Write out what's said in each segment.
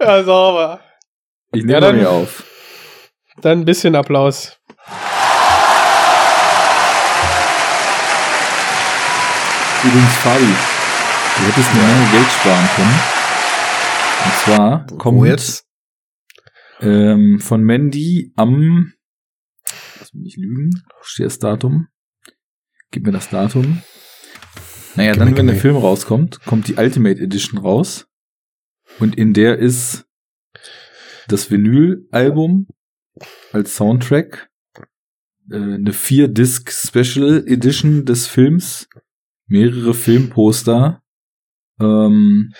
Ja, sauber. Ich nehme Ja, dann- mir auf. Dann ein bisschen Applaus. Übrigens, Fabi, du hättest eine Menge Geld sparen können. Und zwar kommt Wo jetzt? ähm, von Mandy am, lass mich nicht lügen, steht das Datum? Gib mir das Datum. Naja, Gib dann, mir, wenn der mir. Film rauskommt, kommt die Ultimate Edition raus. Und in der ist das Vinyl-Album als Soundtrack, äh, eine 4-Disc Special Edition des Films, mehrere Filmposter, ähm,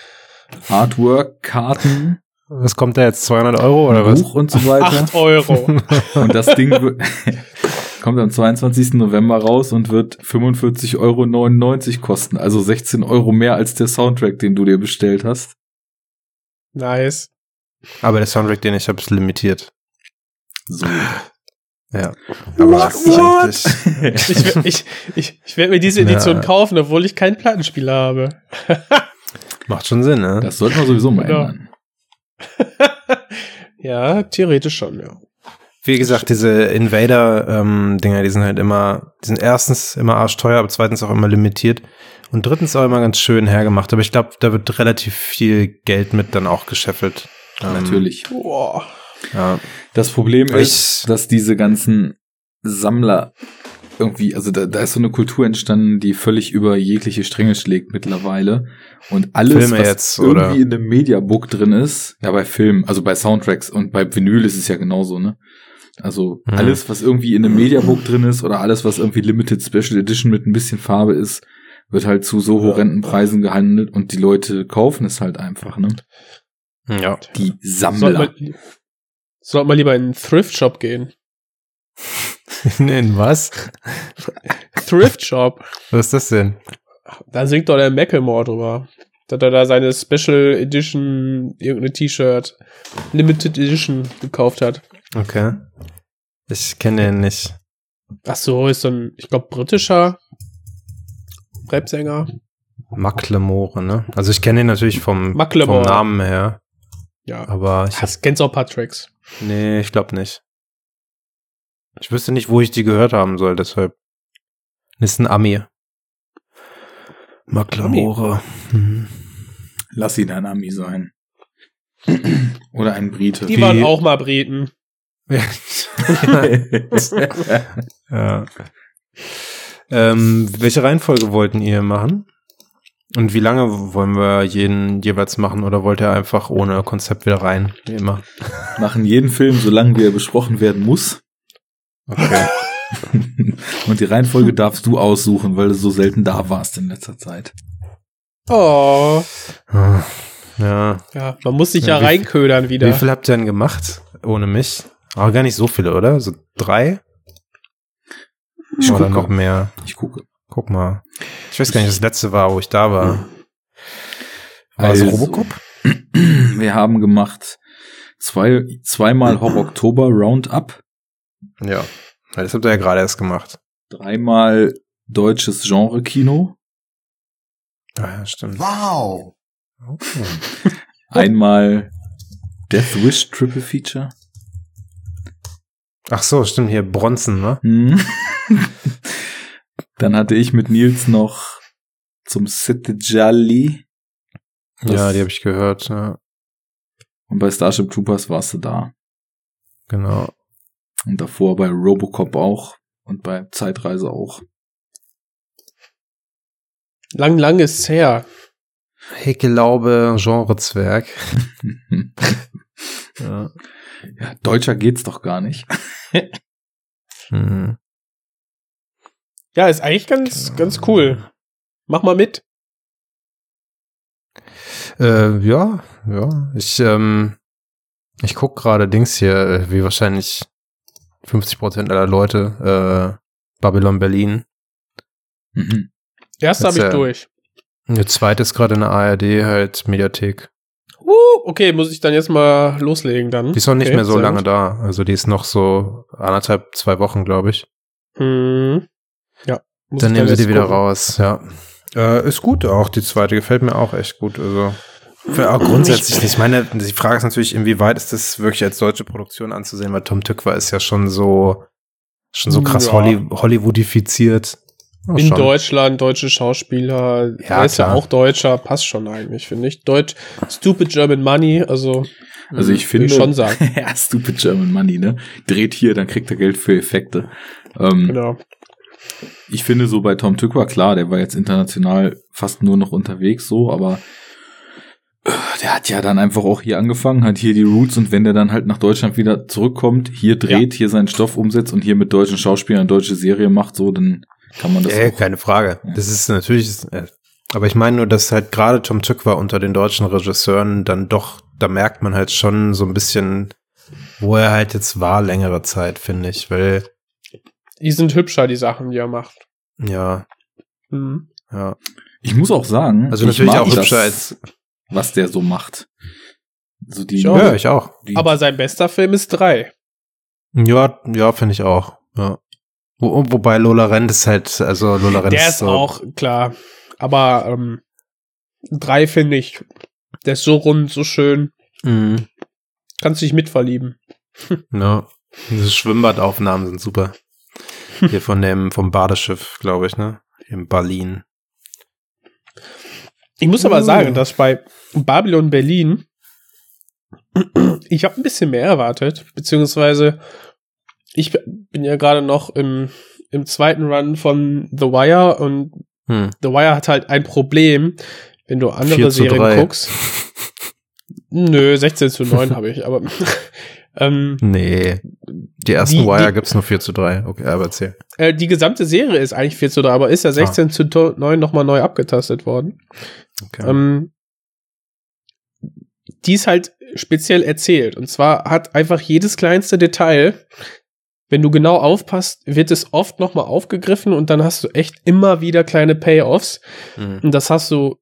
Artwork, Karten, Was kommt da jetzt? 200 Euro oder was? Buch und so weiter. 8 Euro. Und das Ding kommt am 22. November raus und wird 45,99 Euro kosten. Also 16 Euro mehr als der Soundtrack, den du dir bestellt hast. Nice. Aber der Soundtrack, den ich habe, ist limitiert. So. Ja. What, Aber what? eigentlich- Ich, ich, ich, ich werde mir diese Edition Ja. kaufen, obwohl ich keinen Plattenspieler habe. Macht schon Sinn, ne? Das sollten wir sowieso mal Ja. ändern. ja, theoretisch schon, ja. Wie gesagt, diese Invader-Dinger, die sind halt immer, die sind erstens immer arschteuer, aber zweitens auch immer limitiert. Und drittens auch immer ganz schön hergemacht. Aber ich glaube, da wird relativ viel Geld mit dann auch gescheffelt. Ähm, Natürlich. Boah. Ja. Das Problem Ich- ist, dass diese ganzen Sammler irgendwie, also da, da ist so eine Kultur entstanden, die völlig über jegliche Stränge schlägt mittlerweile. Und alles, Filme was jetzt, irgendwie oder? in einem Mediabook drin ist, ja bei Filmen, also bei Soundtracks und bei Vinyl ist es ja genauso, ne? Also Mhm. alles, was irgendwie in einem Mediabook drin ist oder alles, was irgendwie Limited Special Edition mit ein bisschen Farbe ist, wird halt zu so horrenden Preisen gehandelt und die Leute kaufen es halt einfach, ne? Ja. Die Sollte Sammler. man, sollte man lieber in einen Thrift-Shop gehen. In was? Thrift-Shop. Was ist das denn? Da singt doch der Macklemore drüber. Dass er da seine Special Edition, irgendeine T-Shirt, Limited Edition gekauft hat. Okay. Ich kenne den nicht. Ach so, ist so ein, ich glaube, britischer Rapsänger. Macklemore, ne? Also ich kenne den natürlich vom, vom. Namen her, Ja. aber ich hab, Das kennst auch ein paar Tracks. nee, ich glaube nicht. Ich wüsste nicht, wo ich die gehört haben soll, deshalb. Ist ein Ami. Macklemore. Mhm. Lass ihn ein Ami sein. Oder ein Brite. Die Wie- waren auch mal Briten. Ja. Ähm, welche Reihenfolge wollten ihr machen? Und wie lange wollen wir jeden jeweils machen? Oder wollt ihr einfach ohne Konzept wieder rein? Wie immer. Machen jeden Film, solange wie er besprochen werden muss. Okay. Und die Reihenfolge darfst du aussuchen, weil du so selten da warst in letzter Zeit. Oh. Ah, ja. Ja, man muss sich Ja, ja, wie- reinködern wieder. Wie viel habt ihr denn gemacht? Ohne mich? Aber gar nicht so viele, oder? So drei? Ich oder gucke. noch mehr? Ich gucke. Guck mal. Ich weiß gar nicht, was das letzte war, wo ich da war. War Also, es Robocop? Wir haben gemacht zwei, zweimal Horror Oktober Roundup, Ja. Ja, Das habt ihr ja gerade erst gemacht. dreimal deutsches Genre-Kino, Ah, ja, stimmt. Wow. Oh. einmal Death Wish Triple Feature. Ach so, stimmt hier, Bronzen, ne? Dann hatte ich mit Nils noch zum City Jolly Ja, die habe ich gehört, ja. und bei Starship Troopers warst du da. Genau. Und davor bei Robocop auch und bei Zeitreise auch. Lang, lang ist's her. Ich glaube, Genrezwerg. ja. Ja, deutscher geht's doch gar nicht. Hm. Ja, ist eigentlich ganz, ganz cool. Mach mal mit. Äh, ja, ja. Ich, ähm, ich guck gerade Dings hier, äh, wie wahrscheinlich 50% aller Leute, äh, Babylon Berlin. Mhm. Erst Das habe ich ja- durch. Der zweite ist gerade in der ARD, halt Mediathek. Uh, okay, muss ich dann jetzt mal loslegen dann. Die ist noch nicht okay, mehr so lange gut. da. Also die ist noch so anderthalb, zwei Wochen, glaube ich. Hm. Ja. muss Dann nehmen sie die wieder gucken. raus, ja. Äh, ist gut auch, die zweite gefällt mir auch echt gut. Also Für auch grundsätzlich nicht. Ich meine, die Frage ist natürlich, inwieweit ist das wirklich als deutsche Produktion anzusehen, weil Tom Tückwer ist ja schon so, schon so krass Ja. Holly, Hollywoodifiziert. Oh, In schon. Deutschland, deutsche Schauspieler, Ja, er ist ja klar. auch Deutscher, passt schon eigentlich, finde ich. Deutsch, Stupid German Money, also Also ich Will finde, ich schon sagen. ja, stupid German Money, ne? Dreht hier, dann kriegt er Geld für Effekte. Ähm, genau. Ich finde so bei Tom Tykwer, klar, der war jetzt international fast nur noch unterwegs so, aber äh, der hat ja dann einfach auch hier angefangen, hat hier die Roots und wenn der dann halt nach Deutschland wieder zurückkommt, hier dreht, hier seinen Stoff umsetzt und hier mit deutschen Schauspielern eine deutsche Serie macht, so, dann kann man das Ja, auch. keine Frage. Das ist natürlich, äh, aber ich meine nur, dass halt gerade Tom Tückwer unter den deutschen Regisseuren dann doch, da merkt man halt schon so ein bisschen, wo er halt jetzt war längere Zeit, finde ich, weil, Die sind hübscher, die Sachen, die er macht. ja, Mhm. ja. Ich muss auch sagen, Also ich natürlich mag auch das, hübscher als, was der so macht. So die, Ich auch. ja, ich auch. die Aber sein bester Film ist drei. Ja, ja, finde ich auch, ja. Wo, wobei Lola Rent ist halt, also Lola Rent Der ist so, auch, klar. Aber ähm, drei finde ich, der ist so rund, so schön. Mhm. Kannst dich mitverlieben. Ja, diese Schwimmbadaufnahmen sind super. Hier von dem, vom Badeschiff, glaube ich, ne? In Berlin. Ich muss aber sagen, dass bei Babylon Berlin ich habe ein bisschen mehr erwartet, beziehungsweise ich bin ja gerade noch im, im zweiten Run von The Wire und Hm. The Wire hat halt ein Problem, wenn du andere 4 zu Serien 3. guckst. Nö, 16 zu 9 habe ich, aber ähm, Nee. Die ersten Die- Wire die- gibt's nur 4 zu 3. Okay, aber erzähl. äh, die gesamte Serie ist eigentlich 4 zu 3, aber ist ja 16 zu 9 nochmal neu abgetastet worden. Okay. Ähm, die ist halt speziell erzählt. Und zwar hat einfach jedes kleinste Detail, wenn du genau aufpasst, wird es oft nochmal aufgegriffen und dann hast du echt immer wieder kleine Payoffs. Mhm. Und das hast du,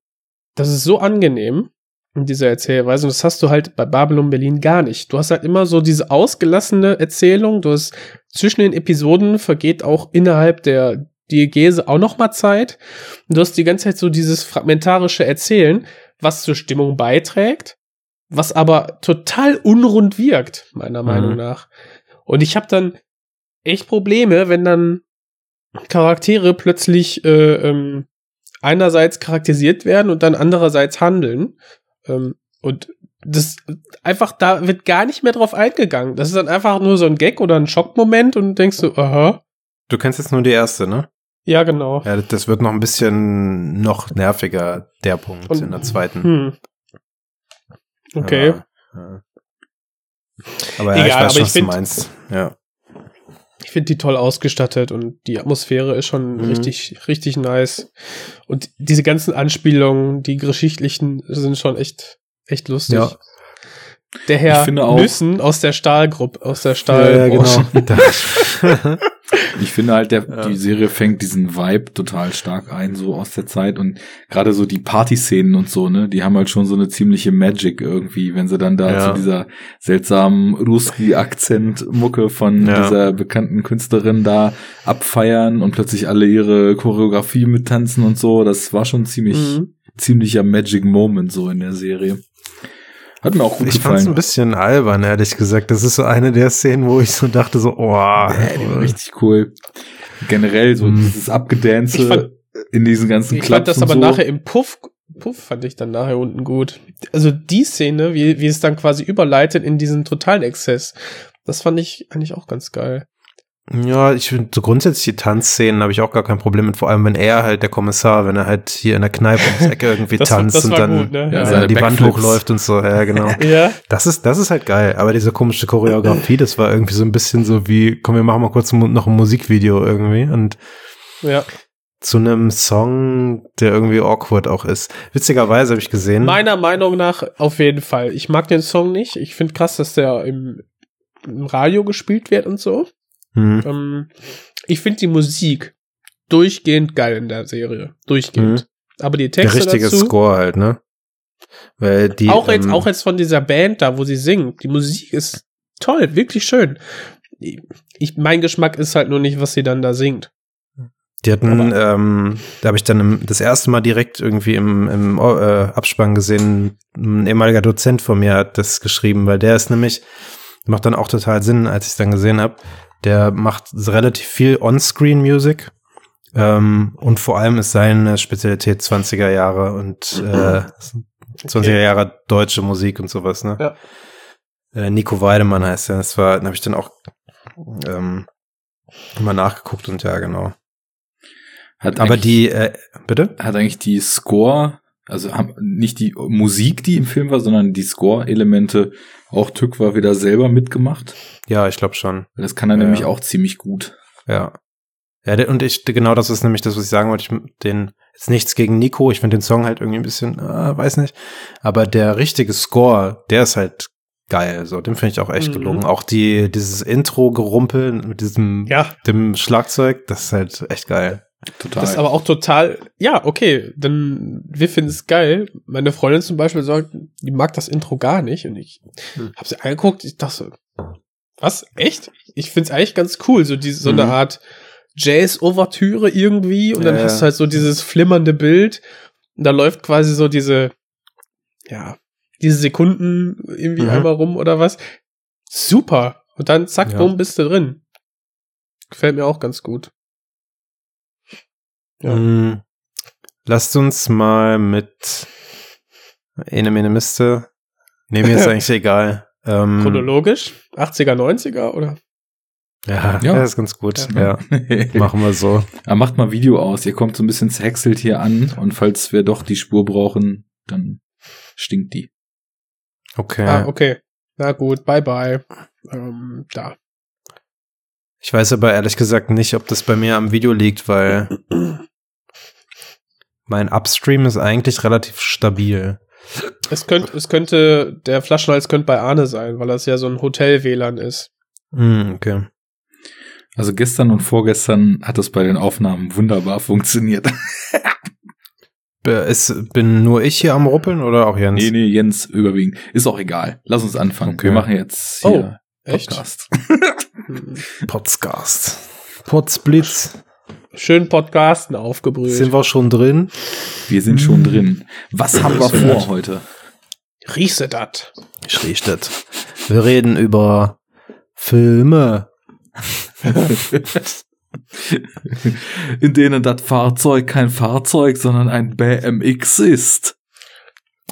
das ist so angenehm in dieser Erzählweise. Und das hast du halt bei Babylon Berlin gar nicht. Du hast halt immer so diese ausgelassene Erzählung. Du hast zwischen den Episoden vergeht auch innerhalb der Diegese auch noch mal Zeit. Und du hast die ganze Zeit so dieses fragmentarische Erzählen, was zur Stimmung beiträgt, was aber total unrund wirkt, meiner Mhm. Meinung nach. Und ich habe dann echt Probleme, wenn dann Charaktere plötzlich äh, ähm, einerseits charakterisiert werden und dann andererseits handeln. Ähm, und das einfach, da wird gar nicht mehr drauf eingegangen. Das ist dann einfach nur so ein Gag oder ein Schockmoment und denkst du, aha, Du kennst jetzt nur die erste, ne? ja, genau. Ja, das wird noch ein bisschen noch nerviger, der Punkt Und- in der zweiten. Hm. Okay. Aber, ja. aber ja, Egal, ich weiß aber schon, ich was du find- meinst. Ja. Ich finde die toll ausgestattet und die Atmosphäre ist schon Mhm. richtig, richtig nice. Und diese ganzen Anspielungen, die geschichtlichen, sind schon echt, echt lustig. Ja. Der Herr Nüssen aus der Stahlgruppe, aus der Ja, Stahl. ja, genau. Ich finde halt, der, Ja. die Serie fängt diesen Vibe total stark ein, so aus der Zeit. Und gerade so die Partyszenen und so, ne, die haben halt schon so eine ziemliche Magic irgendwie, wenn sie dann da Ja. zu dieser seltsamen Ruski-Akzent-Mucke von Ja. dieser bekannten Künstlerin da abfeiern und plötzlich alle ihre Choreografie mittanzen und so. Das war schon ziemlich, Mhm. ziemlicher Magic Moment so in der Serie. Hat mir auch gut ich fand's gefallen. ein bisschen albern, ehrlich gesagt. Das ist so eine der Szenen, wo ich so dachte, so, oh, Ja, die war richtig cool. Generell so Mhm. dieses Ich Abgedance fand- in diesen ganzen Ich fand das aber so. nachher im Puff, Puff fand ich dann nachher unten gut. Also die Szene, wie, wie es dann quasi überleitet in diesen totalen Exzess, das fand ich eigentlich auch ganz geil. Ja, ich finde so grundsätzlich die Tanzszenen habe ich auch gar kein Problem mit, vor allem wenn er halt der Kommissar, wenn er halt hier in der Kneipe ums Ecke irgendwie Das- tanzt das und war dann gut, ne? Ja, äh, seine die Wand hochläuft und so, ja genau. Ja, Das ist, das ist halt geil, aber diese komische Choreografie, das war irgendwie so ein bisschen so wie, komm, wir machen mal kurz noch ein Musikvideo irgendwie und ja. zu einem Song, der irgendwie awkward auch ist. Witzigerweise habe ich gesehen. Meiner Meinung nach auf jeden Fall. Ich mag den Song nicht. Ich finde krass, dass der im, im Radio gespielt wird und so. Hm, Ähm, ich finde die Musik durchgehend geil in der Serie. Durchgehend. Aber die der Texte richtige dazu, Score halt, ne? Weil die, auch jetzt, ähm, auch jetzt von dieser Band da, wo sie singt. Die Musik ist toll, wirklich schön. Ich, mein Geschmack ist halt nur nicht, was sie dann da singt. Die hatten, ähm, da habe ich dann im, das erste Mal direkt irgendwie im, im äh, Abspann gesehen, ein ehemaliger Dozent von mir hat das geschrieben, weil der ist nämlich, macht dann auch total Sinn, als ich es dann gesehen habe. Der macht relativ viel On-Screen-Music ähm, und vor allem ist seine Spezialität 20er Jahre und äh, 20er Jahre deutsche Musik und sowas, ne? Ja. Äh, Nico Weidemann heißt er. Das war, habe ich dann auch ähm, mal nachgeguckt und ja, genau. Hat Aber die, äh, bitte? hat eigentlich die Score, also haben nicht die Musik, die im Film war, sondern die Score-Elemente auch Tückwa wieder selber mitgemacht. Ja, ich glaube schon. Das kann er Ja. nämlich auch ziemlich gut. Ja. Ja, und ich, genau das ist nämlich das, was ich sagen wollte. Ich, den, jetzt nichts gegen Nico. Ich finde den Song halt irgendwie ein bisschen, äh, weiß nicht. Aber der richtige Score, der ist halt geil. So, den finde ich auch echt Mhm. gelungen. Auch die, dieses Intro-Gerumpel mit diesem, Ja, dem Schlagzeug, das ist halt echt geil. Total. das ist aber auch total, ja, okay, denn wir finden es geil. Meine Freundin zum Beispiel sagt, die mag das Intro gar nicht und ich Hm. habe sie angeguckt, ich dachte was, echt? Ich finde es eigentlich ganz cool, so diese, so eine Mhm. Art Jazz-Ouvertüre irgendwie und dann Ja, hast du halt so dieses flimmernde Bild und da läuft quasi so diese, ja, diese Sekunden irgendwie Mhm. einmal rum oder was. Super. Und dann zack, Ja. bumm, bist du drin. Gefällt mir auch ganz gut. Ja. Mm, lasst uns mal mit Ene Mene Miste. Nee, mir ist eigentlich egal. Ähm, Chronologisch? 80er, 90er oder? ja, Ja. ja, ist ganz gut. Ja. Ja, machen wir so. Aber macht mal Video aus. Ihr kommt so ein bisschen zerhäckselt hier an und falls wir doch die Spur brauchen, dann stinkt die. Okay. Ah, okay. Na gut, bye bye. Ähm, da. Ich weiß aber ehrlich gesagt nicht, ob das bei mir am Video liegt, weil mein Upstream ist eigentlich relativ stabil. Es könnte, es könnte, der Flaschenhals könnte bei Arne sein, weil das ja so ein Hotel-WLAN ist. Mm, okay. Also gestern und vorgestern hat es bei den Aufnahmen wunderbar funktioniert. Ist, bin nur ich hier am Ruppeln oder auch Jens? nee, nee, Jens überwiegend. Ist auch egal. Lass uns anfangen. Okay. Wir machen jetzt Oh, hier echt? Podcast. Hm. Podcast. Potsblitz. Schön Podcasten aufgebrüht. Sind wir schon drin? Wir sind schon drin. Was haben wir vor heute? Riechst du dat? Schriestadt. Wir reden über Filme. In denen das Fahrzeug kein Fahrzeug, sondern ein BMX ist.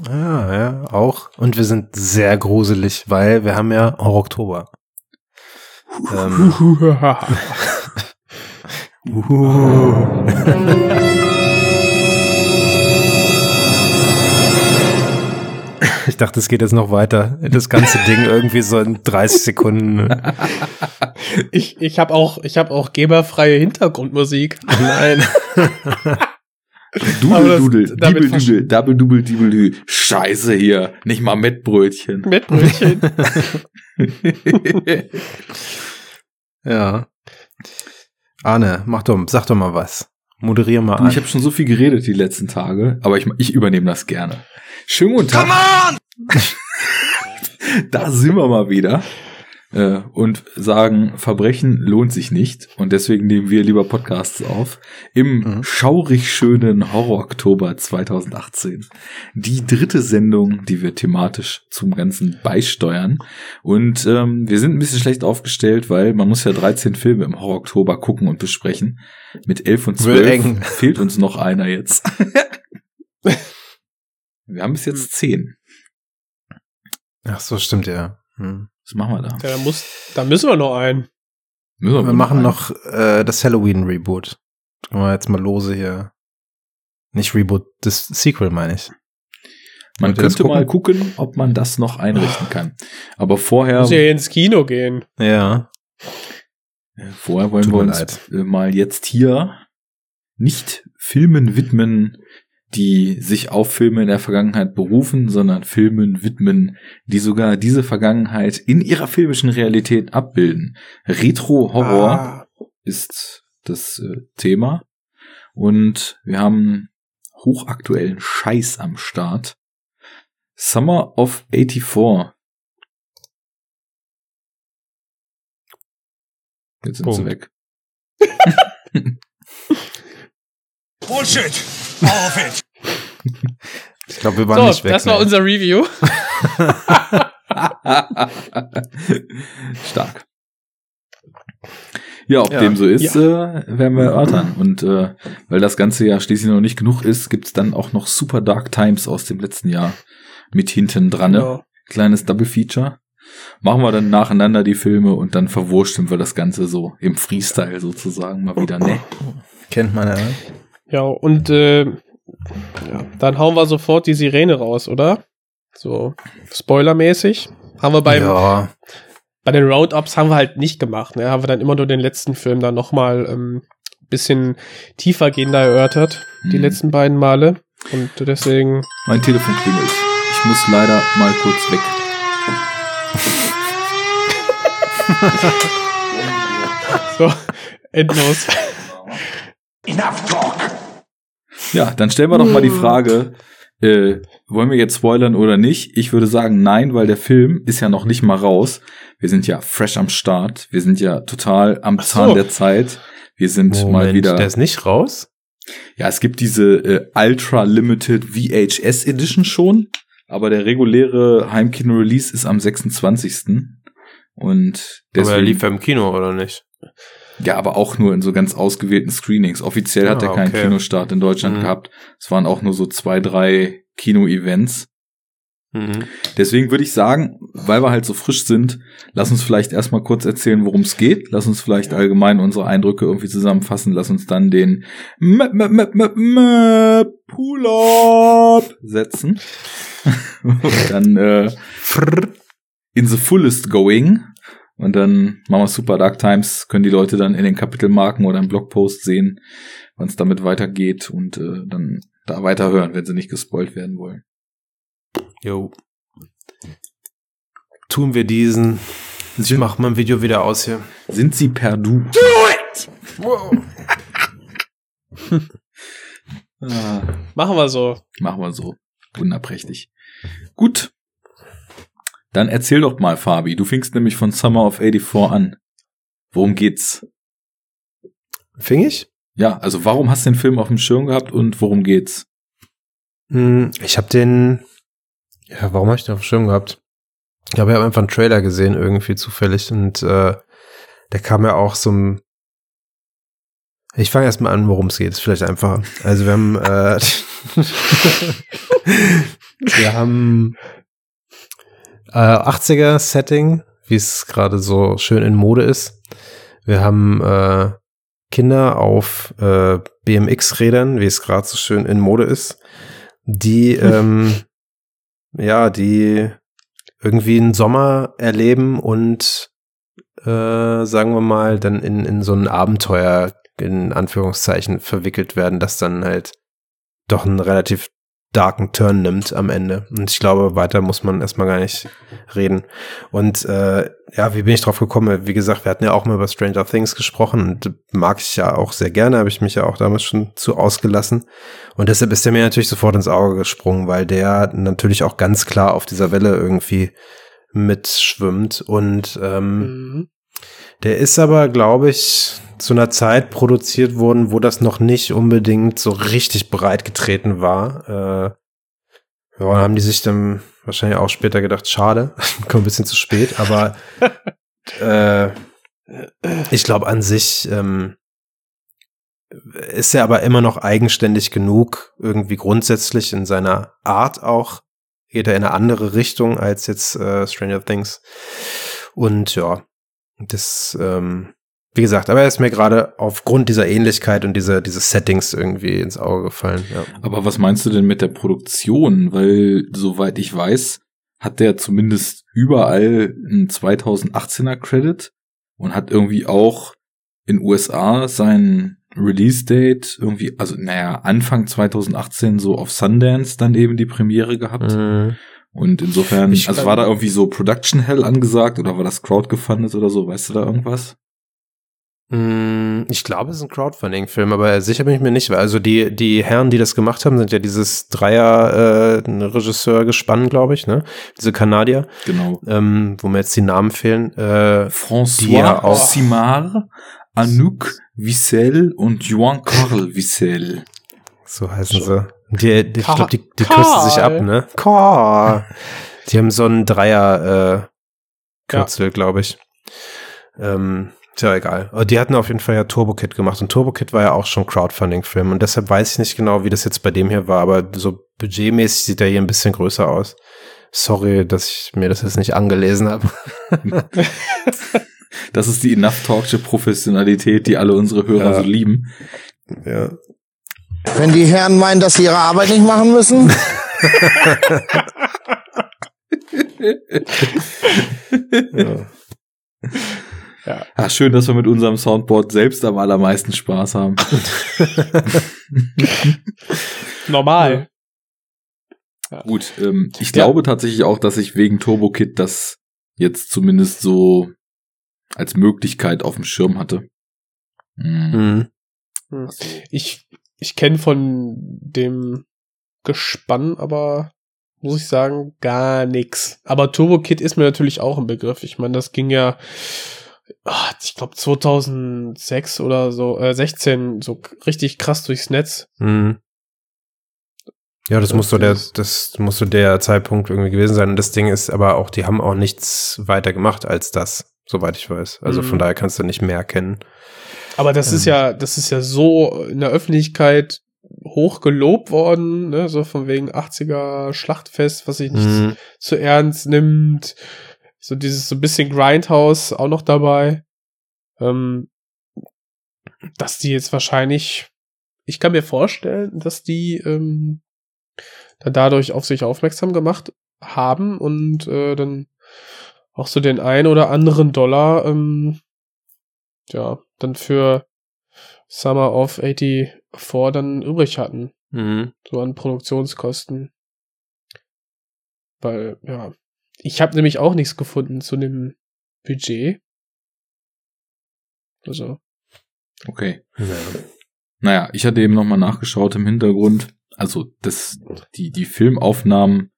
Ah, ja, auch. Und wir sind sehr gruselig, weil wir haben ja auch Oktober. Ähm, ich dachte, es geht jetzt noch weiter. Das ganze Ding irgendwie so in 30 Sekunden. ich ich habe auch, ich hab auch geberfreie Hintergrundmusik. Nein. Dudel, Dudel, Dibel, Dudel, Double, Dubel, Dibel, Dü. Scheiße hier. Nicht mal Mettbrötchen. Mit Brötchen. Ja. Arne, mach doch, sag doch mal was. Moderier mal an. Ich habe schon so viel geredet die letzten Tage, aber ich, ich übernehme das gerne. Schönen guten Tag. da sind wir mal wieder. Äh, und sagen, Verbrechen lohnt sich nicht. Und deswegen nehmen wir lieber Podcasts auf. Im Mhm. schaurig schönen Horror-Oktober 2018. Die dritte Sendung, die wir thematisch zum Ganzen beisteuern. Und ähm, wir sind ein bisschen schlecht aufgestellt, weil man muss ja 13 Filme im Horror-Oktober gucken und besprechen. Mit 11 und Wird 12 eng. fehlt uns noch einer jetzt. wir haben bis jetzt 10. Ach so, stimmt ja. Hm. Was machen wir da? Ja, da, muss, da müssen wir noch einen. Müssen Wir wohl machen einen. noch äh, das Halloween-Reboot. Können wir jetzt mal lose hier. Nicht Reboot, das Sequel meine ich. Man könnte mal gucken, ob man das noch einrichten kann. Aber vorher, Muss ja ins Kino gehen. Ja. äh, vorher wollen Tut wir uns leid. äh, mal jetzt hier nicht Filmen widmen, die sich auf Filme in der Vergangenheit berufen, sondern Filmen widmen, die sogar diese Vergangenheit in ihrer filmischen Realität abbilden. Retro-Horror Ah, ist das äh, Thema. Und wir haben hochaktuellen Scheiß am Start. Summer of 84. Jetzt sind sie Punkt. weg. Bullshit! All of it! Ich glaube, wir waren So, nicht weg. das war ne? unser Review. Stark. Ja, ob Ja. dem so ist, äh, werden wir erörtern. Und äh, weil das Ganze ja schließlich noch nicht genug ist, gibt's dann auch noch Super Dark Times aus dem letzten Jahr mit hinten dran. Ne? Ja. Kleines Double Feature. Machen wir dann nacheinander die Filme und dann verwurschteln wir das Ganze so im Freestyle sozusagen mal wieder. Ne? Kennt man ja. Ja, und äh, ja, dann hauen wir sofort die Sirene raus, oder? So, spoilermäßig. Haben wir beim, ja. bei den Roundups haben wir halt nicht gemacht, ne? Haben wir dann immer nur den letzten Film dann nochmal ähm, bisschen tiefer gehender erörtert, die Mhm. letzten beiden Male. Und deswegen, Mein Telefon klingelt. Ich muss leider mal kurz weg. so, endlos. Enough talk! Ja, dann stellen wir doch mal die Frage, äh, wollen wir jetzt spoilern oder nicht? Ich würde sagen nein, weil der Film ist ja noch nicht mal raus. Wir sind ja fresh am Start. Wir sind ja total am Ach Zahn so. der Zeit. Wir sind mal Moment, wieder. der ist nicht raus? Ja, es gibt diese äh, Ultra Limited VHS Edition schon, aber der reguläre Heimkino-Release ist am 26. Und Aber er deswegen, lief ja im Kino, oder nicht? Ja, aber auch nur in so ganz ausgewählten Screenings. Offiziell hat Ah, er keinen okay. Kinostart in Deutschland Mhm. gehabt. Es waren auch nur so zwei, drei Kino-Events. Mhm. Deswegen würde ich sagen, weil wir halt so frisch sind, lass uns vielleicht erstmal kurz erzählen, worum es geht. Lass uns vielleicht allgemein unsere Eindrücke irgendwie zusammenfassen. Lass uns dann den Pull-up setzen. Und dann äh, in the fullest going. Und dann machen wir Super Dark Times, können die Leute dann in den Kapitelmarken oder im Blogpost sehen, wann es damit weitergeht und äh, dann da weiterhören, wenn sie nicht gespoilt werden wollen. Jo. Tun wir diesen. Ich mach mein Video wieder aus hier. Sind sie per Du? Ah, Machen wir so. machen wir so. Wunderprächtig. Gut. Dann erzähl doch mal, Fabi. Du fingst nämlich von Summer of 84 an. Worum geht's? Fing ich? Ja, also warum hast du den Film auf dem Schirm gehabt und worum geht's? Hm, Ich habe den. Ja, warum habe ich den auf dem Schirm gehabt? Ich glaube, ich habe einfach einen Trailer gesehen, irgendwie zufällig. Und äh, der kam ja auch so ein. Ich fange erstmal an, worum es geht. Ist vielleicht einfacher. Also wir haben. Äh, wir haben äh, 80er-Setting, wie es gerade so schön in Mode ist. Wir haben äh, Kinder auf äh, BMX-Rädern, wie es gerade so schön in Mode ist, die ähm, ja, die irgendwie einen Sommer erleben und äh, sagen wir mal dann in, in so ein Abenteuer in Anführungszeichen verwickelt werden, das dann halt doch einen relativ darken Turn nimmt am Ende. Und ich glaube, weiter muss man erstmal gar nicht reden. Und äh, ja, wie bin ich drauf gekommen? Wie gesagt, wir hatten ja auch mal über Stranger Things gesprochen und mag ich ja auch sehr gerne, habe ich mich ja auch damals schon zu ausgelassen. Und deshalb ist der mir natürlich sofort ins Auge gesprungen, weil der natürlich auch ganz klar auf dieser Welle irgendwie mitschwimmt. Und ähm, Mhm. der ist aber, glaube ich, zu einer Zeit produziert worden, wo das noch nicht unbedingt so richtig breit getreten war. Äh, ja, haben die sich dann wahrscheinlich auch später gedacht, schade, kommt ein bisschen zu spät, aber äh, ich glaube an sich ähm, ist er aber immer noch eigenständig genug, irgendwie grundsätzlich in seiner Art auch, geht er in eine andere Richtung als jetzt äh, Stranger Things. Und ja, das, ähm, wie gesagt, aber er ist mir gerade aufgrund dieser Ähnlichkeit und dieser, dieses Settings irgendwie ins Auge gefallen. Ja. Aber was meinst du denn mit der Produktion? Weil, soweit ich weiß, hat der zumindest überall einen 2018er Credit und hat irgendwie auch in USA sein Release-Date irgendwie, also naja, Anfang 2018 so auf Sundance dann eben die Premiere gehabt. Mhm. Und insofern, Ich- also war da irgendwie so Production Hell angesagt oder war das Crowdgefundet oder so? Weißt du da irgendwas? Mm, Ich glaube, es ist ein Crowdfunding-Film, aber sicher bin ich mir nicht. weil Also die, die Herren, die das gemacht haben, sind ja dieses Dreier-Regisseur-Gespann, glaube ich, ne? Diese Kanadier, Genau. ähm, wo mir jetzt die Namen fehlen. Äh, François ja auch- Simard, Anouk Wiesel und Juan Carl Wiesel. So heißen sie. Die, die, ich glaube, die, die küssen sich ab, ne? Karl. Die haben so einen Dreier äh, Kürzel, glaube ich. Ähm, ist ja egal. Aber die hatten auf jeden Fall ja Turbo Kid gemacht und Turbo Kid war ja auch schon Crowdfunding-Film und deshalb weiß ich nicht genau, wie das jetzt bei dem hier war, aber so budgetmäßig sieht er hier ein bisschen größer aus. Sorry, dass ich mir das jetzt nicht angelesen habe. Das ist die Enough Talksche Professionalität, die alle unsere Hörer Ja. so lieben. Ja. Wenn die Herren meinen, dass sie ihre Arbeit nicht machen müssen, ja. Ja. Ah, schön, dass wir mit unserem Soundboard selbst am allermeisten Spaß haben. Normal. Gut, ähm, ich Ja. glaube tatsächlich auch, dass ich wegen Turbo Kid das jetzt zumindest so als Möglichkeit auf dem Schirm hatte. Hm. Mhm. Also, Ich, ich kenne von dem Gespann aber, muss ich sagen, gar nix. Aber Turbo Kid ist mir natürlich auch ein Begriff. Ich meine, das ging ja, ich glaube 2006 oder so, äh, 16 so richtig krass durchs Netz. Mhm. Ja, das Das muss so der, ist- das muss so der Zeitpunkt irgendwie gewesen sein. Und das Ding ist aber auch, die haben auch nichts weiter gemacht als das, soweit ich weiß. Also Mhm. von daher kannst du nicht mehr kennen. Aber das ist Ähm. ja, das ist ja so in der Öffentlichkeit hoch gelobt worden, ne, so von wegen 80er Schlachtfest, was sich nicht Mhm. zu ernst nimmt. So dieses so ein bisschen Grindhouse auch noch dabei. Ähm, dass die jetzt wahrscheinlich, ich kann mir vorstellen, dass die ähm, da dadurch auf sich aufmerksam gemacht haben und äh, dann auch so den ein oder anderen Dollar, ähm, ja, dann für Summer of 84 dann übrig hatten Mhm. so an Produktionskosten. Weil, ja, ich habe nämlich auch nichts gefunden zu dem Budget. Also, okay. Ja. Naja, ich hatte eben nochmal nachgeschaut im Hintergrund. Also das, die, die Filmaufnahmen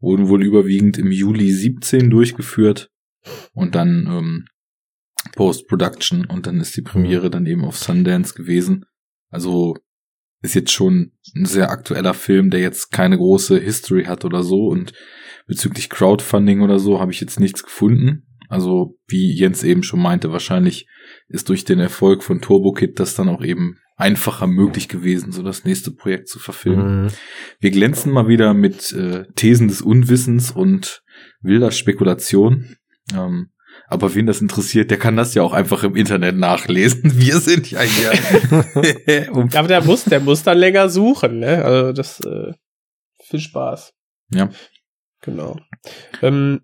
wurden wohl überwiegend im Juli 17 durchgeführt und dann ähm, Post-Production und dann ist die Premiere dann eben auf Sundance gewesen. Also ist jetzt schon ein sehr aktueller Film, der jetzt keine große History hat oder so und bezüglich Crowdfunding oder so habe ich jetzt nichts gefunden. Also wie Jens eben schon meinte, wahrscheinlich ist durch den Erfolg von Turbo Kid das dann auch eben einfacher möglich gewesen, so das nächste Projekt zu verfilmen. Mhm. Wir glänzen mal wieder mit äh, Thesen des Unwissens und wilder Spekulation. Ähm, aber wen das interessiert, der kann das ja auch einfach im Internet nachlesen. Wir sind ja hier. um, aber der muss, der muss dann länger suchen, ne? Also das äh, viel Spaß. Ja. Genau. Ähm,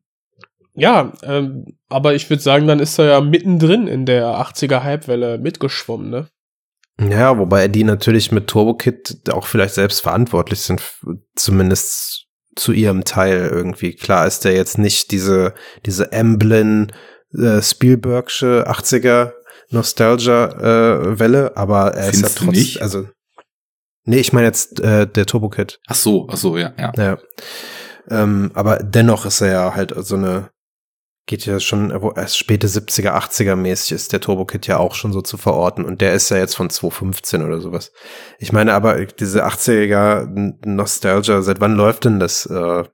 ja, ähm, aber ich würde sagen, dann ist er ja mittendrin in der 80er Hypewelle mitgeschwommen, ne? Ja, wobei die natürlich mit Turbo Kid auch vielleicht selbst verantwortlich sind, zumindest zu ihrem Teil irgendwie. Klar ist der jetzt nicht diese, diese Emblem äh, Spielbergsche 80er Nostalgia äh, Welle, aber er ist Findest ja du trotzdem, nicht? also nee, ich meine jetzt äh, der Turbo Kid. ach so, ach so, ja, ja. Ja. Ähm, aber dennoch ist er ja halt so eine, geht ja schon, wo erst späte 70er, 80er mäßig ist der Turbo Kid ja auch schon so zu verorten und der ist ja jetzt von 2015 oder sowas. Ich meine aber, diese 80er N- Nostalgia, seit wann läuft denn das? Äh,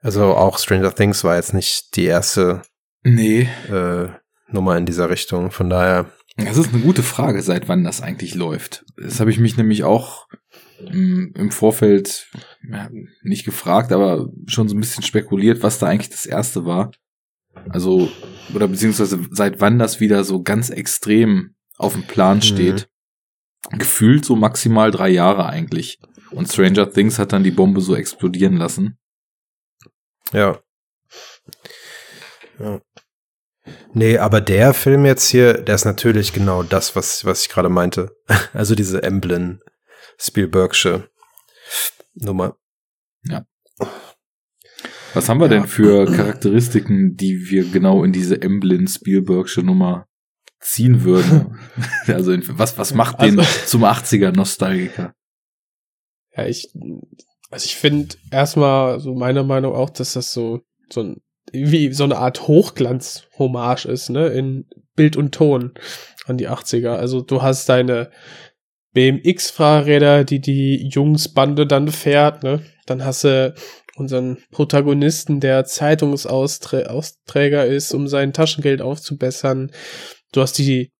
also auch Stranger Things war jetzt nicht die erste Nee, äh, Nummer in dieser Richtung, von daher. das ist eine gute Frage, seit wann das eigentlich läuft. Das habe ich mich nämlich auch im Vorfeld ja, nicht gefragt, aber schon so ein bisschen spekuliert, was da eigentlich das erste war. Also, oder beziehungsweise seit wann das wieder so ganz extrem auf dem Plan steht. Gefühlt so maximal drei Jahre eigentlich. Und Stranger Things hat dann die Bombe so explodieren lassen. Ja. ja. Nee, aber der Film jetzt hier, der ist natürlich genau das, was, was ich gerade meinte. Also diese Emblem Spielbergsche Nummer. Was haben wir Ja. denn für Charakteristiken, die wir genau in diese Emblem Spielbergsche Nummer ziehen würden? also in, was, was macht den Also- zum 80er Nostalgiker? Ja, ich, also ich finde erstmal so meiner Meinung auch, dass das so, so ein wie so eine Art Hochglanz-Hommage ist, ne, in Bild und Ton an die 80er. Also du hast deine BMX-Fahrräder, die die Jungsbande dann fährt, ne, dann hast du unseren Protagonisten, der Zeitungsausträger ist, um sein Taschengeld aufzubessern. Du hast die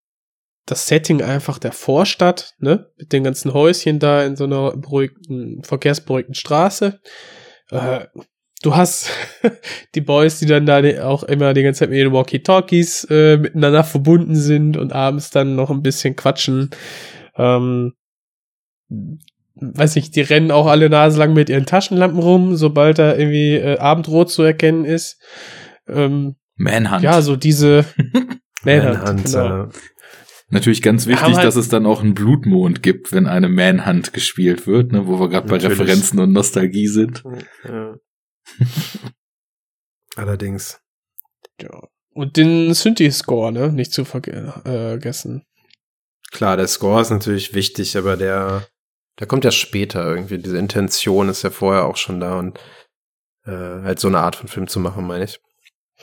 das Setting einfach der Vorstadt, ne, mit den ganzen Häuschen da in so einer beruhigten, verkehrsberuhigten Straße. Äh, du hast die Boys, die dann da auch immer die ganze Zeit mit den Walkie-Talkies äh, miteinander verbunden sind und abends dann noch ein bisschen quatschen. Ähm, weiß nicht, die rennen auch alle naselang mit ihren Taschenlampen rum, sobald da irgendwie äh, Abendrot zu erkennen ist. Ähm, Manhunt. ja, so diese Manhunt, Manhunt, genau. äh, Natürlich ganz wichtig, halt- dass es dann auch einen Blutmond gibt, wenn eine Manhunt gespielt wird, ne, wo wir gerade bei. Referenzen und Nostalgie sind. Ja. Allerdings. Ja. Und den Synthi-Score, ne? Nicht zu äh, vergessen. Klar, der Score ist natürlich wichtig, aber der, der kommt ja später irgendwie. Diese Intention ist ja vorher auch schon da und äh, halt so eine Art von Film zu machen, meine ich.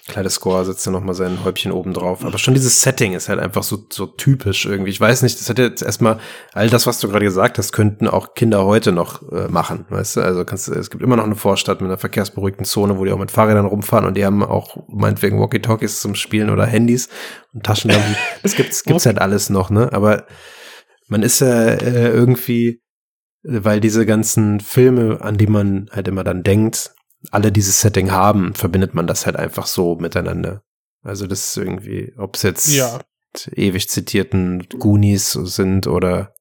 Klar, der Score setzt ja nochmal sein Häubchen oben drauf. Aber schon dieses Setting ist halt einfach so, so typisch irgendwie. Ich weiß nicht, das hat jetzt erstmal, all das, was du gerade gesagt hast, könnten auch Kinder heute noch äh, machen, weißt du? Also kannst es gibt immer noch eine Vorstadt mit einer verkehrsberuhigten Zone, wo die auch mit Fahrrädern rumfahren und die haben auch meinetwegen Walkie-Talkies zum Spielen oder Handys und Taschenlampen. Das gibt's, gibt's halt alles noch, ne? Aber man ist ja äh, irgendwie, weil diese ganzen Filme, an die man halt immer dann denkt, alle dieses Setting haben, verbindet man das halt einfach so miteinander. Also das ist irgendwie, ob es jetzt Ja. ewig zitierten Goonies sind oder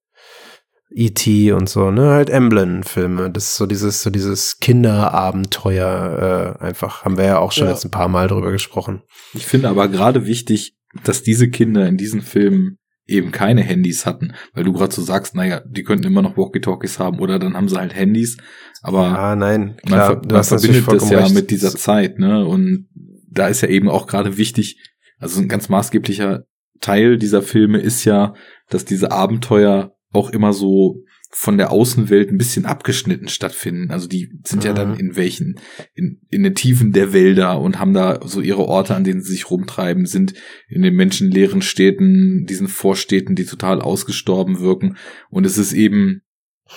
E.T. und so, ne, halt Emblem-Filme. Das ist so dieses, so dieses Kinderabenteuer, äh, einfach, haben wir ja auch schon Ja. jetzt ein paar Mal drüber gesprochen. Ich finde aber gerade wichtig, dass diese Kinder in diesen Filmen eben keine Handys hatten, weil du gerade so sagst, naja, die könnten immer noch Walkie-Talkies haben oder dann haben sie halt Handys, aber ah, nein, man, klar, ver man hast natürlich verbindet das ja recht. mit dieser Zeit, ne? Und da ist ja eben auch gerade wichtig, also ein ganz maßgeblicher Teil dieser Filme ist ja, dass diese Abenteuer auch immer so von der Außenwelt ein bisschen abgeschnitten stattfinden. Also die sind ja dann Mhm. in welchen, in, in den Tiefen der Wälder und haben da so ihre Orte, an denen sie sich rumtreiben, sind in den menschenleeren Städten, diesen Vorstädten, die total ausgestorben wirken. Und es ist eben,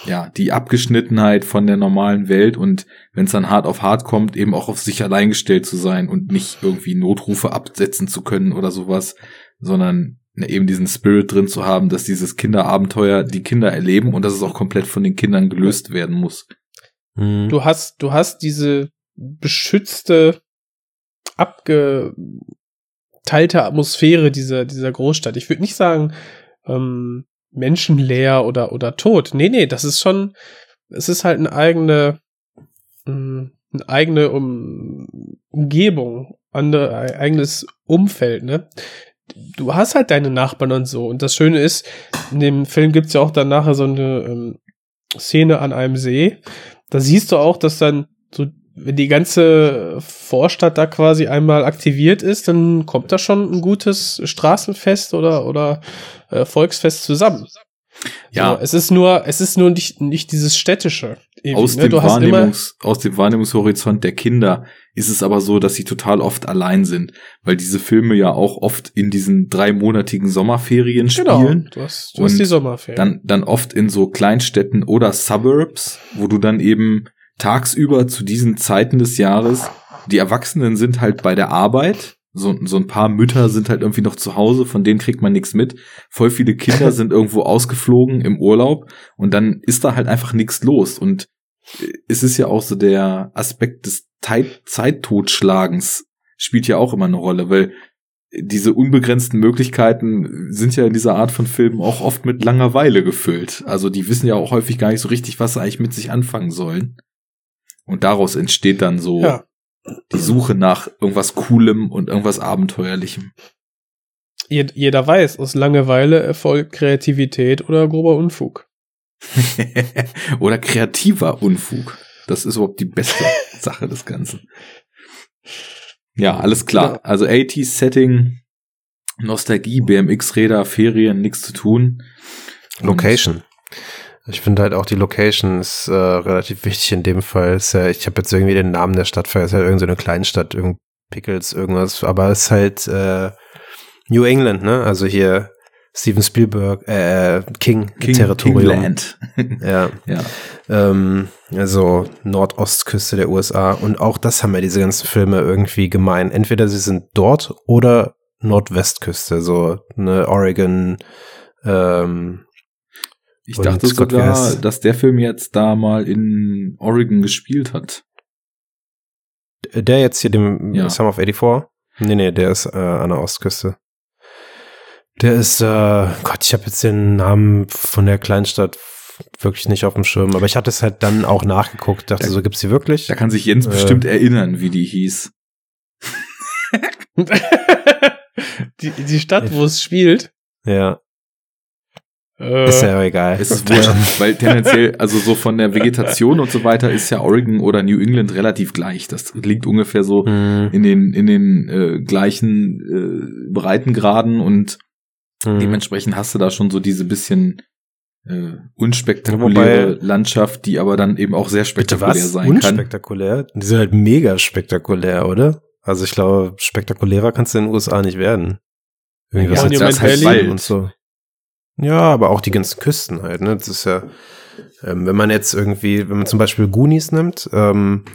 ja, die Abgeschnittenheit von der normalen Welt und wenn es dann hart auf hart kommt, eben auch auf sich allein gestellt zu sein und nicht irgendwie Notrufe absetzen zu können oder sowas, sondern eben diesen Spirit drin zu haben, dass dieses Kinderabenteuer die Kinder erleben und dass es auch komplett von den Kindern gelöst werden muss. Mhm. Du hast, du hast diese beschützte, abgeteilte Atmosphäre dieser, dieser Großstadt. Ich würde nicht sagen, ähm, menschenleer oder, oder tot. Nee, nee, das ist schon, es ist halt eine eigene, mh, eine eigene um, Umgebung, andere, ein eigenes Umfeld, ne? Du hast halt deine Nachbarn und so. Und das Schöne ist, in dem Film gibt's ja auch dann nachher so eine ähm, Szene an einem See. Da siehst du auch, dass dann so, wenn die ganze Vorstadt da quasi einmal aktiviert ist, dann kommt da schon ein gutes Straßenfest oder, oder äh, Volksfest zusammen. Ja. So, es ist nur, es ist nur nicht, nicht dieses städtische. Aus, ne? dem hast immer, Wahrnehmungs, aus dem Wahrnehmungshorizont der Kinder ist es aber so, dass sie total oft allein sind, weil diese Filme ja auch oft in diesen dreimonatigen Sommerferien genau, spielen. du hast, du hast die Sommerferien. Dann, dann oft in so Kleinstädten oder Suburbs, wo du dann eben tagsüber zu diesen Zeiten des Jahres, die Erwachsenen sind halt bei der Arbeit, so, so ein paar Mütter sind halt irgendwie noch zu Hause, von denen kriegt man nichts mit. Voll viele Kinder sind irgendwo ausgeflogen im Urlaub und dann ist da halt einfach nichts los. Und es ist ja auch so der Aspekt des Zeit Zeittotschlagens spielt ja auch immer eine Rolle, weil diese unbegrenzten Möglichkeiten sind ja in dieser Art von Filmen auch oft mit Langeweile gefüllt. Also die wissen ja auch häufig gar nicht so richtig, was sie eigentlich mit sich anfangen sollen. Und daraus entsteht dann so ja. die Suche nach irgendwas Coolem und irgendwas Abenteuerlichem. Jed jeder weiß, aus Langeweile erfolgt Kreativität oder grober Unfug. Oder kreativer Unfug. Das ist überhaupt die beste Sache des Ganzen. Ja, alles klar. Also 80s Setting, Nostalgie, BMX-Räder, Ferien, nichts zu tun. Und- Location. Ich finde halt auch die Location ist äh, relativ wichtig in dem Fall. Ist ja, ich habe jetzt irgendwie den Namen der Stadt vergessen. Ist ja irgendeine so eine Kleinstadt, irgendein Pickles, irgendwas, aber es ist halt äh, New England, ne? Also hier Steven Spielberg, äh, King, King, Territorium. Kingland. Ja. ja. Ähm, also Nordostküste der USA. Und auch das haben ja diese ganzen Filme irgendwie gemein. Entweder sie sind dort oder Nordwestküste, so ne Oregon. Ähm, Ich Und dachte Scott sogar, West. dass der Film jetzt da mal in Oregon gespielt hat. der jetzt hier dem Ja. Sum of 84? Nee, nee, der ist äh, an der Ostküste. Der ist, äh, Gott, ich habe jetzt den Namen von der Kleinstadt wirklich nicht auf dem Schirm, aber ich hatte es halt dann auch nachgeguckt, dachte Da- so, gibt's die wirklich? Da kann sich Jens Äh. bestimmt erinnern, wie die hieß. die, die Stadt, wo es spielt. Ja, Äh, ist ja egal. Es ist wurscht, weil tendenziell, also so von der Vegetation und so weiter ist ja Oregon oder New England relativ gleich. Das liegt ungefähr so Hm, in den, in den äh, gleichen äh, Breitengraden und hm. dementsprechend hast du da schon so diese bisschen äh, unspektakuläre Wobei- Landschaft, die aber dann eben auch sehr Bitte spektakulär was? sein kann. Unspektakulär? Die sind halt mega spektakulär, oder? Also ich glaube, spektakulärer kannst du in den USA nicht werden. Irgendwas Ja, mit Monument Sachsen Valley. und so. Ja, aber auch die ganzen Küsten halt, ne? Das ist ja, ähm, wenn man jetzt irgendwie, wenn man zum Beispiel Goonies nimmt, ähm,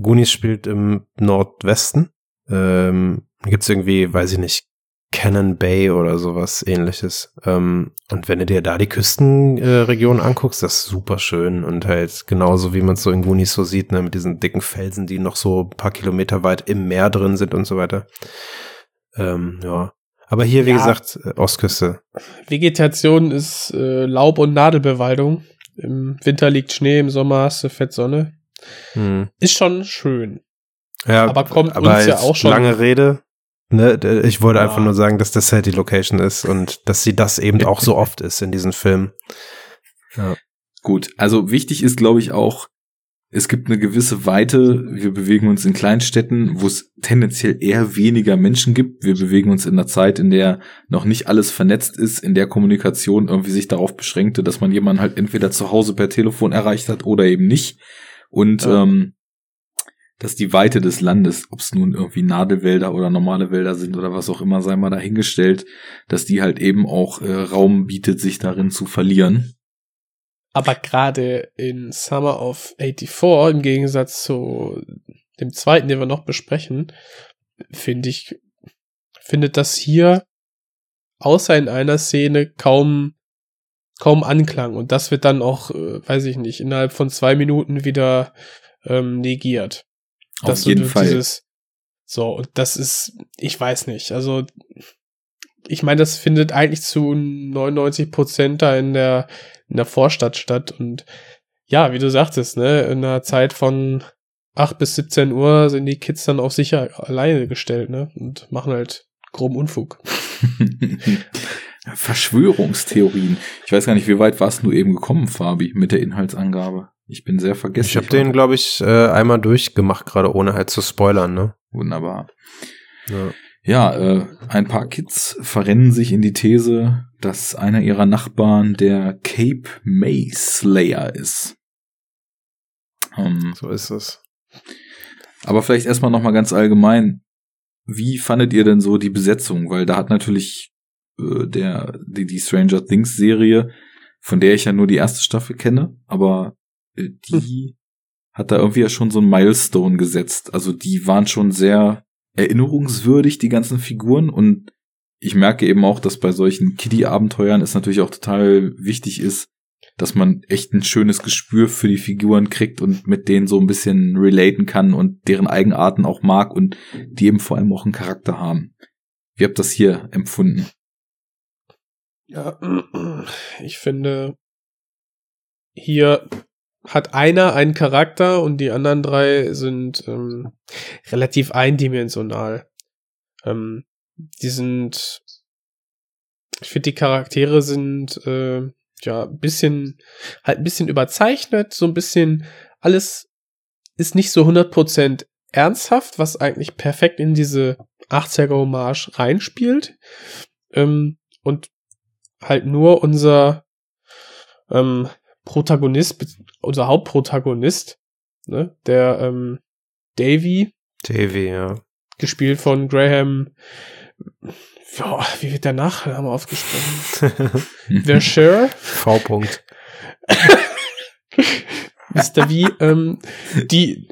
Goonies spielt im Nordwesten, ähm, gibt's irgendwie, weiß ich nicht, Cannon Bay oder sowas ähnliches. Ähm, und wenn du dir da die Küstenregion äh, anguckst, das ist super schön und halt genauso wie man es so in Goonies so sieht, ne, mit diesen dicken Felsen, die noch so ein paar Kilometer weit im Meer drin sind und so weiter. Ähm, ja. Aber hier, wie Ja. gesagt, Ostküste. Vegetation ist äh, Laub- und Nadelbewaldung. Im Winter liegt Schnee, im Sommer hast du Fettsonne. Hm. Ist schon schön. Ja, Aber kommt aber uns ja auch schon- Lange Rede. Ne, ich wollte Ja. einfach nur sagen, dass das halt die Location ist und dass sie das eben auch so oft ist in diesen Filmen. Gut, also wichtig ist, glaube ich, auch, es gibt eine gewisse Weite. Wir bewegen uns in Kleinstädten, wo es tendenziell eher weniger Menschen gibt. Wir bewegen uns in einer Zeit, in der noch nicht alles vernetzt ist, in der Kommunikation irgendwie sich darauf beschränkte, dass man jemanden halt entweder zu Hause per Telefon erreicht hat oder eben nicht. Und Ja. ähm, dass die Weite des Landes, ob es nun irgendwie Nadelwälder oder normale Wälder sind oder was auch immer, sei mal dahingestellt, dass die halt eben auch äh, Raum bietet, sich darin zu verlieren. Aber gerade in Summer of 84, im Gegensatz zu dem zweiten, den wir noch besprechen, finde ich, findet das hier außer in einer Szene kaum, kaum Anklang. Und das wird dann auch, äh, weiß ich nicht, innerhalb von zwei Minuten wieder ähm, negiert. Auf Dass jeden Fall. Dieses, so, und das ist, ich weiß nicht, also ich meine, das findet eigentlich zu 99 Prozent da in der, in der Vorstadt statt und ja, wie du sagtest, ne, in einer Zeit von 8 bis 17 Uhr sind die Kids dann auf sich alleine gestellt, ne, und machen halt groben Unfug. Verschwörungstheorien. Ich weiß gar nicht, wie weit warst du eben gekommen, Fabi, mit der Inhaltsangabe? Ich bin sehr vergessen. Ich habe den, glaube ich, äh, einmal durchgemacht, gerade ohne halt zu spoilern, ne? Wunderbar. Ja. Ja, äh, ein paar Kids verrennen sich in die These, dass einer ihrer Nachbarn der Cape May Slayer ist. Ähm, So ist es. aber vielleicht erstmal nochmal ganz allgemein. Wie fandet ihr denn so die Besetzung? Weil da hat natürlich äh, der, die, die Stranger Things Serie, von der ich ja nur die erste Staffel kenne, aber die hat da irgendwie ja schon so ein Milestone gesetzt. Also die waren schon sehr erinnerungswürdig, die ganzen Figuren. Und ich merke eben auch, dass bei solchen Kiddie-Abenteuern es natürlich auch total wichtig ist, dass man echt ein schönes Gespür für die Figuren kriegt und mit denen so ein bisschen relaten kann und deren Eigenarten auch mag und die eben vor allem auch einen Charakter haben. Wie habt ihr das hier empfunden? Ja, ich finde, hier hat einer einen Charakter und die anderen drei sind ähm, relativ eindimensional. Ähm, die sind, ich finde, die Charaktere sind äh, ja ein bisschen, halt ein bisschen überzeichnet, so ein bisschen, alles ist nicht so 100% ernsthaft, was eigentlich perfekt in diese 80er-Hommage reinspielt. Ähm, und halt nur unser ähm, Protagonist, unser Hauptprotagonist, ne, der ähm, Davy, TV, ja. gespielt von Graham. Ja, wie wird der Nachname aufgesprochen? Verscher, V. -Punkt. Mr. V, ähm, die,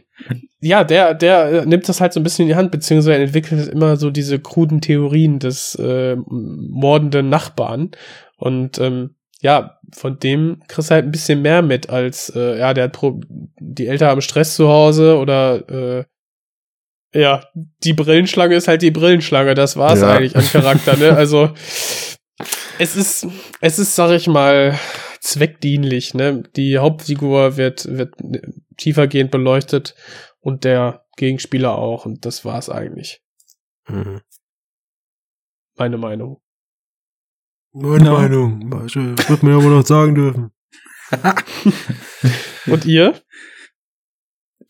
ja, der, der nimmt das halt so ein bisschen in die Hand, beziehungsweise entwickelt immer so diese kruden Theorien des äh, mordenden Nachbarn. Und ähm, ja, von dem kriegst du halt ein bisschen mehr mit als, äh, ja, der hat Pro die Eltern haben Stress zu Hause oder äh, ja, die Brillenschlange ist halt die Brillenschlange, das war's Ja. eigentlich an Charakter, ne? Also es ist, es ist, sag ich mal, zweckdienlich, ne? Die Hauptfigur wird, wird tiefergehend beleuchtet und der Gegenspieler auch und das war's eigentlich. Mhm. Meine Meinung. Meine Ja. Meinung. Wird mir aber noch sagen dürfen. Und ihr?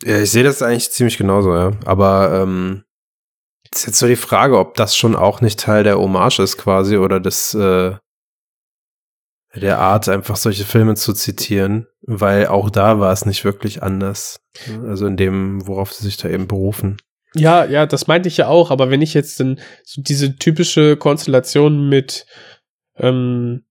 Ja, ich sehe das eigentlich ziemlich genauso, ja. Aber ähm, ist jetzt so die Frage, ob das schon auch nicht Teil der Hommage ist quasi oder des äh, der Art, einfach solche Filme zu zitieren, weil auch da war es nicht wirklich anders. Also in dem, worauf sie sich da eben berufen. Ja, ja, das meinte ich ja auch, aber wenn ich jetzt dann so diese typische Konstellation mit ähm,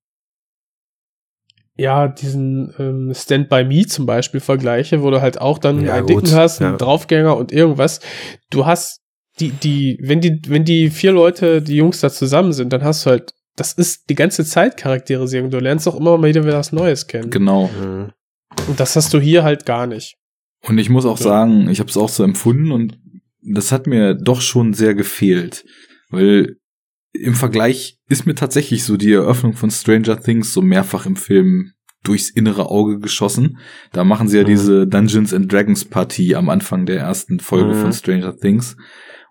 ja, diesen ähm, Stand by Me zum Beispiel vergleiche, wo du halt auch dann Ja, einen gut, Dicken hast, einen ja. Draufgänger und irgendwas. Du hast die, die, wenn die, wenn die vier Leute, die Jungs da zusammen sind, dann hast du halt, das ist die ganze Zeit Charakterisierung. Du lernst auch immer mal wieder was Neues kennen. Genau. Mhm. Und das hast du hier halt gar nicht. Und ich muss auch Ja. sagen, ich habe es auch so empfunden und das hat mir doch schon sehr gefehlt, weil im Vergleich ist mir tatsächlich so die Eröffnung von Stranger Things so mehrfach im Film durchs innere Auge geschossen. Da machen sie ja Mhm. diese Dungeons and Dragons Partie am Anfang der ersten Folge Mhm. von Stranger Things.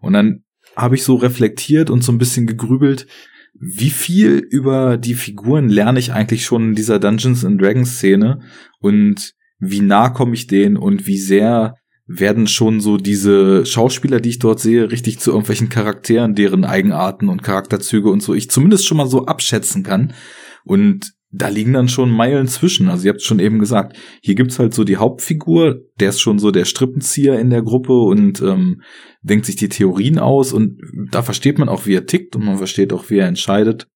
Und dann habe ich so reflektiert und so ein bisschen gegrübelt, wie viel über die Figuren lerne ich eigentlich schon in dieser Dungeons and Dragons Szene und wie nah komme ich denen und wie sehr werden schon so diese Schauspieler, die ich dort sehe, richtig zu irgendwelchen Charakteren, deren Eigenarten und Charakterzüge und so ich zumindest schon mal so abschätzen kann. Und da liegen dann schon Meilen zwischen. Also ihr habt schon eben gesagt, hier gibt's halt so die Hauptfigur, der ist schon so der Strippenzieher in der Gruppe und ähm, denkt sich die Theorien aus und da versteht man auch, wie er tickt und man versteht auch, wie er entscheidet.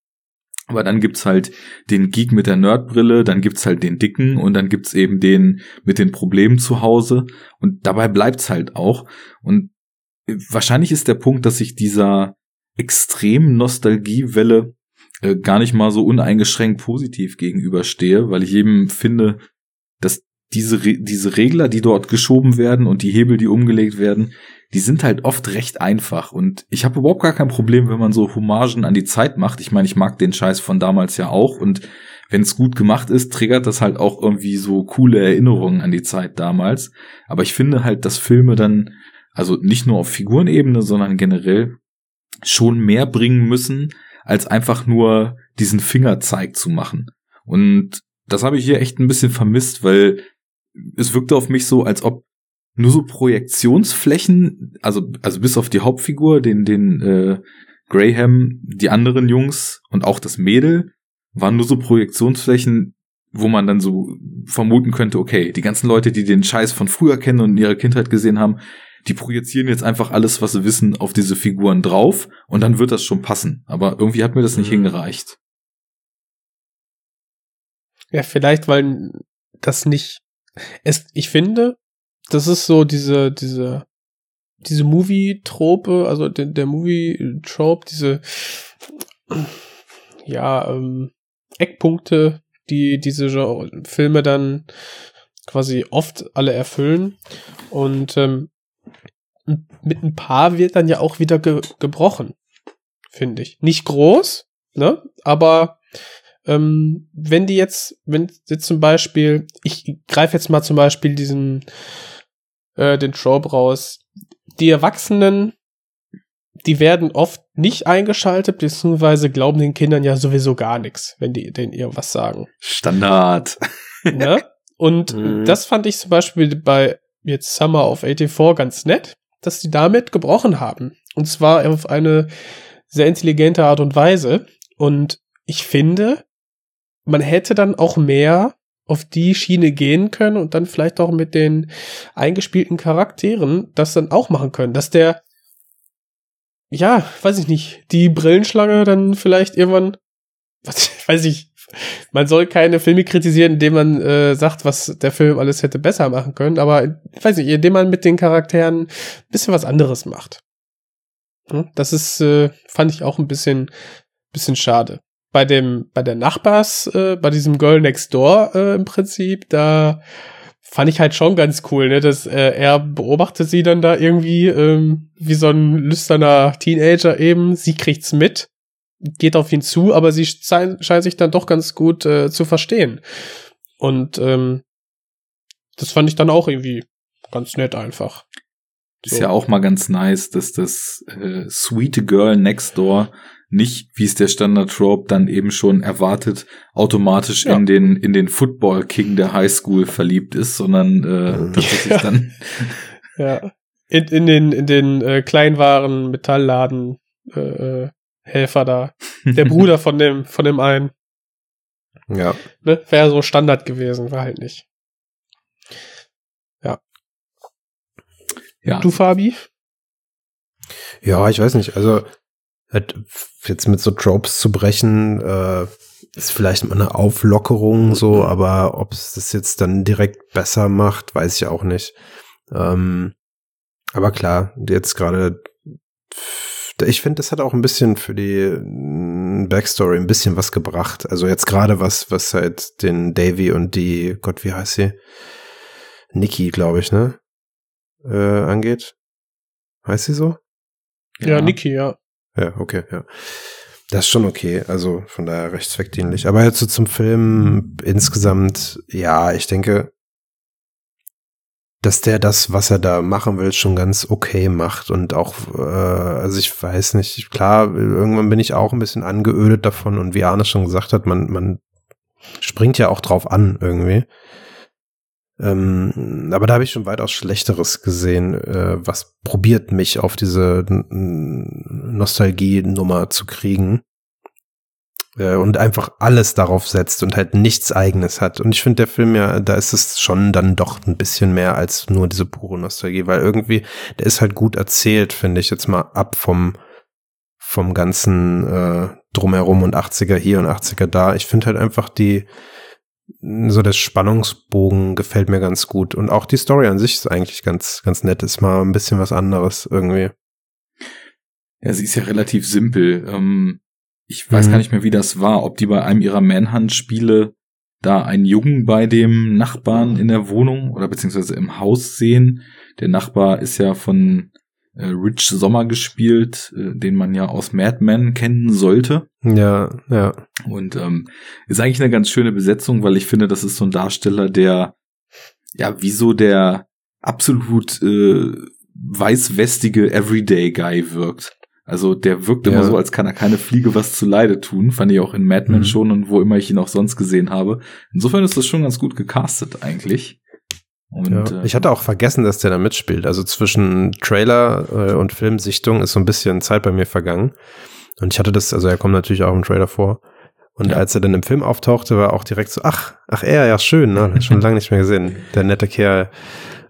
Aber dann gibt's halt den Geek mit der Nerdbrille, dann gibt's halt den Dicken und dann gibt's eben den mit den Problemen zu Hause und dabei bleibt's halt auch. Und wahrscheinlich ist der Punkt, dass ich dieser extremen Nostalgiewelle äh, gar nicht mal so uneingeschränkt positiv gegenüberstehe, weil ich eben finde, dass diese, diese Regler, die dort geschoben werden und die Hebel, die umgelegt werden, die sind halt oft recht einfach. Und ich habe überhaupt gar kein Problem, wenn man so Hommagen an die Zeit macht. Ich meine, ich mag den Scheiß von damals ja auch. Und wenn es gut gemacht ist, triggert das halt auch irgendwie so coole Erinnerungen an die Zeit damals. Aber ich finde halt, dass Filme dann, also nicht nur auf Figurenebene, sondern generell schon mehr bringen müssen, als einfach nur diesen Fingerzeig zu machen. Und das habe ich hier echt ein bisschen vermisst, weil es wirkte auf mich so, als ob nur so Projektionsflächen, also, also bis auf die Hauptfigur, den, den äh, Graham, die anderen Jungs und auch das Mädel, waren nur so Projektionsflächen, wo man dann so vermuten könnte, okay, die ganzen Leute, die den Scheiß von früher kennen und in ihrer Kindheit gesehen haben, die projizieren jetzt einfach alles, was sie wissen, auf diese Figuren drauf und dann wird das schon passen. Aber irgendwie hat mir das nicht Mhm. hingereicht. Ja, vielleicht, weil das nicht. Es, ich finde, das ist so diese, diese, diese Movie-Trope, also der, der Movie-Trope, diese, ja, ähm, Eckpunkte, die diese Genre Filme dann quasi oft alle erfüllen. Und ähm, mit ein paar wird dann ja auch wieder ge gebrochen, finde ich. Nicht groß, ne? Aber ähm, wenn die jetzt, wenn jetzt zum Beispiel, ich greife jetzt mal zum Beispiel diesen, äh, den Trope raus, die Erwachsenen, die werden oft nicht eingeschaltet, beziehungsweise glauben den Kindern ja sowieso gar nichts, wenn die denen irgendwas sagen. Standard. ne? Und Mhm. das fand ich zum Beispiel bei jetzt Summer of 84 ganz nett, dass die damit gebrochen haben. Und zwar auf eine sehr intelligente Art und Weise. Und ich finde, man hätte dann auch mehr auf die Schiene gehen können und dann vielleicht auch mit den eingespielten Charakteren das dann auch machen können, dass der ja, weiß ich nicht, die Brillenschlange dann vielleicht irgendwann, was, weiß ich, man soll keine Filme kritisieren, indem man äh, sagt, was der Film alles hätte besser machen können, aber weiß ich, indem man mit den Charakteren ein bisschen was anderes macht. Hm, das ist, äh, fand ich auch ein bisschen, bisschen schade. Bei dem, bei der Nachbars, äh, bei diesem Girl Next Door äh, im Prinzip, da fand ich halt schon ganz cool, ne, dass äh, er beobachtet sie dann da irgendwie ähm, wie so ein lüsterner Teenager eben. Sie kriegt's mit, geht auf ihn zu, aber sie scheint sich dann doch ganz gut äh, zu verstehen. Und ähm, das fand ich dann auch irgendwie ganz nett einfach. Ist ja auch mal ganz nice, dass das äh, Sweet Girl Next Door nicht, wie es der Standard Trope dann eben schon erwartet, automatisch Ja. in den in den Football King der High School verliebt ist, sondern äh, tatsächlich Ja. dann Ja. In, in den, in den äh, Kleinwaren, Metallladen, äh, äh, Helfer da. Der Bruder von dem, von dem einen. Ja. Ne? Wäre so Standard gewesen, war halt nicht. ja Du, Fabi? Ja, ich weiß nicht. Also jetzt mit so Tropes zu brechen, äh, ist vielleicht mal eine Auflockerung so, aber ob es das jetzt dann direkt besser macht, weiß ich auch nicht. Ähm, aber klar, jetzt gerade, ich finde, das hat auch ein bisschen für die mm, Backstory ein bisschen was gebracht. Also jetzt gerade was, was halt den Davy und die, Gott, wie heißt sie? Nikki, glaube ich, ne? Äh, angeht. Heißt sie so? Ja, Niki, ja. Ja, okay, ja. Das ist schon okay, also von daher recht zweckdienlich. Aber jetzt so zum Film insgesamt, ja, ich denke, dass der das, was er da machen will, schon ganz okay macht und auch, äh, also ich weiß nicht, klar, irgendwann bin ich auch ein bisschen angeödet davon und wie Arne schon gesagt hat, man, man springt ja auch drauf an irgendwie. Ähm, aber da habe ich schon weitaus Schlechteres gesehen, äh, was probiert mich auf diese Nostalgie-Nummer zu kriegen. Äh, und einfach alles darauf setzt und halt nichts eigenes hat. Und ich finde, der Film ja, da ist es schon dann doch ein bisschen mehr als nur diese pure Nostalgie, weil irgendwie, der ist halt gut erzählt, finde ich, jetzt mal ab vom, vom ganzen äh, Drumherum und 80er hier und 80er da. Ich finde halt einfach die, so der Spannungsbogen gefällt mir ganz gut. Und auch die Story an sich ist eigentlich ganz, ganz nett. Ist mal ein bisschen was anderes irgendwie. Ja, sie ist ja relativ simpel. Ähm, ich weiß Mhm. gar nicht mehr, wie das war, ob die bei einem ihrer Manhunt-Spiele da einen Jungen bei dem Nachbarn in der Wohnung oder beziehungsweise im Haus sehen. Der Nachbar ist ja von äh, Rich Sommer gespielt, äh, den man ja aus Mad Men kennen sollte. Ja, ja. Und ähm, ist eigentlich eine ganz schöne Besetzung, weil ich finde, das ist so ein Darsteller, der ja wie so der absolut äh, weißwestige Everyday Guy wirkt. Also der wirkt immer Ja. so, als kann er keine Fliege was zu Leide tun. Fand ich auch in Mad Men Mhm. schon und wo immer ich ihn auch sonst gesehen habe. Insofern ist das schon ganz gut gecastet eigentlich. Und ja. Ich hatte auch vergessen, dass der da mitspielt. Also zwischen Trailer äh, und Filmsichtung ist so ein bisschen Zeit bei mir vergangen. Und ich hatte das, also er kommt natürlich auch im Trailer vor. Und Ja. als er dann im Film auftauchte, war auch direkt so, ach, ach er, ja schön, ne? Schon lange nicht mehr gesehen. Der nette Kerl.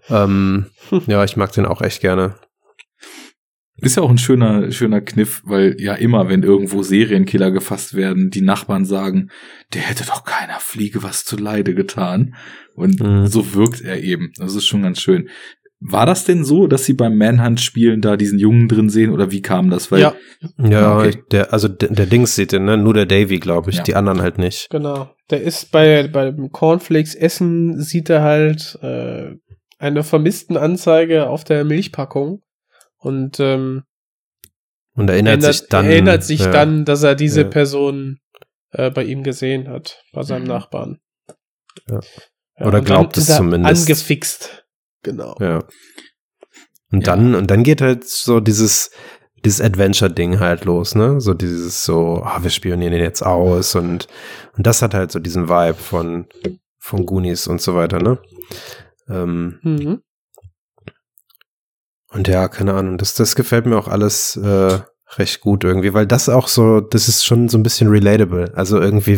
Ähm, ja, ich mag den auch echt gerne. Ist ja auch ein schöner, schöner Kniff, weil ja immer, wenn irgendwo Serienkiller gefasst werden, die Nachbarn sagen, der hätte doch keiner Fliege was zu Leide getan. Und Mhm. so wirkt er eben. Das ist schon ganz schön. War das denn so, dass sie beim Manhunt-Spielen da diesen Jungen drin sehen oder wie kam das? Weil Ja. Ja, Okay. ich- der, also der, der Dings sieht den, ne? Nur der Davy, glaube ich. Ja. Die anderen halt nicht. Genau. Der ist bei beim Cornflakes Essen sieht er halt äh, eine vermissten Anzeige auf der Milchpackung und ähm, Und erinnert, erinnert, sich dann. erinnert sich ja. dann, dass er diese Ja. Person äh, bei ihm gesehen hat, bei seinem. Nachbarn. Ja. Oder glaubt es zumindest. Angefixt. Genau. Ja. Und dann, und dann geht halt so dieses, dieses Adventure-Ding halt los, ne? So dieses so, ah, wir spionieren ihn jetzt aus und, und das hat halt so diesen Vibe von, von Goonies und so weiter, ne? Ähm, Mhm. Und ja, keine Ahnung, das, das gefällt mir auch alles äh, recht gut irgendwie, weil das auch so, das ist schon so ein bisschen relatable. Also irgendwie,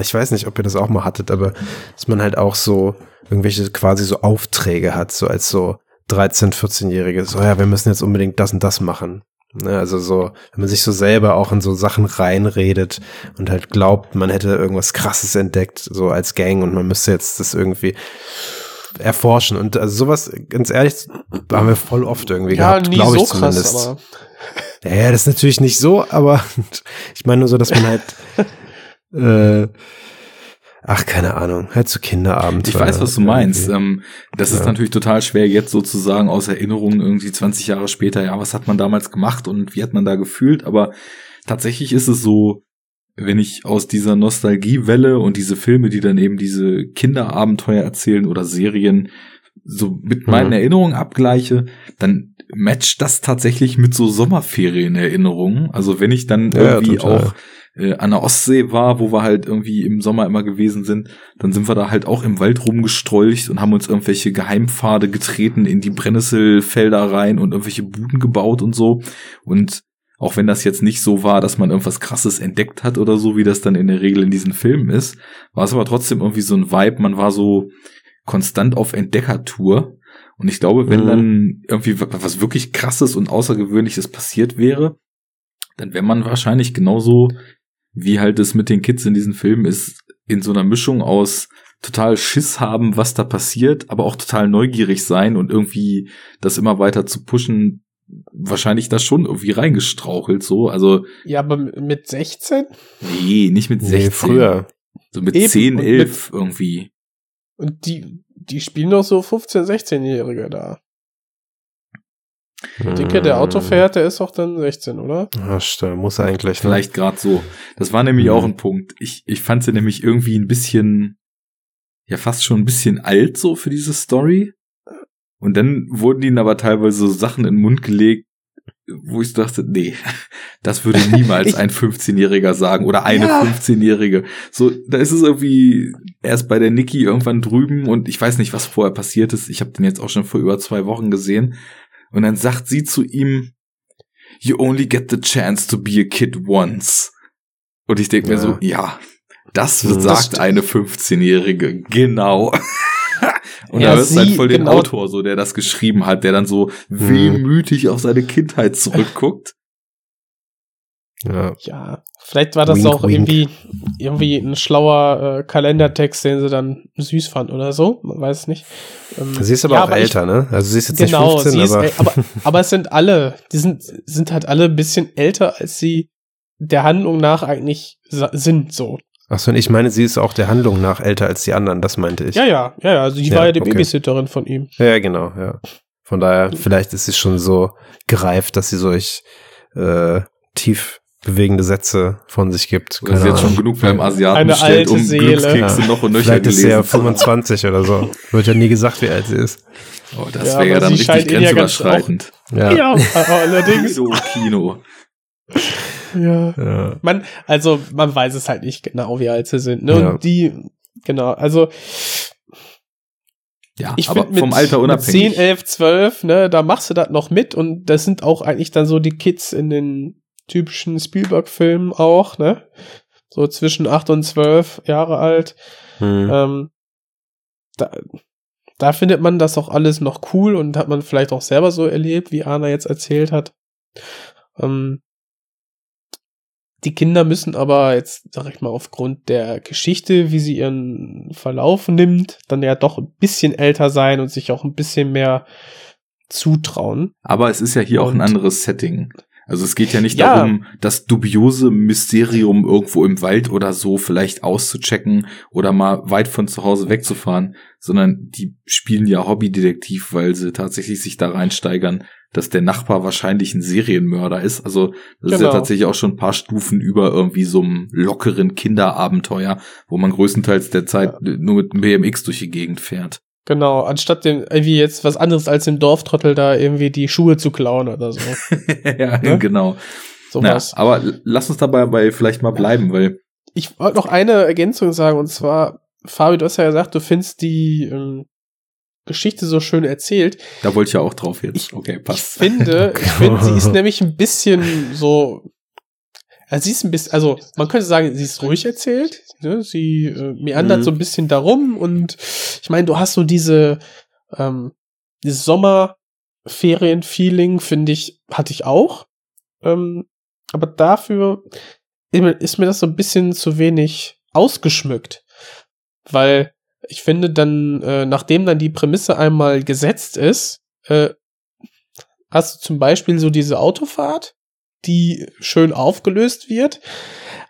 ich weiß nicht, ob ihr das auch mal hattet, aber dass man halt auch so irgendwelche quasi so Aufträge hat, so als so 13, 14-Jährige, so ja, wir müssen jetzt unbedingt das und das machen. Ne, also so, wenn man sich so selber auch in so Sachen reinredet und halt glaubt, man hätte irgendwas krasses entdeckt, so als Gang und man müsste jetzt das irgendwie erforschen. Und also sowas, ganz ehrlich, haben wir voll oft irgendwie Ja, gehabt, glaube ich so krass, zumindest. aber Ja, ja, das ist natürlich nicht so, aber ich meine nur so, dass man halt, äh, ach, keine Ahnung, halt so Kinderabend. Ich weiß, was du meinst. Ähm, das ist Ja. natürlich total schwer, jetzt sozusagen aus Erinnerungen irgendwie 20 Jahre später, ja, was hat man damals gemacht und wie hat man da gefühlt? Aber tatsächlich ist es so, wenn ich aus dieser Nostalgiewelle und diese Filme, die dann eben diese Kinderabenteuer erzählen oder Serien, so mit meinen Mhm. Erinnerungen abgleiche, dann matcht das tatsächlich mit so Sommerferien-Erinnerungen. Also wenn ich dann Ja, irgendwie total. auch äh, an der Ostsee war, wo wir halt irgendwie im Sommer immer gewesen sind, dann sind wir da halt auch im Wald rumgestrolcht und haben uns irgendwelche Geheimpfade getreten in die Brennnesselfelder rein und irgendwelche Buden gebaut und so. Und auch wenn das jetzt nicht so war, dass man irgendwas krasses entdeckt hat oder so, wie das dann in der Regel in diesen Filmen ist, war es aber trotzdem irgendwie so ein Vibe. Man war so konstant auf Entdeckertour. Und ich glaube, wenn Mhm. dann irgendwie wa- was wirklich krasses und außergewöhnliches passiert wäre, dann wäre man wahrscheinlich genauso, wie halt es mit den Kids in diesen Filmen ist, in so einer Mischung aus total Schiss haben, was da passiert, aber auch total neugierig sein und irgendwie das immer weiter zu pushen, wahrscheinlich da schon irgendwie reingestrauchelt so. Also, ja, aber mit 16? nee, nicht mit 16. Nee, früher. So mit Eben, 10, und 11 irgendwie. Und die, die spielen doch so 15-, 16-Jährige da. Dicke, der Auto fährt, der ist auch dann 16, oder? Ach, stimmt, muss er eigentlich. ne? Vielleicht gerade so. Das war nämlich Mhm. auch ein Punkt. Ich, ich fand sie nämlich irgendwie ein bisschen, ja fast schon ein bisschen alt so für diese Story. Und dann wurden ihnen aber teilweise so Sachen in den Mund gelegt, wo ich dachte, nee, das würde niemals ein 15-Jähriger sagen oder eine Ja. 15-Jährige. So, da ist es irgendwie erst bei der Niki irgendwann drüben und ich weiß nicht, was vorher passiert ist. Ich habe den jetzt auch schon vor über zwei Wochen gesehen. Und dann sagt sie zu ihm, You only get the chance to be a kid once. Und ich denke mir Ja. so, ja, das Das sagt eine 15-Jährige, genau. Und Ja, da ist sie- voll den genau- Autor so, der das geschrieben hat, der dann so wehmütig auf seine Kindheit zurückguckt. Ja. Ja, vielleicht war das Wink, auch wink. irgendwie irgendwie ein schlauer äh, Kalendertext, den sie dann süß fand oder so. Man weiß es nicht. Ähm, Sie ist aber ja, auch ich- älter, ne? Also sie ist jetzt genau, nicht 15, sie ist, aber, äl- aber, aber es sind alle, die sind, sind halt alle ein bisschen älter, als sie der Handlung nach eigentlich sind, so. Ach so, und ich meine, sie ist auch der Handlung nach älter als die anderen, das meinte ich. Ja, ja, ja, ja, also die Ja, war ja die okay. Babysitterin von ihm. Ja, genau, ja. Von daher, vielleicht ist sie schon so gereift, dass sie solch äh, tief bewegende Sätze von sich gibt. Du hast jetzt schon genug beim Asiaten Eine bestellt, alte um Seele. Glückskekse Ja. noch und nöcher Vielleicht ist sie ja gelesen. zu haben. 25 oder so. Wird ja nie gesagt, wie alt sie ist. Oh, das Ja, wäre ja dann sie richtig grenzüberschreitend. Ja. Ja, allerdings. So Kino. Ja. ja. Man, also man weiß es halt nicht genau, wie alt sie sind. Ne? Ja. Und die, genau, also Ja, ich aber finde mit, vom Alter mit unabhängig. 10, 11, 12, ne, da machst du das noch mit und das sind auch eigentlich dann so die Kids in den typischen Spielberg-Filmen auch, ne? So zwischen 8 und 12 Jahre alt. Hm. Ähm, da, da findet man das auch alles noch cool und hat man vielleicht auch selber so erlebt, wie Anna jetzt erzählt hat. Ähm, die Kinder müssen aber jetzt, sag ich mal, aufgrund der Geschichte, wie sie ihren Verlauf nimmt, dann ja doch ein bisschen älter sein und sich auch ein bisschen mehr zutrauen. Aber es ist ja hier auch ein Und- anderes Setting. Also es geht ja nicht Ja. darum, das dubiose Mysterium irgendwo im Wald oder so vielleicht auszuchecken oder mal weit von zu Hause wegzufahren, sondern die spielen ja Hobbydetektiv, weil sie tatsächlich sich da reinsteigern, dass der Nachbar wahrscheinlich ein Serienmörder ist. Also das ist ja Genau. tatsächlich auch schon ein paar Stufen über irgendwie so einem lockeren Kinderabenteuer, wo man größtenteils der Zeit nur mit einem BMX durch die Gegend fährt. Genau, anstatt dem irgendwie jetzt was anderes als dem Dorftrottel da irgendwie die Schuhe zu klauen oder so. ja, Ne? genau. Na, Sowas. aber lass uns dabei bei vielleicht mal bleiben, weil Ich wollte noch eine Ergänzung sagen, und zwar, Fabi, du hast ja gesagt, du findest die ähm, Geschichte so schön erzählt. Da wollte ich ja auch drauf jetzt. Ich, okay, Ich passt. finde, ich finde, sie ist nämlich ein bisschen so. Also sie ist ein bisschen, also man könnte sagen, sie ist ruhig erzählt. Ne? Sie äh, meandert Mhm. so ein bisschen darum und ich meine, du hast so diese, ähm, dieses Sommerferien-Feeling, finde ich, hatte ich auch. Ähm, aber dafür ist mir das so ein bisschen zu wenig ausgeschmückt. Weil ich finde dann, äh, nachdem dann die Prämisse einmal gesetzt ist, äh, hast du zum Beispiel so diese Autofahrt, die schön aufgelöst wird.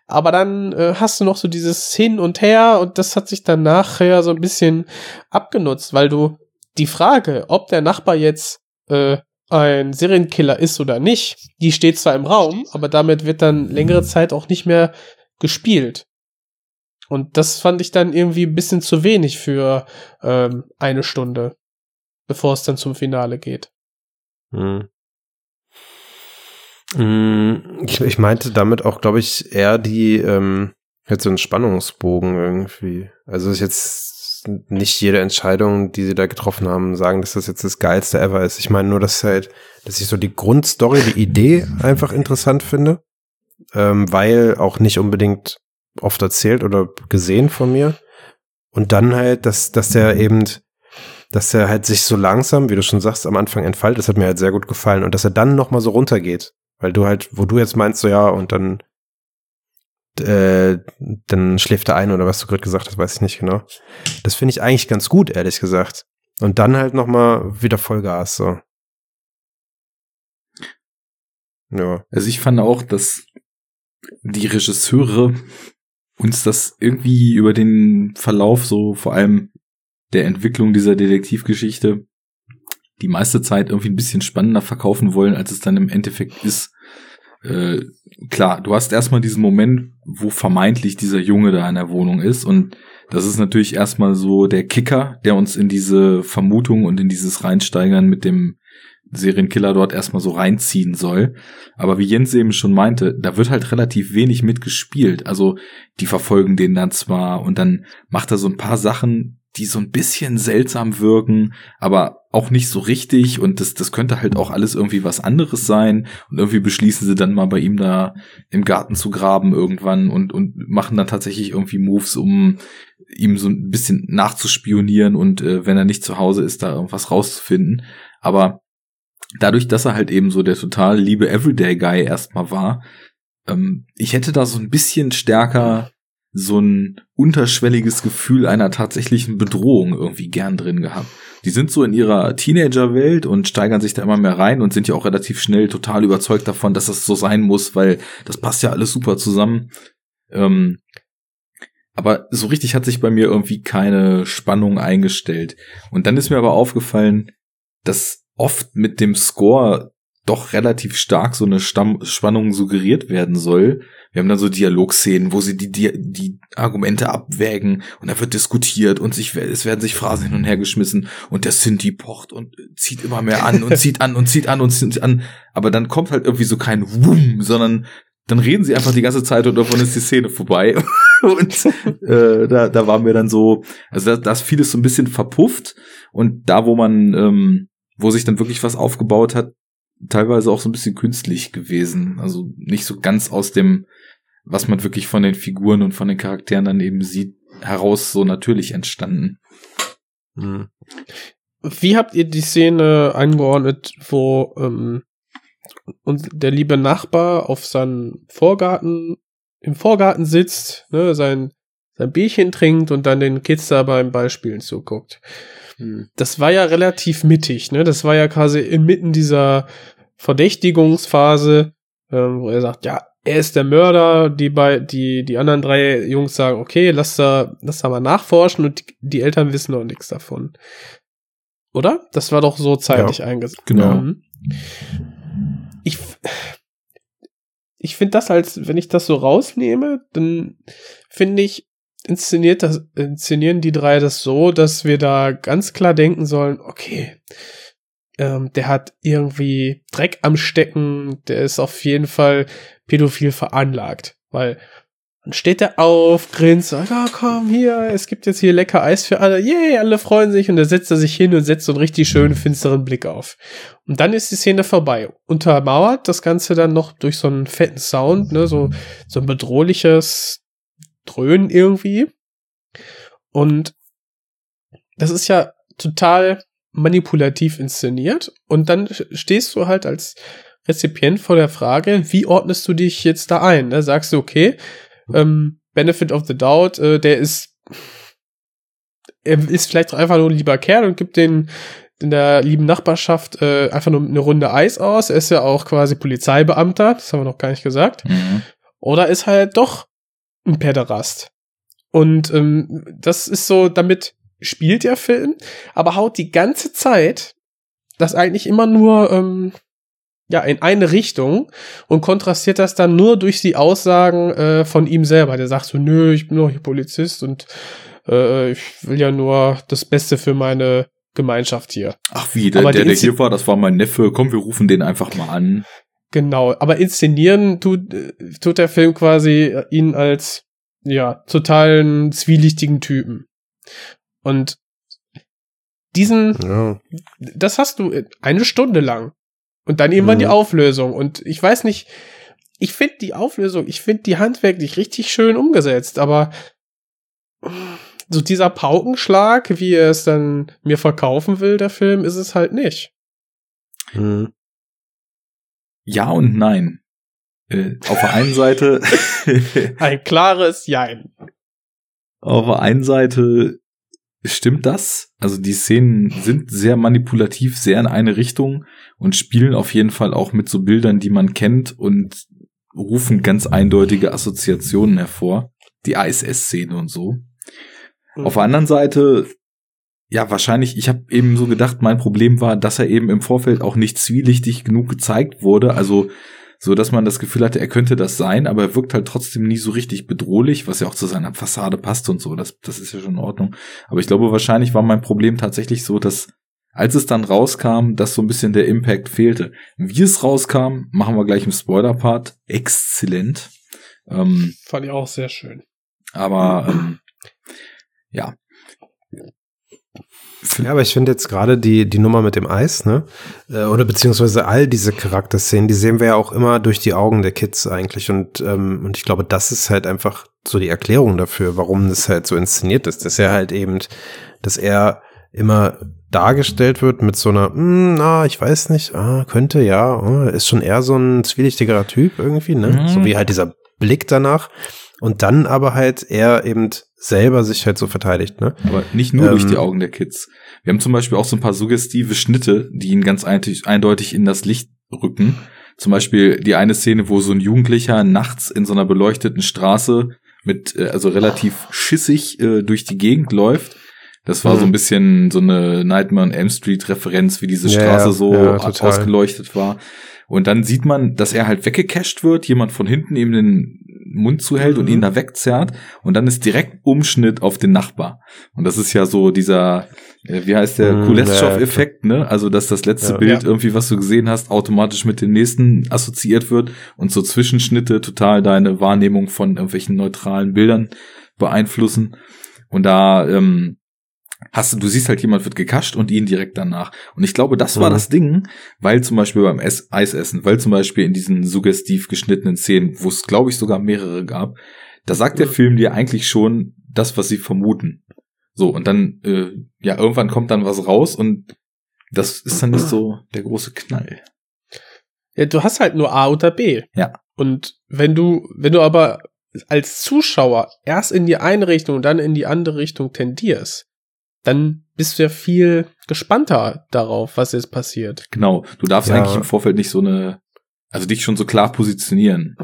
Aber dann äh, hast du noch so dieses Hin und Her und das hat sich dann nachher so ein bisschen abgenutzt, weil du die Frage, ob der Nachbar jetzt äh, ein Serienkiller ist oder nicht, die steht zwar im Raum, aber damit wird dann längere Zeit auch nicht mehr gespielt. Und das fand ich dann irgendwie ein bisschen zu wenig für ähm, eine Stunde, bevor es dann zum Finale geht. Hm. Hm, Ich, ich meinte damit auch, glaube ich, eher die, ähm, jetzt so einen Spannungsbogen irgendwie. Also ist jetzt nicht jede Entscheidung, die sie da getroffen haben, sagen, dass das jetzt das geilste ever ist. Ich meine nur, dass halt, dass ich so die Grundstory, die Idee einfach interessant finde, ähm, weil auch nicht unbedingt oft erzählt oder gesehen von mir. Und dann halt, dass, dass der eben, dass er halt sich so langsam, wie du schon sagst, am Anfang entfaltet, das hat mir halt sehr gut gefallen. Und dass er dann nochmal so runtergeht. Weil du halt, wo du jetzt meinst, so ja, und dann, äh, dann schläft er ein oder was du gerade gesagt hast, weiß ich nicht genau. Das finde ich eigentlich ganz gut, ehrlich gesagt. Und dann halt nochmal wieder Vollgas, so. Ja. Also ich fand auch, dass die Regisseure uns das irgendwie über den Verlauf so vor allem der Entwicklung dieser Detektivgeschichte die meiste Zeit irgendwie ein bisschen spannender verkaufen wollen, als es dann im Endeffekt ist. Äh, klar, du hast erstmal diesen Moment, wo vermeintlich dieser Junge da in der Wohnung ist und das ist natürlich erstmal so der Kicker, der uns in diese Vermutung und in dieses Reinsteigern mit dem Serienkiller dort erstmal so reinziehen soll. Aber wie Jens eben schon meinte, da wird halt relativ wenig mitgespielt. Also die verfolgen den dann zwar und dann macht er so ein paar Sachen, die so ein bisschen seltsam wirken, aber auch nicht so richtig und das, das könnte halt auch alles irgendwie was anderes sein und irgendwie beschließen sie dann mal bei ihm da im Garten zu graben irgendwann und, und machen dann tatsächlich irgendwie Moves, um ihm so ein bisschen nachzuspionieren und äh, wenn er nicht zu Hause ist, da irgendwas rauszufinden. Aber dadurch, dass er halt eben so der total liebe Everyday Guy erstmal war, ähm, ich hätte da so ein bisschen stärker so ein unterschwelliges Gefühl einer tatsächlichen Bedrohung irgendwie gern drin gehabt. Die sind so in ihrer Teenagerwelt und steigern sich da immer mehr rein und sind ja auch relativ schnell total überzeugt davon, dass das so sein muss, weil das passt ja alles super zusammen. Ähm, aber so richtig hat sich bei mir irgendwie keine Spannung eingestellt. Und dann ist mir aber aufgefallen, dass oft mit dem Score doch relativ stark so eine Stamm Spannung suggeriert werden soll. Wir haben dann so Dialogszenen, wo sie die, die, die Argumente abwägen und da wird diskutiert und sich, es werden sich Phrasen hin und her geschmissen und der Sinti pocht und zieht immer mehr an und zieht an und zieht an und zieht an. Aber dann kommt halt irgendwie so kein Wum, sondern dann reden sie einfach die ganze Zeit und davon ist die Szene vorbei. und äh, da, da waren wir dann so, also da, da ist vieles so ein bisschen verpufft und da, wo man, ähm, wo sich dann wirklich was aufgebaut hat, teilweise auch so ein bisschen künstlich gewesen. Also nicht so ganz aus dem, was man wirklich von den Figuren und von den Charakteren dann eben sieht, heraus so natürlich entstanden. Hm. Wie habt ihr die Szene eingeordnet, wo ähm, und der liebe Nachbar auf seinem Vorgarten, im Vorgarten sitzt, ne, sein, sein Bierchen trinkt und dann den Kids da beim Ballspielen zuguckt? Das war ja relativ mittig, ne? Das war ja quasi inmitten dieser Verdächtigungsphase, ähm, wo er sagt, ja, er ist der Mörder, die bei, die, die anderen drei Jungs sagen, okay, lass da, lass da mal nachforschen und die, die Eltern wissen noch nichts davon. Oder? Das war doch so zeitlich Ja, eingesetzt. genau. Mhm. Ich, ich finde das als, wenn ich das so rausnehme, dann finde ich, inszeniert das, inszenieren die drei das so, dass wir da ganz klar denken sollen, okay, ähm, der hat irgendwie Dreck am Stecken, der ist auf jeden Fall pädophil veranlagt, weil Dann steht er auf, grinst, sagt, oh, komm hier, es gibt jetzt hier lecker Eis für alle. Yay, alle freuen sich. Und dann setzt er sich hin und setzt so einen richtig schönen, finsteren Blick auf. Und dann ist die Szene vorbei. Untermauert das Ganze dann noch durch so einen fetten Sound, ne, so, so ein bedrohliches Dröhnen irgendwie. Und das ist ja total manipulativ inszeniert. Und dann stehst du halt als Rezipient vor der Frage, wie ordnest du dich jetzt da ein? Ne? Sagst du, okay, ähm, Benefit of the Doubt, äh, der ist, er ist vielleicht einfach nur ein lieber Kerl und gibt den in der lieben Nachbarschaft äh, einfach nur eine Runde Eis aus. Er ist ja auch quasi Polizeibeamter, das haben wir noch gar nicht gesagt. Mhm. Oder ist halt doch ein Pederast. Und ähm, das ist so, damit spielt der Film, aber haut die ganze Zeit das eigentlich immer nur ähm, ja in eine Richtung und kontrastiert das dann nur durch die Aussagen äh, von ihm selber. Der sagt so, nö, ich bin doch hier Polizist und äh, ich will ja nur das Beste für meine Gemeinschaft hier. Ach wie, der, Aber der, der hier war, das war mein Neffe. Komm, wir rufen den einfach mal an. Genau, aber inszenieren tut, tut der Film quasi ihn als ja totalen zwielichtigen Typen. Und diesen Ja. das hast du eine Stunde lang. Und dann irgendwann Mhm. die Auflösung. Und ich weiß nicht, ich finde die Auflösung, ich finde die handwerklich richtig schön umgesetzt, aber so dieser Paukenschlag, wie er es dann mir verkaufen will, der Film, ist es halt nicht. Mhm. Ja und nein. Äh, auf der einen Seite, Ein klares Jein. auf der einen Seite stimmt das. Also die Szenen sind sehr manipulativ, sehr in eine Richtung und spielen auf jeden Fall auch mit so Bildern, die man kennt und rufen ganz eindeutige Assoziationen hervor. Die ISS-Szene und so. Auf der anderen Seite, ja, wahrscheinlich, ich habe eben so gedacht, mein Problem war, dass er eben im Vorfeld auch nicht zwielichtig genug gezeigt wurde. Also so, dass man das Gefühl hatte, er könnte das sein, aber er wirkt halt trotzdem nie so richtig bedrohlich, was ja auch zu seiner Fassade passt und so. Das, das ist ja schon in Ordnung. Aber ich glaube, wahrscheinlich war mein Problem tatsächlich so, dass als es dann rauskam, dass so ein bisschen der Impact fehlte. Wie es rauskam, machen wir gleich im Spoiler-Part. Exzellent. Ähm, Fand ich auch sehr schön. aber ähm, ja. Ja, aber ich finde jetzt gerade die, die Nummer mit dem Eis, ne? Äh, Oder beziehungsweise all diese Charakterszenen, die sehen wir ja auch immer durch die Augen der Kids eigentlich. Und, ähm, und ich glaube, das ist halt einfach so die Erklärung dafür, warum das halt so inszeniert ist. Dass er halt eben, dass er immer dargestellt wird mit so einer, hm, na, ich weiß nicht, ah, könnte, ja, oh, ist schon eher so ein zwielichtigerer Typ irgendwie, ne? Mhm. So wie halt dieser Blick danach. Und dann aber halt er eben selber sich halt so verteidigt, ne? Aber nicht nur durch Ähm, die Augen der Kids. Wir haben zum Beispiel auch so ein paar suggestive Schnitte, die ihn ganz eindeutig, in das Licht rücken. Zum Beispiel die eine Szene, wo so ein Jugendlicher nachts in so einer beleuchteten Straße mit, äh, also relativ schissig äh, durch die Gegend läuft. Das war so ein Mhm. bisschen so eine Nightmare on Elm Street Referenz, wie diese Ja, Straße so ja, ausgeleuchtet war. Und dann sieht man, dass er halt weggecasht wird, jemand von hinten ihm den Mund zuhält und Mhm. ihn da wegzerrt. Und dann ist direkt Umschnitt auf den Nachbar. Und das ist ja so dieser, äh, wie heißt der, Mhm, Kuleshov-Effekt, ne? Also, dass das letzte Ja. Bild Ja. irgendwie, was du gesehen hast, automatisch mit dem nächsten assoziiert wird und so Zwischenschnitte total deine Wahrnehmung von irgendwelchen neutralen Bildern beeinflussen. Und da, ähm, hast du, du siehst halt, jemand wird gekascht und ihn direkt danach. Und ich glaube, das war Mhm. das Ding, weil zum Beispiel beim Ess Eisessen, weil zum Beispiel in diesen suggestiv geschnittenen Szenen, wo es, glaube ich, sogar mehrere gab, da sagt der. Film dir eigentlich schon das, was sie vermuten. So, und dann, äh, ja, irgendwann kommt dann was raus und das ist dann nicht so der große Knall. Ja, du hast halt nur A oder B. Ja. Und wenn du, wenn du aber als Zuschauer erst in die eine Richtung und dann in die andere Richtung tendierst, dann bist du ja viel gespannter darauf, was jetzt passiert. Genau, du darfst Ja. eigentlich im Vorfeld nicht so eine, also dich schon so klar positionieren.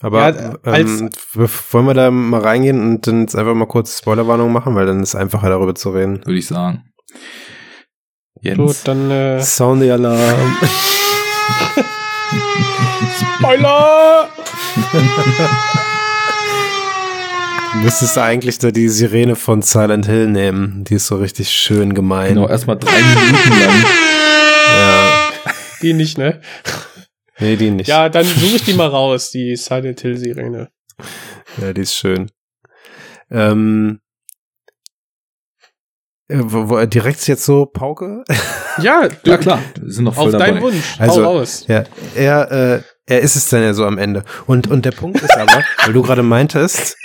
Aber Ja, ähm, wollen wir da mal reingehen und dann jetzt einfach mal kurz Spoilerwarnung machen, weil dann ist es einfacher darüber zu reden. würde ich sagen. Jens. Gut, dann äh, Sound the Alarm. Spoiler! Du müsstest eigentlich da die Sirene von Silent Hill nehmen. Die ist so richtig schön gemein. Genau, erstmal drei Minuten lang. Ja. Die nicht, ne? Nee, die nicht. Ja, dann suche ich die mal raus, die Silent Hill Sirene. Ja, die ist schön. Ähm, äh, wo, wo, direkt jetzt so Pauke? Ja, du, Ja klar, wir sind noch voll auf dabei. deinen Wunsch. Also, Hau raus. Ja, er, äh, er ist es dann ja so am Ende. Und, und der Punkt ist aber, weil du gerade meintest,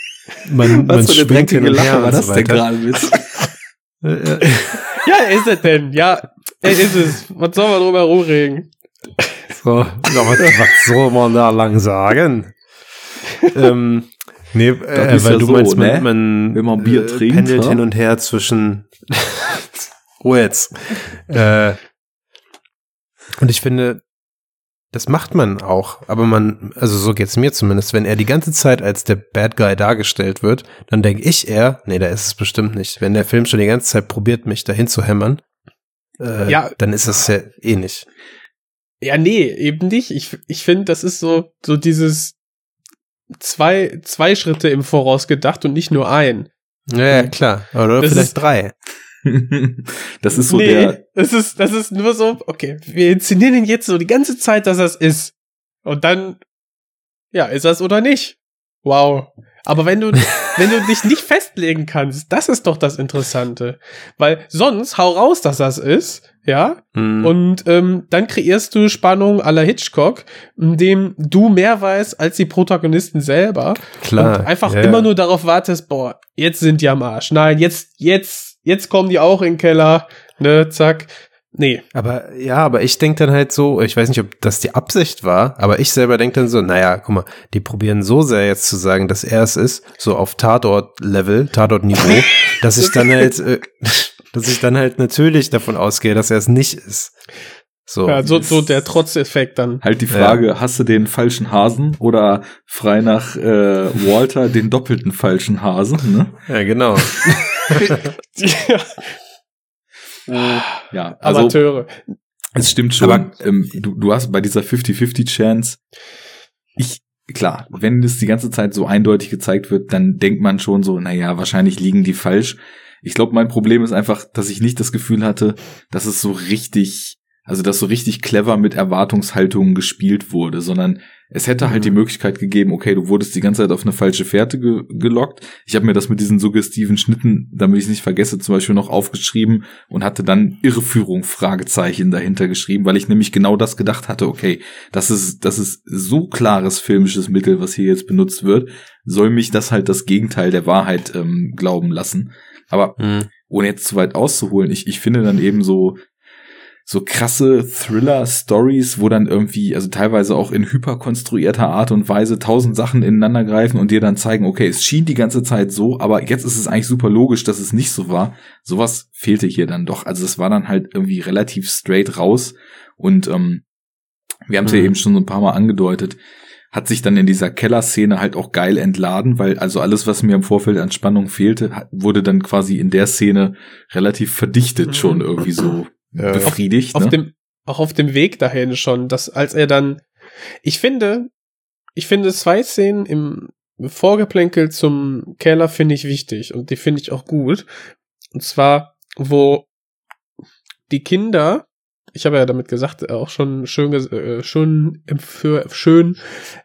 man, man Was für eine dreckige Lache war das so denn gerade mit? Ja, er ist es denn. Ja, er ist es. Was soll man drüber rumregen? So, was, was soll man da lang sagen? ähm, nee, äh, weil ja du so, meinst, man, ne? man Wenn man Bier äh, trinkt, pendelt ja? hin und her zwischen Ruhe jetzt. Äh, und ich finde, das macht man auch, aber man, also so geht's mir zumindest, wenn er die ganze Zeit als der Bad Guy dargestellt wird, dann denke ich eher, nee, da ist es bestimmt nicht. Wenn der Film schon die ganze Zeit probiert, mich dahin zu hämmern, äh, Ja. dann ist es ja eh nicht. Ja, nee, eben nicht. Ich, ich finde, das ist so, so dieses zwei, zwei Schritte im Voraus gedacht und nicht nur ein. Ja, ja klar. Oder Das vielleicht ist- drei. das ist so nee, der, das ist, das ist nur so, okay, wir inszenieren ihn jetzt so die ganze Zeit, dass es ist. Und dann, ja, ist es oder nicht? Wow. Aber wenn du, wenn du dich nicht festlegen kannst, das ist doch das Interessante. Weil sonst hau raus, dass das ist, ja, Hm. und ähm, dann kreierst du Spannung à la Hitchcock, in dem du mehr weißt als die Protagonisten selber. Klar. Und einfach ja, immer nur darauf wartest, boah, jetzt sind die am Arsch. Nein, jetzt, jetzt, jetzt kommen die auch in den Keller. Ne, zack. Nee. Aber ja, aber ich denke dann halt so, ich weiß nicht, ob das die Absicht war, aber ich selber denke dann so, naja, guck mal, die probieren so sehr jetzt zu sagen, dass er es ist, so auf Tatort-Level, Tatort-Niveau, dass ich dann halt, äh, dass ich dann halt natürlich davon ausgehe, dass er es nicht ist. So. Ja, so, so der Trotzeffekt dann. halt die Frage, hast du den falschen Hasen oder frei nach äh, Walter den doppelten falschen Hasen, ne? Ja, genau. ja, Ja, also Amateure. es stimmt schon. Aber- ähm, du, du hast bei dieser 50-50 Chance, ich, klar, wenn das die ganze Zeit so eindeutig gezeigt wird, dann denkt man schon so, naja, wahrscheinlich liegen die falsch. Ich glaube, mein Problem ist einfach, dass ich nicht das Gefühl hatte, dass es so richtig, also dass so richtig clever mit Erwartungshaltungen gespielt wurde, sondern es hätte halt die Möglichkeit gegeben, okay, du wurdest die ganze Zeit auf eine falsche Fährte ge gelockt. Ich habe mir das mit diesen suggestiven Schnitten, damit ich es nicht vergesse, zum Beispiel noch aufgeschrieben und hatte dann Irreführung Fragezeichen dahinter geschrieben, weil ich nämlich genau das gedacht hatte, okay, das ist, das ist so klares filmisches Mittel, was hier jetzt benutzt wird, soll mich das halt das Gegenteil der Wahrheit ähm, glauben lassen. Aber Hm. ohne jetzt zu weit auszuholen, ich, ich finde dann eben so, so krasse Thriller-Stories, wo dann irgendwie, also teilweise auch in hyperkonstruierter Art und Weise tausend Sachen ineinander greifen und dir dann zeigen, okay, es schien die ganze Zeit so, aber jetzt ist es eigentlich super logisch, dass es nicht so war. Sowas fehlte hier dann doch. Also es war dann halt irgendwie relativ straight raus und ähm, wir haben es ja Mhm. eben schon so ein paar Mal angedeutet, hat sich dann in dieser Kellerszene halt auch geil entladen, weil also alles, was mir im Vorfeld an Spannung fehlte, wurde dann quasi in der Szene relativ verdichtet Mhm. schon irgendwie so Ja. befriedigt. auf ne? dem, auch auf dem Weg dahin schon, dass als er dann, ich finde, ich finde zwei Szenen im Vorgeplänkel zum Keller finde ich wichtig und die finde ich auch gut. Und zwar, wo die Kinder, ich habe ja damit gesagt, auch schon schön, äh, schon em- für schön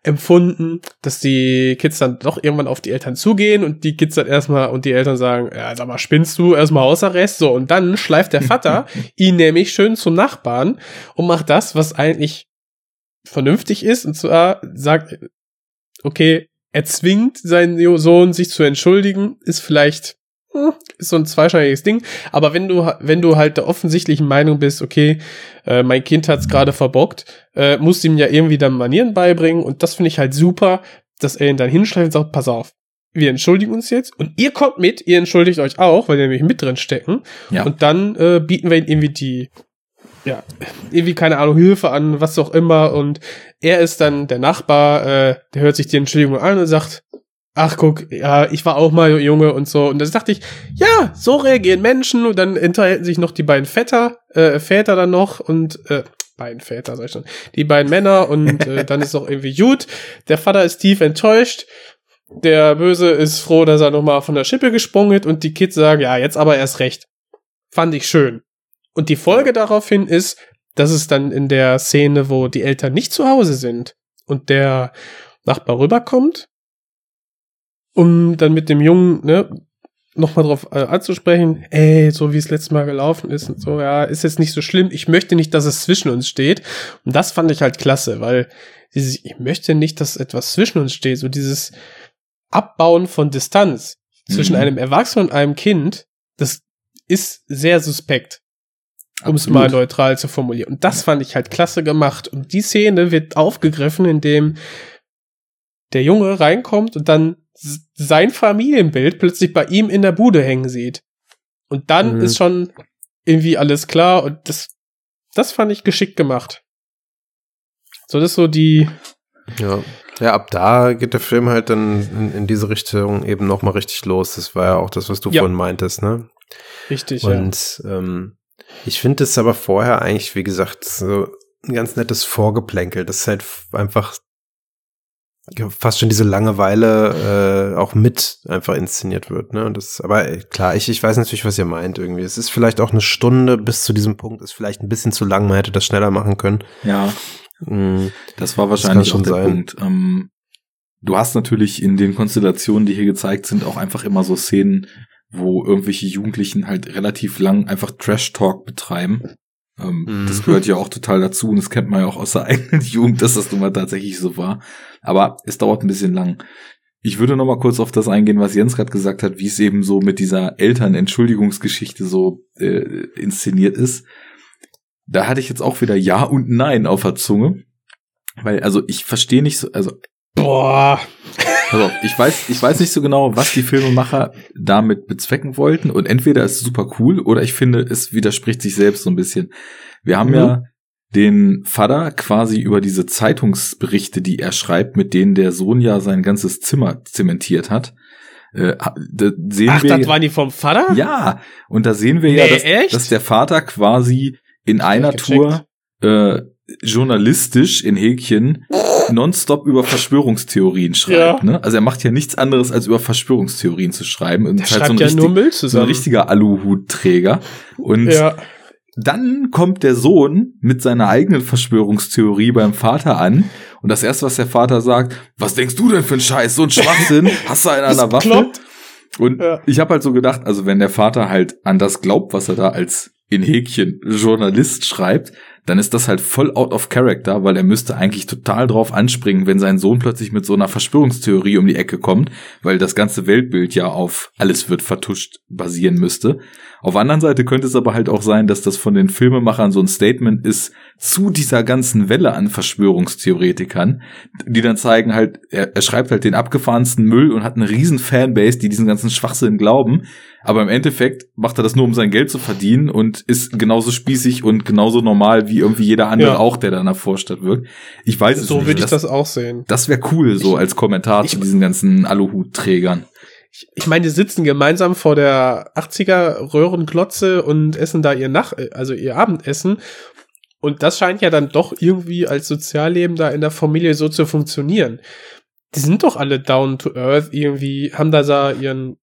empfunden, dass die Kids dann doch irgendwann auf die Eltern zugehen und die Kids dann erstmal und die Eltern sagen, ja, sag mal, spinnst du erstmal Hausarrest? So, und dann schleift der Vater ihn nämlich schön zum Nachbarn und macht das, was eigentlich vernünftig ist, und zwar sagt, okay, er zwingt seinen Sohn, sich zu entschuldigen, ist vielleicht ist so ein zweischneidiges Ding, aber wenn du wenn du halt der offensichtlichen Meinung bist, okay, äh, mein Kind hat's gerade verbockt, äh, musst du ihm ja irgendwie dann Manieren beibringen und das finde ich halt super, dass er ihn dann hinschleift und sagt, pass auf, wir entschuldigen uns jetzt und ihr kommt mit, ihr entschuldigt euch auch, weil ihr nämlich mit drin stecken Ja. und dann äh, bieten wir ihm irgendwie die ja, irgendwie, keine Ahnung, Hilfe an, was auch immer. Und er ist dann der Nachbar, äh, der hört sich die Entschuldigung an und sagt, ach guck, ja, ich war auch mal Junge und so. Und dann dachte ich, ja, so reagieren Menschen. Und dann unterhalten sich noch die beiden Vetter, äh, Väter dann noch und, äh, beiden Väter, sag ich schon, die beiden Männer und äh, dann ist auch irgendwie gut. Der Vater ist tief enttäuscht. Der Böse ist froh, dass er nochmal von der Schippe gesprungen ist und die Kids sagen, ja, jetzt aber erst recht. Fand ich schön. Und die Folge daraufhin ist, dass es dann in der Szene, wo die Eltern nicht zu Hause sind und der Nachbar rüberkommt um dann mit dem Jungen, ne, nochmal drauf äh, anzusprechen, ey, so wie es letztes Mal gelaufen ist und so, ja, ist jetzt nicht so schlimm. Ich möchte nicht, dass es zwischen uns steht. Und das fand ich halt klasse, weil dieses, ich möchte nicht, dass etwas zwischen uns steht, so dieses Abbauen von Distanz zwischen Mhm. einem Erwachsenen und einem Kind, das ist sehr suspekt, um es mal neutral zu formulieren. Und das fand ich halt klasse gemacht. Und die Szene wird aufgegriffen, indem der Junge reinkommt und dann sein Familienbild plötzlich bei ihm in der Bude hängen sieht. Und dann Mhm. ist schon irgendwie alles klar und das, das fand ich geschickt gemacht. So, das ist so die, Ja. Ja, ab da geht der Film halt dann in, in diese Richtung eben nochmal richtig los. Das war ja auch das, was du Ja. vorhin meintest, ne? richtig, ja. Und ähm, ich finde es aber vorher eigentlich, wie gesagt, so ein ganz nettes Vorgeplänkel. Das ist halt einfach fast schon diese Langeweile äh, auch mit einfach inszeniert wird. Ne? Und das, aber äh, klar, ich, ich weiß natürlich, was ihr meint irgendwie. Es ist vielleicht auch eine Stunde bis zu diesem Punkt, ist vielleicht ein bisschen zu lang, man hätte das schneller machen können. Ja, Mm, das war wahrscheinlich schon auch der sein. Punkt. Ähm, du hast natürlich in den Konstellationen, die hier gezeigt sind, auch einfach immer so Szenen, wo irgendwelche Jugendlichen halt relativ lang einfach Trash-Talk betreiben. Ähm, Mhm. Das gehört ja auch total dazu und das kennt man ja auch aus der eigenen Jugend, dass das nun mal tatsächlich so war. Aber es dauert ein bisschen lang. Ich würde noch mal kurz auf das eingehen, was Jens gerade gesagt hat, wie es eben so mit dieser Eltern-Entschuldigungsgeschichte so äh, inszeniert ist. Da hatte ich jetzt auch wieder Ja und Nein auf der Zunge. Weil, also ich verstehe nicht so, also Boah. Auf, ich weiß, ich weiß nicht so genau, was die Filmemacher damit bezwecken wollten. Und entweder ist es super cool oder ich finde, es widerspricht sich selbst so ein bisschen. Wir haben Mhm. ja den Vater quasi über diese Zeitungsberichte, die er schreibt, mit denen der Sohn ja sein ganzes Zimmer zementiert hat. Äh, da sehen Ach, wir das ja- waren die vom Vater? ja, und da sehen wir ja, Nee, dass, echt? dass der Vater quasi in einer. Tour äh, journalistisch in Häkchen nonstop über Verschwörungstheorien schreibt. Ja. Ne? Also er macht ja nichts anderes, als über Verschwörungstheorien zu schreiben. Und Der ist halt schreibt so ein, ja richtig, nur Müll so ein zusammen. richtiger Aluhutträger. Und ja. dann kommt der Sohn mit seiner eigenen Verschwörungstheorie beim Vater an. Und das erste, was der Vater sagt, was denkst du denn für ein Scheiß? So ein Schwachsinn? Hast du einen an der Waffe? Bekloppt. Und Ja. ich habe halt so gedacht, also wenn der Vater halt an das glaubt, was er da als in Häkchen Journalist schreibt, dann ist das halt voll out of character, weil er müsste eigentlich total drauf anspringen, wenn sein Sohn plötzlich mit so einer Verschwörungstheorie um die Ecke kommt, weil das ganze Weltbild ja auf alles wird vertuscht basieren müsste. Auf der anderen Seite könnte es aber halt auch sein, dass das von den Filmemachern so ein Statement ist zu dieser ganzen Welle an Verschwörungstheoretikern, die dann zeigen halt, er, er schreibt halt den abgefahrensten Müll und hat eine riesen Fanbase, die diesen ganzen Schwachsinn glauben, aber im Endeffekt macht er das nur, um sein Geld zu verdienen und ist genauso spießig und genauso normal wie irgendwie jeder andere Ja. auch, der da in der Vorstadt wirkt. Ich weiß es So nicht. würde ich das auch sehen. das wäre cool, so als Kommentar ich- zu diesen ganzen Aluhutträgern. Ich, ich meine, die sitzen gemeinsam vor der 80er Röhrenglotze und essen da ihr Nach also ihr Abendessen. Und das scheint ja dann doch irgendwie als Sozialleben da in der Familie so zu funktionieren. Die sind doch alle down to earth irgendwie, haben da so ihren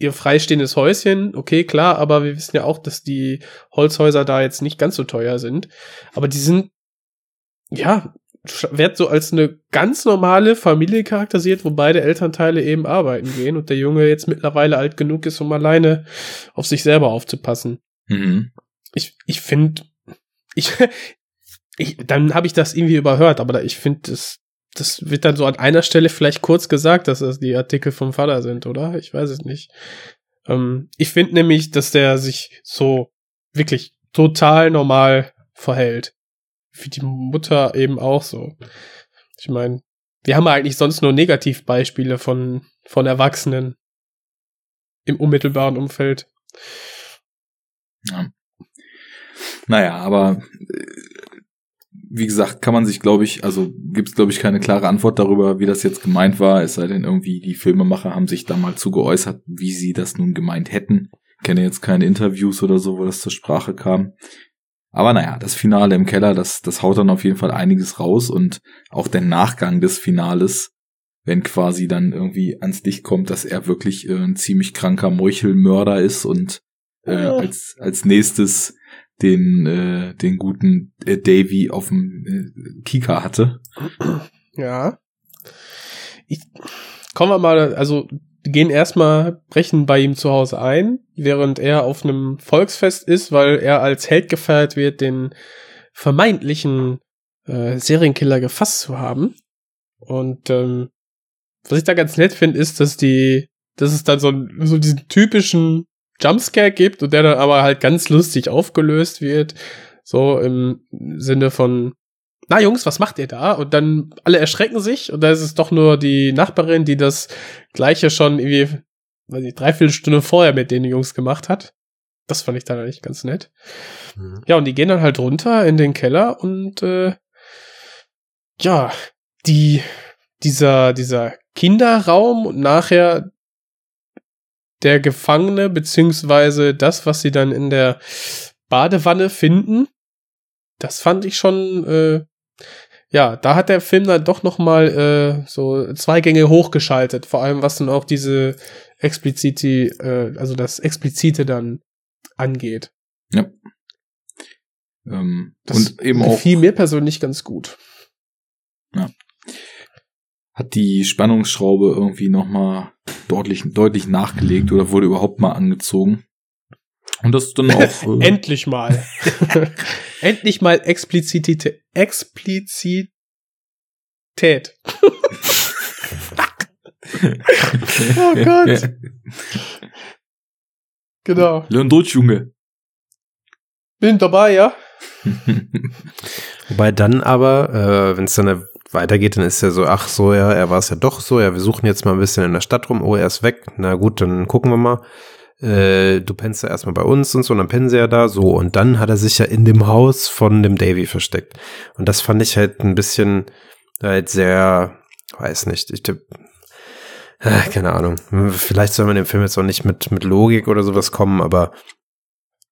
ihr freistehendes Häuschen, okay, klar, aber wir wissen ja auch, dass die Holzhäuser da jetzt nicht ganz so teuer sind. Aber die sind, ja, wird so als eine ganz normale Familie charakterisiert, wo beide Elternteile eben arbeiten gehen und der Junge jetzt mittlerweile alt genug ist, um alleine auf sich selber aufzupassen. Mhm. Ich, ich finde, ich, ich, dann habe ich das irgendwie überhört, aber da, ich finde, das, das wird dann so an einer Stelle vielleicht kurz gesagt, dass das die Artikel vom Vater sind, oder? Ich weiß es nicht. Ähm, ich finde nämlich, dass der sich so wirklich total normal verhält. Wie die Mutter eben auch so. Ich meine, wir haben eigentlich sonst nur Negativbeispiele von, von Erwachsenen im unmittelbaren Umfeld. Ja. Naja, aber äh, wie gesagt, kann man sich, glaube ich, also gibt es, glaube ich, keine klare Antwort darüber, wie das jetzt gemeint war, es sei denn irgendwie, die Filmemacher haben sich da mal zu geäußert, wie sie das nun gemeint hätten. Ich kenne jetzt keine Interviews oder so, wo das zur Sprache kam. Aber naja, das Finale im Keller, das, das haut dann auf jeden Fall einiges raus und auch der Nachgang des Finales, wenn quasi dann irgendwie ans Licht kommt, dass er wirklich äh, ein ziemlich kranker Meuchelmörder ist und äh, Ja. als, als nächstes den, äh, den guten äh, Davy auf dem äh, Kika hatte. Ja. Ich kommen wir mal, also gehen erstmal, brechen bei ihm zu Hause ein, während er auf einem Volksfest ist, weil er als Held gefeiert wird, den vermeintlichen äh, Serienkiller gefasst zu haben. Und ähm, was ich da ganz nett finde, ist, dass die, dass es dann so, so diesen typischen Jumpscare gibt und der dann aber halt ganz lustig aufgelöst wird. So im Sinne von, na Jungs, was macht ihr da? Und dann alle erschrecken sich und da ist es doch nur die Nachbarin, die das gleiche schon irgendwie, weiß ich, dreiviertel Stunde vorher mit den Jungs gemacht hat. Das fand ich dann eigentlich ganz nett. Mhm. Ja, und die gehen dann halt runter in den Keller und äh, ja, die, dieser, dieser Kinderraum und nachher der Gefangene, beziehungsweise das, was sie dann in der Badewanne finden, das fand ich schon, äh, ja, da hat der Film dann doch noch mal äh, so zwei Gänge hochgeschaltet, vor allem was dann auch diese explizite, äh, also das explizite dann angeht. Ja. Ähm, das und eben auch gefiel mir persönlich ganz gut. Hat die Spannungsschraube irgendwie nochmal deutlich, deutlich nachgelegt oder wurde überhaupt mal angezogen. Und das ist dann auch. Äh Endlich mal. Endlich mal Explizität. Explizität. oh Gott. genau. Lern Deutsch, Junge. Bin dabei, ja. Wobei dann aber, äh, wenn es dann weitergeht, dann ist er so, ach so, ja, er war es ja doch so, ja, wir suchen jetzt mal ein bisschen in der Stadt rum, oh, er ist weg, na gut, dann gucken wir mal. Äh, du pennst ja erstmal bei uns und so, und dann pennen sie ja da, so, und dann hat er sich ja in dem Haus von dem Davy versteckt. Und das fand ich halt ein bisschen halt sehr, weiß nicht, ich tipp, äh, keine Ahnung. Vielleicht soll man im Film jetzt auch nicht mit, mit Logik oder sowas kommen, aber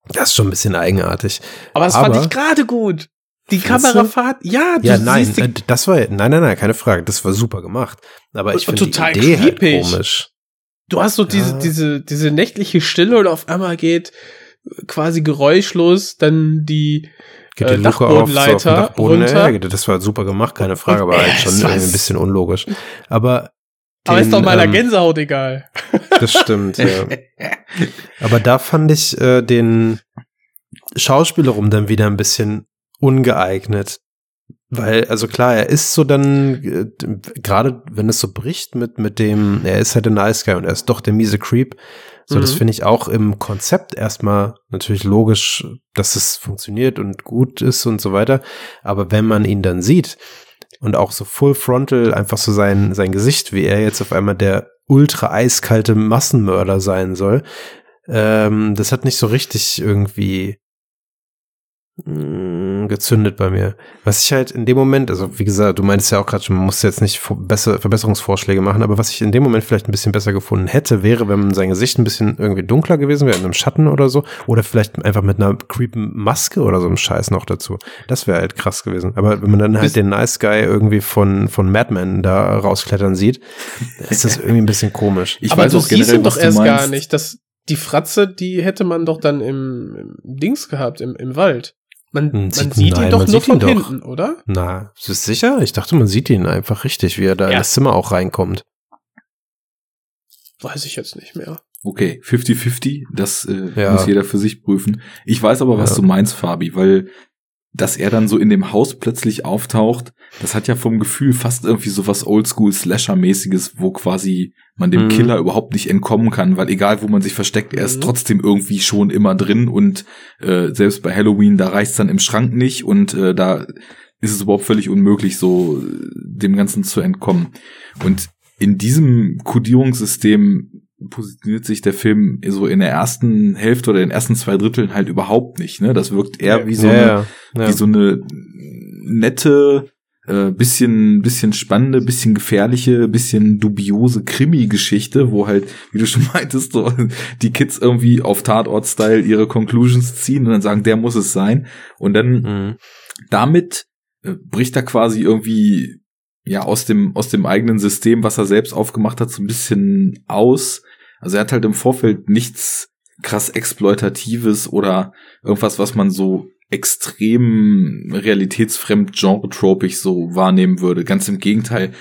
das ist schon ein bisschen eigenartig. Aber das aber, fand ich gerade gut. Die Kamerafahrt, ja, du ja, nein, die das war, nein, nein, nein, keine Frage, das war super gemacht. Aber ich finde die Idee halt komisch. Du hast so ja. diese, diese, diese nächtliche Stille und auf einmal geht quasi geräuschlos dann die, geht die äh, Dachbodenleiter auf, so auf Dachboden, runter. Ja, das war super gemacht, keine Frage, aber halt schon ein bisschen unlogisch. Aber den, aber ist doch meiner ähm, Gänsehaut egal. Das stimmt, ja. Aber da fand ich äh, den Schauspieler rum dann wieder ein bisschen ungeeignet. Weil, also klar, er ist so dann, äh, gerade wenn es so bricht mit, mit dem, er ist halt der Nice Guy und er ist doch der miese Creep. So, mhm. das finde ich auch im Konzept erstmal natürlich logisch, dass es funktioniert und gut ist und so weiter. Aber wenn man ihn dann sieht und auch so full frontal einfach so sein, sein Gesicht, wie er jetzt auf einmal der ultra eiskalte Massenmörder sein soll, ähm, das hat nicht so richtig irgendwie gezündet bei mir. Was ich halt in dem Moment, also wie gesagt, du meinst ja auch gerade schon, man muss jetzt nicht besser, Verbesserungsvorschläge machen, aber was ich in dem Moment vielleicht ein bisschen besser gefunden hätte, wäre, wenn sein Gesicht ein bisschen irgendwie dunkler gewesen wäre, in einem Schatten oder so, oder vielleicht einfach mit einer creepen Maske oder so einem Scheiß noch dazu. Das wäre halt krass gewesen. Aber wenn man dann halt den Nice Guy irgendwie von, von Madman da rausklettern sieht, ist das irgendwie ein bisschen komisch. Ich aber weiß du auch generell, siehst ihn doch erst gar nicht. Das, die Fratze, die hätte man doch dann im, im Dings gehabt, im, im Wald. Man, man sieht, sieht nein, ihn doch nur von hinten, doch. oder? Na, ist es sicher? Ich dachte, man sieht ihn einfach richtig, wie er da ja. in das Zimmer auch reinkommt. Weiß ich jetzt nicht mehr. Okay, 50-50, das äh, ja. muss jeder für sich prüfen. Ich weiß aber, was ja. du meinst, Fabi, weil dass er dann so in dem Haus plötzlich auftaucht, das hat ja vom Gefühl fast irgendwie so was Oldschool-Slasher-mäßiges, wo quasi man dem mhm. Killer überhaupt nicht entkommen kann, weil egal wo man sich versteckt, er ist mhm. trotzdem irgendwie schon immer drin und äh, selbst bei Halloween, da reicht's dann im Schrank nicht und äh, da ist es überhaupt völlig unmöglich, so äh, dem Ganzen zu entkommen. Und in diesem Kodierungssystem positioniert sich der Film so in der ersten Hälfte oder in den ersten zwei Dritteln halt überhaupt nicht. Ne? Das wirkt eher wie so, ja, eine, ja. wie so eine nette, äh, bisschen, bisschen spannende, bisschen gefährliche, bisschen dubiose Krimi-Geschichte, wo halt, wie du schon meintest, so die Kids irgendwie auf Tatort-Style ihre Conclusions ziehen und dann sagen, der muss es sein. Und dann mhm. damit äh, bricht er quasi irgendwie ja aus dem aus dem eigenen System, was er selbst aufgemacht hat, so ein bisschen aus also er hat halt im Vorfeld nichts krass exploitatives oder irgendwas, was man so extrem realitätsfremd genre-tropisch so wahrnehmen würde. Ganz im Gegenteil,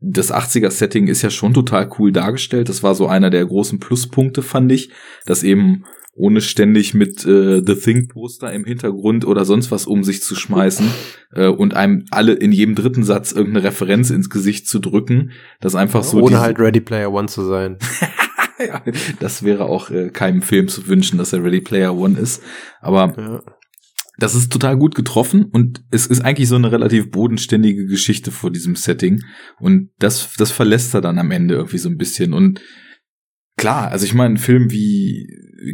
das 80er-Setting ist ja schon total cool dargestellt. Das war so einer der großen Pluspunkte, fand ich, dass eben ohne ständig mit äh, The Thing-Poster im Hintergrund oder sonst was um sich zu schmeißen äh, und einem alle in jedem dritten Satz irgendeine Referenz ins Gesicht zu drücken, das einfach so. Ohne halt Ready Player One zu sein. ja, das wäre auch äh, keinem Film zu wünschen, dass er Ready Player One ist. Aber Ja. das ist total gut getroffen und es ist eigentlich so eine relativ bodenständige Geschichte vor diesem Setting und das, das verlässt er dann am Ende irgendwie so ein bisschen und klar, also ich meine, ein Film wie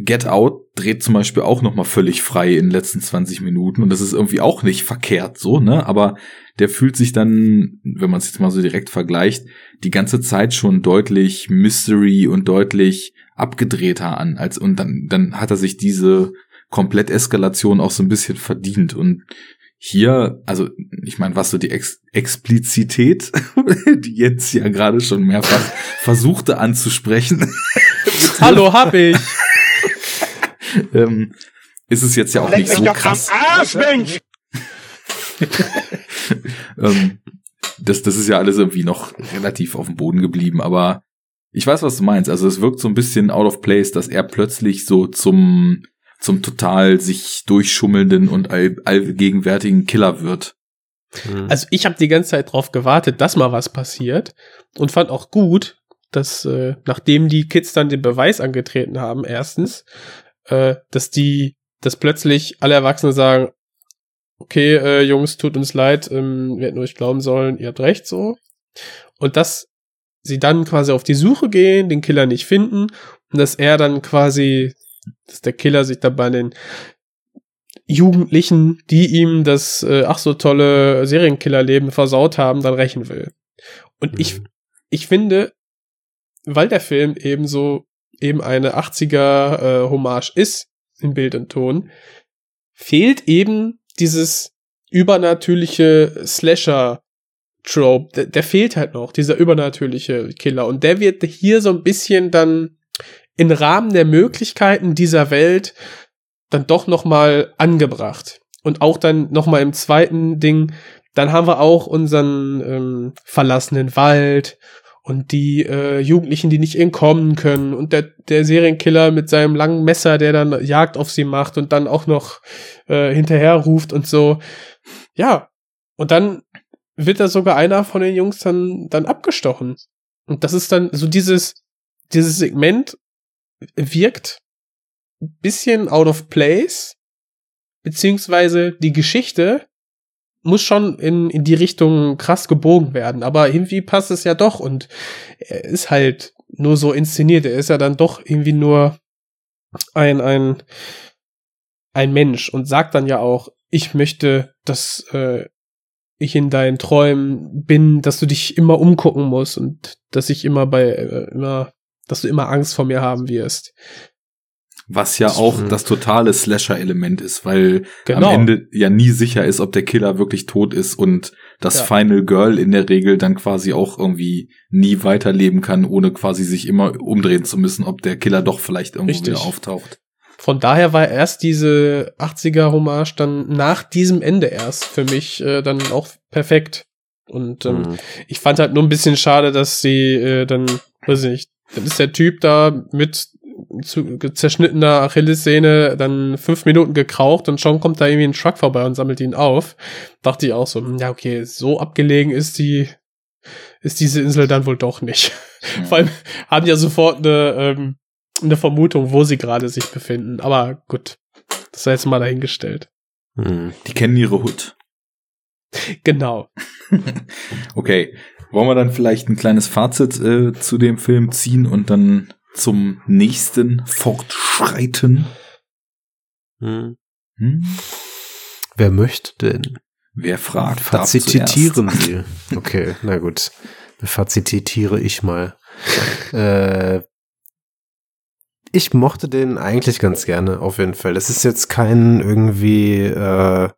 Get Out dreht zum Beispiel auch noch mal völlig frei in den letzten 20 Minuten und das ist irgendwie auch nicht verkehrt so, ne, aber der fühlt sich dann, wenn man es jetzt mal so direkt vergleicht, die ganze Zeit schon deutlich Mystery und deutlich abgedrehter an als und dann dann hat er sich diese Kompletteskalation auch so ein bisschen verdient. Und hier, also ich meine, was so die Ex Explizität, die jetzt ja gerade schon mehrfach versuchte anzusprechen, Hallo, hab ich. ähm, ist es jetzt ja auch Leck nicht so krass. Arsch, Mensch! ähm, das, das ist ja alles irgendwie noch relativ auf dem Boden geblieben, aber ich weiß, was du meinst. Also es wirkt so ein bisschen out of place, dass er plötzlich so zum, zum total sich durchschummelnden und all, allgegenwärtigen Killer wird. Mhm. Also ich habe die ganze Zeit drauf gewartet, dass mal was passiert und fand auch gut, dass äh, nachdem die Kids dann den Beweis angetreten haben, erstens, äh, dass die, dass plötzlich alle Erwachsenen sagen, okay, äh, Jungs, tut uns leid, ähm, wir hätten euch glauben sollen, ihr habt recht so. Und dass sie dann quasi auf die Suche gehen, den Killer nicht finden und dass er dann quasi, dass der Killer sich dabei den Jugendlichen, die ihm das äh, ach so tolle Serienkillerleben versaut haben, dann rächen will. Und ich, Mhm. ich finde, weil der Film eben so eben eine 80er äh, Hommage ist in Bild und Ton, fehlt eben dieses übernatürliche Slasher Trope. Der, der fehlt halt noch, dieser übernatürliche Killer. Und der wird hier so ein bisschen dann im Rahmen der Möglichkeiten dieser Welt dann doch noch mal angebracht. Und auch dann noch mal im zweiten Ding, dann haben wir auch unseren ähm, verlassenen Wald und die äh, Jugendlichen, die nicht entkommen können und der, der Serienkiller mit seinem langen Messer, der dann Jagd auf sie macht und dann auch noch äh, hinterher ruft und so. Ja, und dann wird da sogar einer von den Jungs dann, dann abgestochen. Und das ist dann so dieses, dieses Segment wirkt ein bisschen out of place, beziehungsweise die Geschichte muss schon in, in die Richtung krass gebogen werden, aber irgendwie passt es ja doch und er ist halt nur so inszeniert, er ist ja dann doch irgendwie nur ein, ein, ein Mensch und sagt dann ja auch, ich möchte, dass äh, ich in deinen Träumen bin, dass du dich immer umgucken musst und dass ich immer bei, äh, immer, dass du immer Angst vor mir haben wirst. Was ja auch Mhm. das totale Slasher-Element ist, weil Genau. am Ende ja nie sicher ist, ob der Killer wirklich tot ist und das Ja. Final Girl in der Regel dann quasi auch irgendwie nie weiterleben kann, ohne quasi sich immer umdrehen zu müssen, ob der Killer doch vielleicht irgendwo Richtig. wieder auftaucht. Von daher war erst diese 80er Hommage dann nach diesem Ende erst für mich äh, dann auch perfekt. Und ähm, Mhm. ich fand halt nur ein bisschen schade, dass sie äh, dann, weiß ich nicht, dann ist der Typ da mit zu, zerschnittener Achillessehne dann fünf Minuten gekraucht und schon kommt da irgendwie ein Truck vorbei und sammelt ihn auf. Dachte ich auch so, hm, ja okay, so abgelegen ist die, ist diese Insel dann wohl doch nicht. Ja. Vor allem haben ja sofort eine, ähm, eine Vermutung, wo sie gerade sich befinden. Aber gut, das sei jetzt mal dahingestellt. Mhm. Die kennen ihre Hut. Genau. Okay, wollen wir dann vielleicht ein kleines Fazit äh, zu dem Film ziehen und dann zum nächsten fortschreiten? Mhm. Hm? Wer möchte denn? Wer fragt? Fazitieren. Sie. Okay, na gut. Fazitiere ich mal. äh, ich mochte den eigentlich ganz gerne, auf jeden Fall. Das ist jetzt kein irgendwie, äh,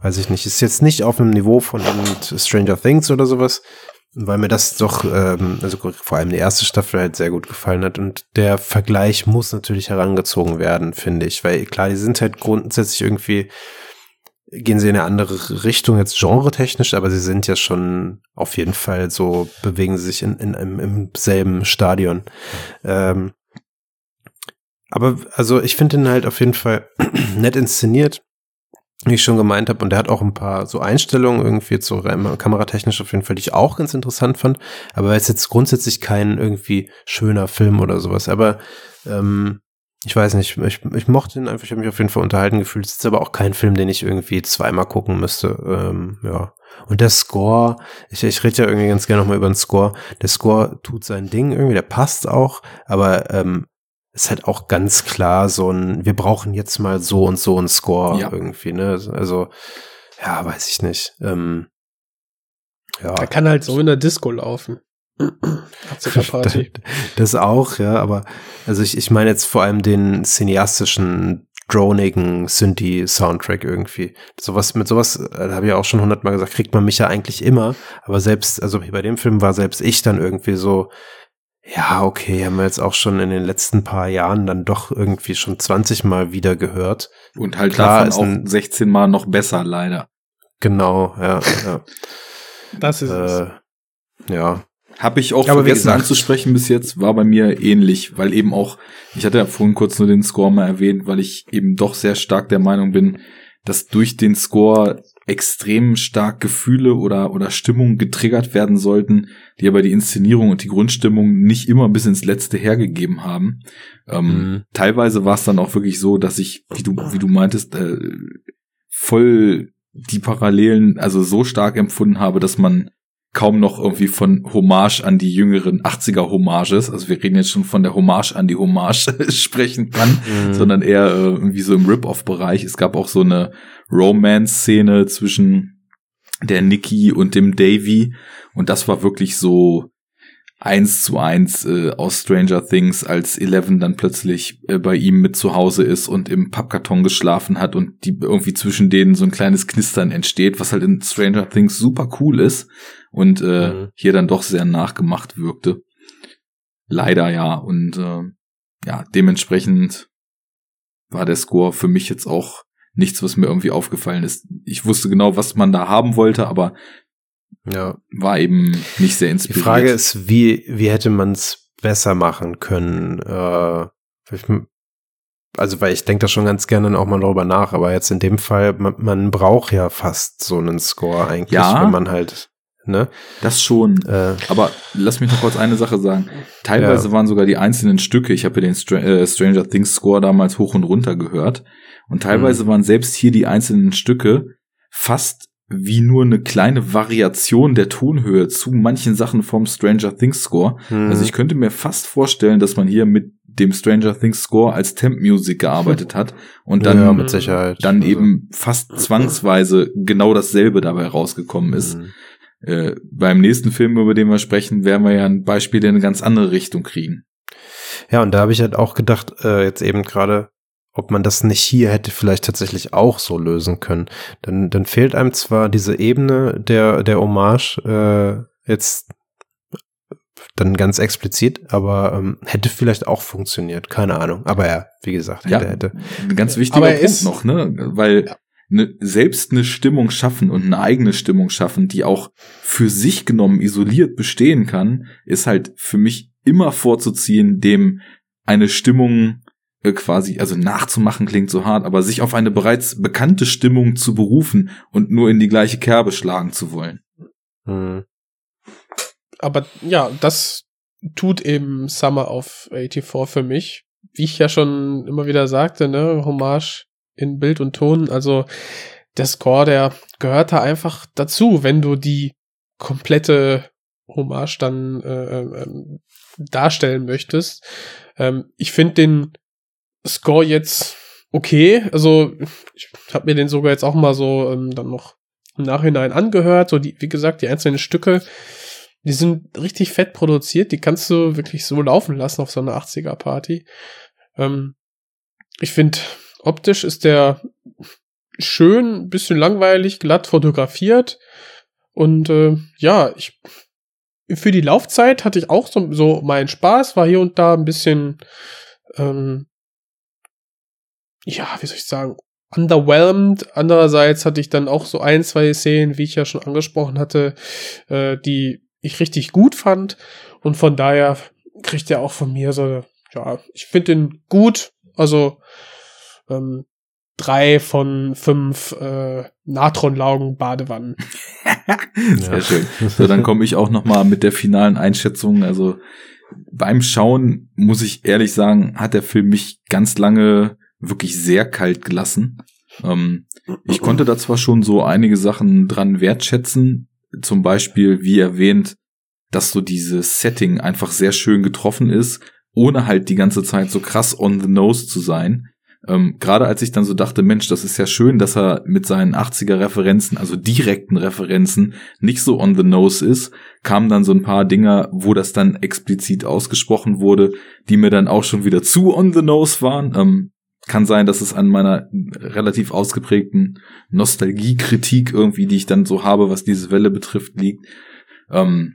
weiß ich nicht, ist jetzt nicht auf einem Niveau von Stranger Things oder sowas, weil mir das doch, ähm, also vor allem die erste Staffel halt sehr gut gefallen hat. Und der Vergleich muss natürlich herangezogen werden, finde ich, weil klar, die sind halt grundsätzlich irgendwie gehen sie in eine andere Richtung jetzt genre-technisch, aber sie sind ja schon auf jeden Fall so, bewegen sie sich in, in, im, im selben Stadion. Ähm, aber also ich finde ihn halt auf jeden Fall nett inszeniert, wie ich schon gemeint habe. Und der hat auch ein paar so Einstellungen irgendwie so kameratechnisch auf jeden Fall, die ich auch ganz interessant fand. Aber er ist jetzt grundsätzlich kein irgendwie schöner Film oder sowas. Aber ähm, ich weiß nicht, ich, ich mochte ihn einfach, ich habe mich auf jeden Fall unterhalten gefühlt. Es ist aber auch kein Film, den ich irgendwie zweimal gucken müsste. Ähm, ja. Und der Score, ich, ich rede ja irgendwie ganz gerne nochmal über den Score. Der Score tut sein Ding irgendwie, der passt auch, aber ähm, ist halt auch ganz klar so ein, wir brauchen jetzt mal so und so einen Score ja. irgendwie, ne? Also, ja, weiß ich nicht. Ähm, ja. Er kann halt so in der Disco laufen. Party. Das auch, ja, aber also ich, ich meine jetzt vor allem den cineastischen, dronigen Synthi-Soundtrack irgendwie. Sowas, mit sowas, äh, habe ich auch schon hundertmal gesagt, kriegt man mich ja eigentlich immer, aber selbst, also bei dem Film war selbst ich dann irgendwie so, ja, okay, haben wir jetzt auch schon in den letzten paar Jahren dann doch irgendwie schon 20 Mal wieder gehört. Und halt Klar, davon auch 16 Mal noch besser, leider. Genau, ja, ja. Das ist äh, es. Ja. Habe ich auch Aber vergessen gesagt, anzusprechen bis jetzt, war bei mir ähnlich, weil eben auch, ich hatte ja vorhin kurz nur den Score mal erwähnt, weil ich eben doch sehr stark der Meinung bin, dass durch den Score extrem stark Gefühle oder, oder Stimmung getriggert werden sollten, die aber die Inszenierung und die Grundstimmung nicht immer bis ins Letzte hergegeben haben. Ähm, mhm. Teilweise war es dann auch wirklich so, dass ich, wie du, wie du meintest, äh, voll die Parallelen also so stark empfunden habe, dass man kaum noch irgendwie von Hommage an die jüngeren 80er Hommages, also wir reden jetzt schon von der Hommage an die Hommage sprechen kann, mhm. sondern eher äh, irgendwie so im Rip-Off-Bereich. Es gab auch so eine Romance-Szene zwischen der Nikki und dem Davy und das war wirklich so eins zu eins äh, aus Stranger Things, als Eleven dann plötzlich äh, bei ihm mit zu Hause ist und im Pappkarton geschlafen hat und die irgendwie zwischen denen so ein kleines Knistern entsteht, was halt in Stranger Things super cool ist und äh, mhm. hier dann doch sehr nachgemacht wirkte. Leider ja und äh, ja, dementsprechend war der Score für mich jetzt auch nichts, was mir irgendwie aufgefallen ist. Ich wusste genau, was man da haben wollte, aber ja. War eben nicht sehr inspiriert. Die Frage ist, wie, wie hätte man es besser machen können? Äh, also, weil ich denke da schon ganz gerne auch mal darüber nach, aber jetzt in dem Fall, man, man braucht ja fast so einen Score eigentlich, ja, wenn man halt, ne? Das schon. Äh, aber lass mich noch kurz eine Sache sagen. Teilweise ja. waren sogar die einzelnen Stücke, ich habe ja den Str äh, Stranger Things Score damals hoch und runter gehört, und teilweise mhm. waren selbst hier die einzelnen Stücke fast wie nur eine kleine Variation der Tonhöhe zu manchen Sachen vom Stranger Things Score. Mhm. Also ich könnte mir fast vorstellen, dass man hier mit dem Stranger Things Score als Temp Music gearbeitet hat und dann, ja, dann also. eben fast zwangsweise genau dasselbe dabei rausgekommen ist. Mhm. Äh, beim nächsten Film, über den wir sprechen, werden wir ja ein Beispiel in eine ganz andere Richtung kriegen. Ja, und da habe ich halt auch gedacht, äh, jetzt eben gerade, ob man das nicht hier hätte vielleicht tatsächlich auch so lösen können. Dann, dann fehlt einem zwar diese Ebene der, der Hommage äh, jetzt dann ganz explizit, aber ähm, hätte vielleicht auch funktioniert, keine Ahnung. Aber ja, wie gesagt, hätte, ja, hätte. Ein ganz wichtiger Punkt ist, noch, ne? Weil ja. ne, selbst eine Stimmung schaffen und eine eigene Stimmung schaffen, die auch für sich genommen isoliert bestehen kann, ist halt für mich immer vorzuziehen, dem eine Stimmung quasi, also nachzumachen klingt so hart, aber sich auf eine bereits bekannte Stimmung zu berufen und nur in die gleiche Kerbe schlagen zu wollen. Mhm. Aber ja, das tut eben Summer of 84 für mich. Wie ich ja schon immer wieder sagte, ne, Hommage in Bild und Ton, also der Score, der gehört da einfach dazu, wenn du die komplette Hommage dann äh, äh, darstellen möchtest. Ähm, ich finde den Score jetzt okay. Also ich habe mir den sogar jetzt auch mal so ähm, dann noch im Nachhinein angehört. So die, wie gesagt, die einzelnen Stücke, die sind richtig fett produziert. Die kannst du wirklich so laufen lassen auf so einer 80er Party. Ähm, ich finde, optisch ist der schön, bisschen langweilig, glatt fotografiert. Und äh, ja, ich für die Laufzeit hatte ich auch so, so meinen Spaß, war hier und da ein bisschen ähm, ja, wie soll ich sagen, underwhelmed. Andererseits hatte ich dann auch so ein, zwei Szenen, wie ich ja schon angesprochen hatte, äh, die ich richtig gut fand. Und von daher kriegt er auch von mir so, ja, ich finde ihn gut. Also ähm, drei von fünf äh, Natronlaugen-Badewannen. Sehr ja. schön. So, dann komme ich auch noch mal mit der finalen Einschätzung. Also beim Schauen muss ich ehrlich sagen, hat der Film mich ganz lange wirklich sehr kalt gelassen. Ähm, ich konnte da zwar schon so einige Sachen dran wertschätzen, zum Beispiel, wie erwähnt, dass so dieses Setting einfach sehr schön getroffen ist, ohne halt die ganze Zeit so krass on the nose zu sein. Ähm, Gerade als ich dann so dachte, Mensch, das ist ja schön, dass er mit seinen 80er Referenzen, also direkten Referenzen, nicht so on the nose ist, kamen dann so ein paar Dinger, wo das dann explizit ausgesprochen wurde, die mir dann auch schon wieder zu on the nose waren. Ähm, kann sein, dass es an meiner relativ ausgeprägten Nostalgiekritik irgendwie, die ich dann so habe, was diese Welle betrifft, liegt. Ähm,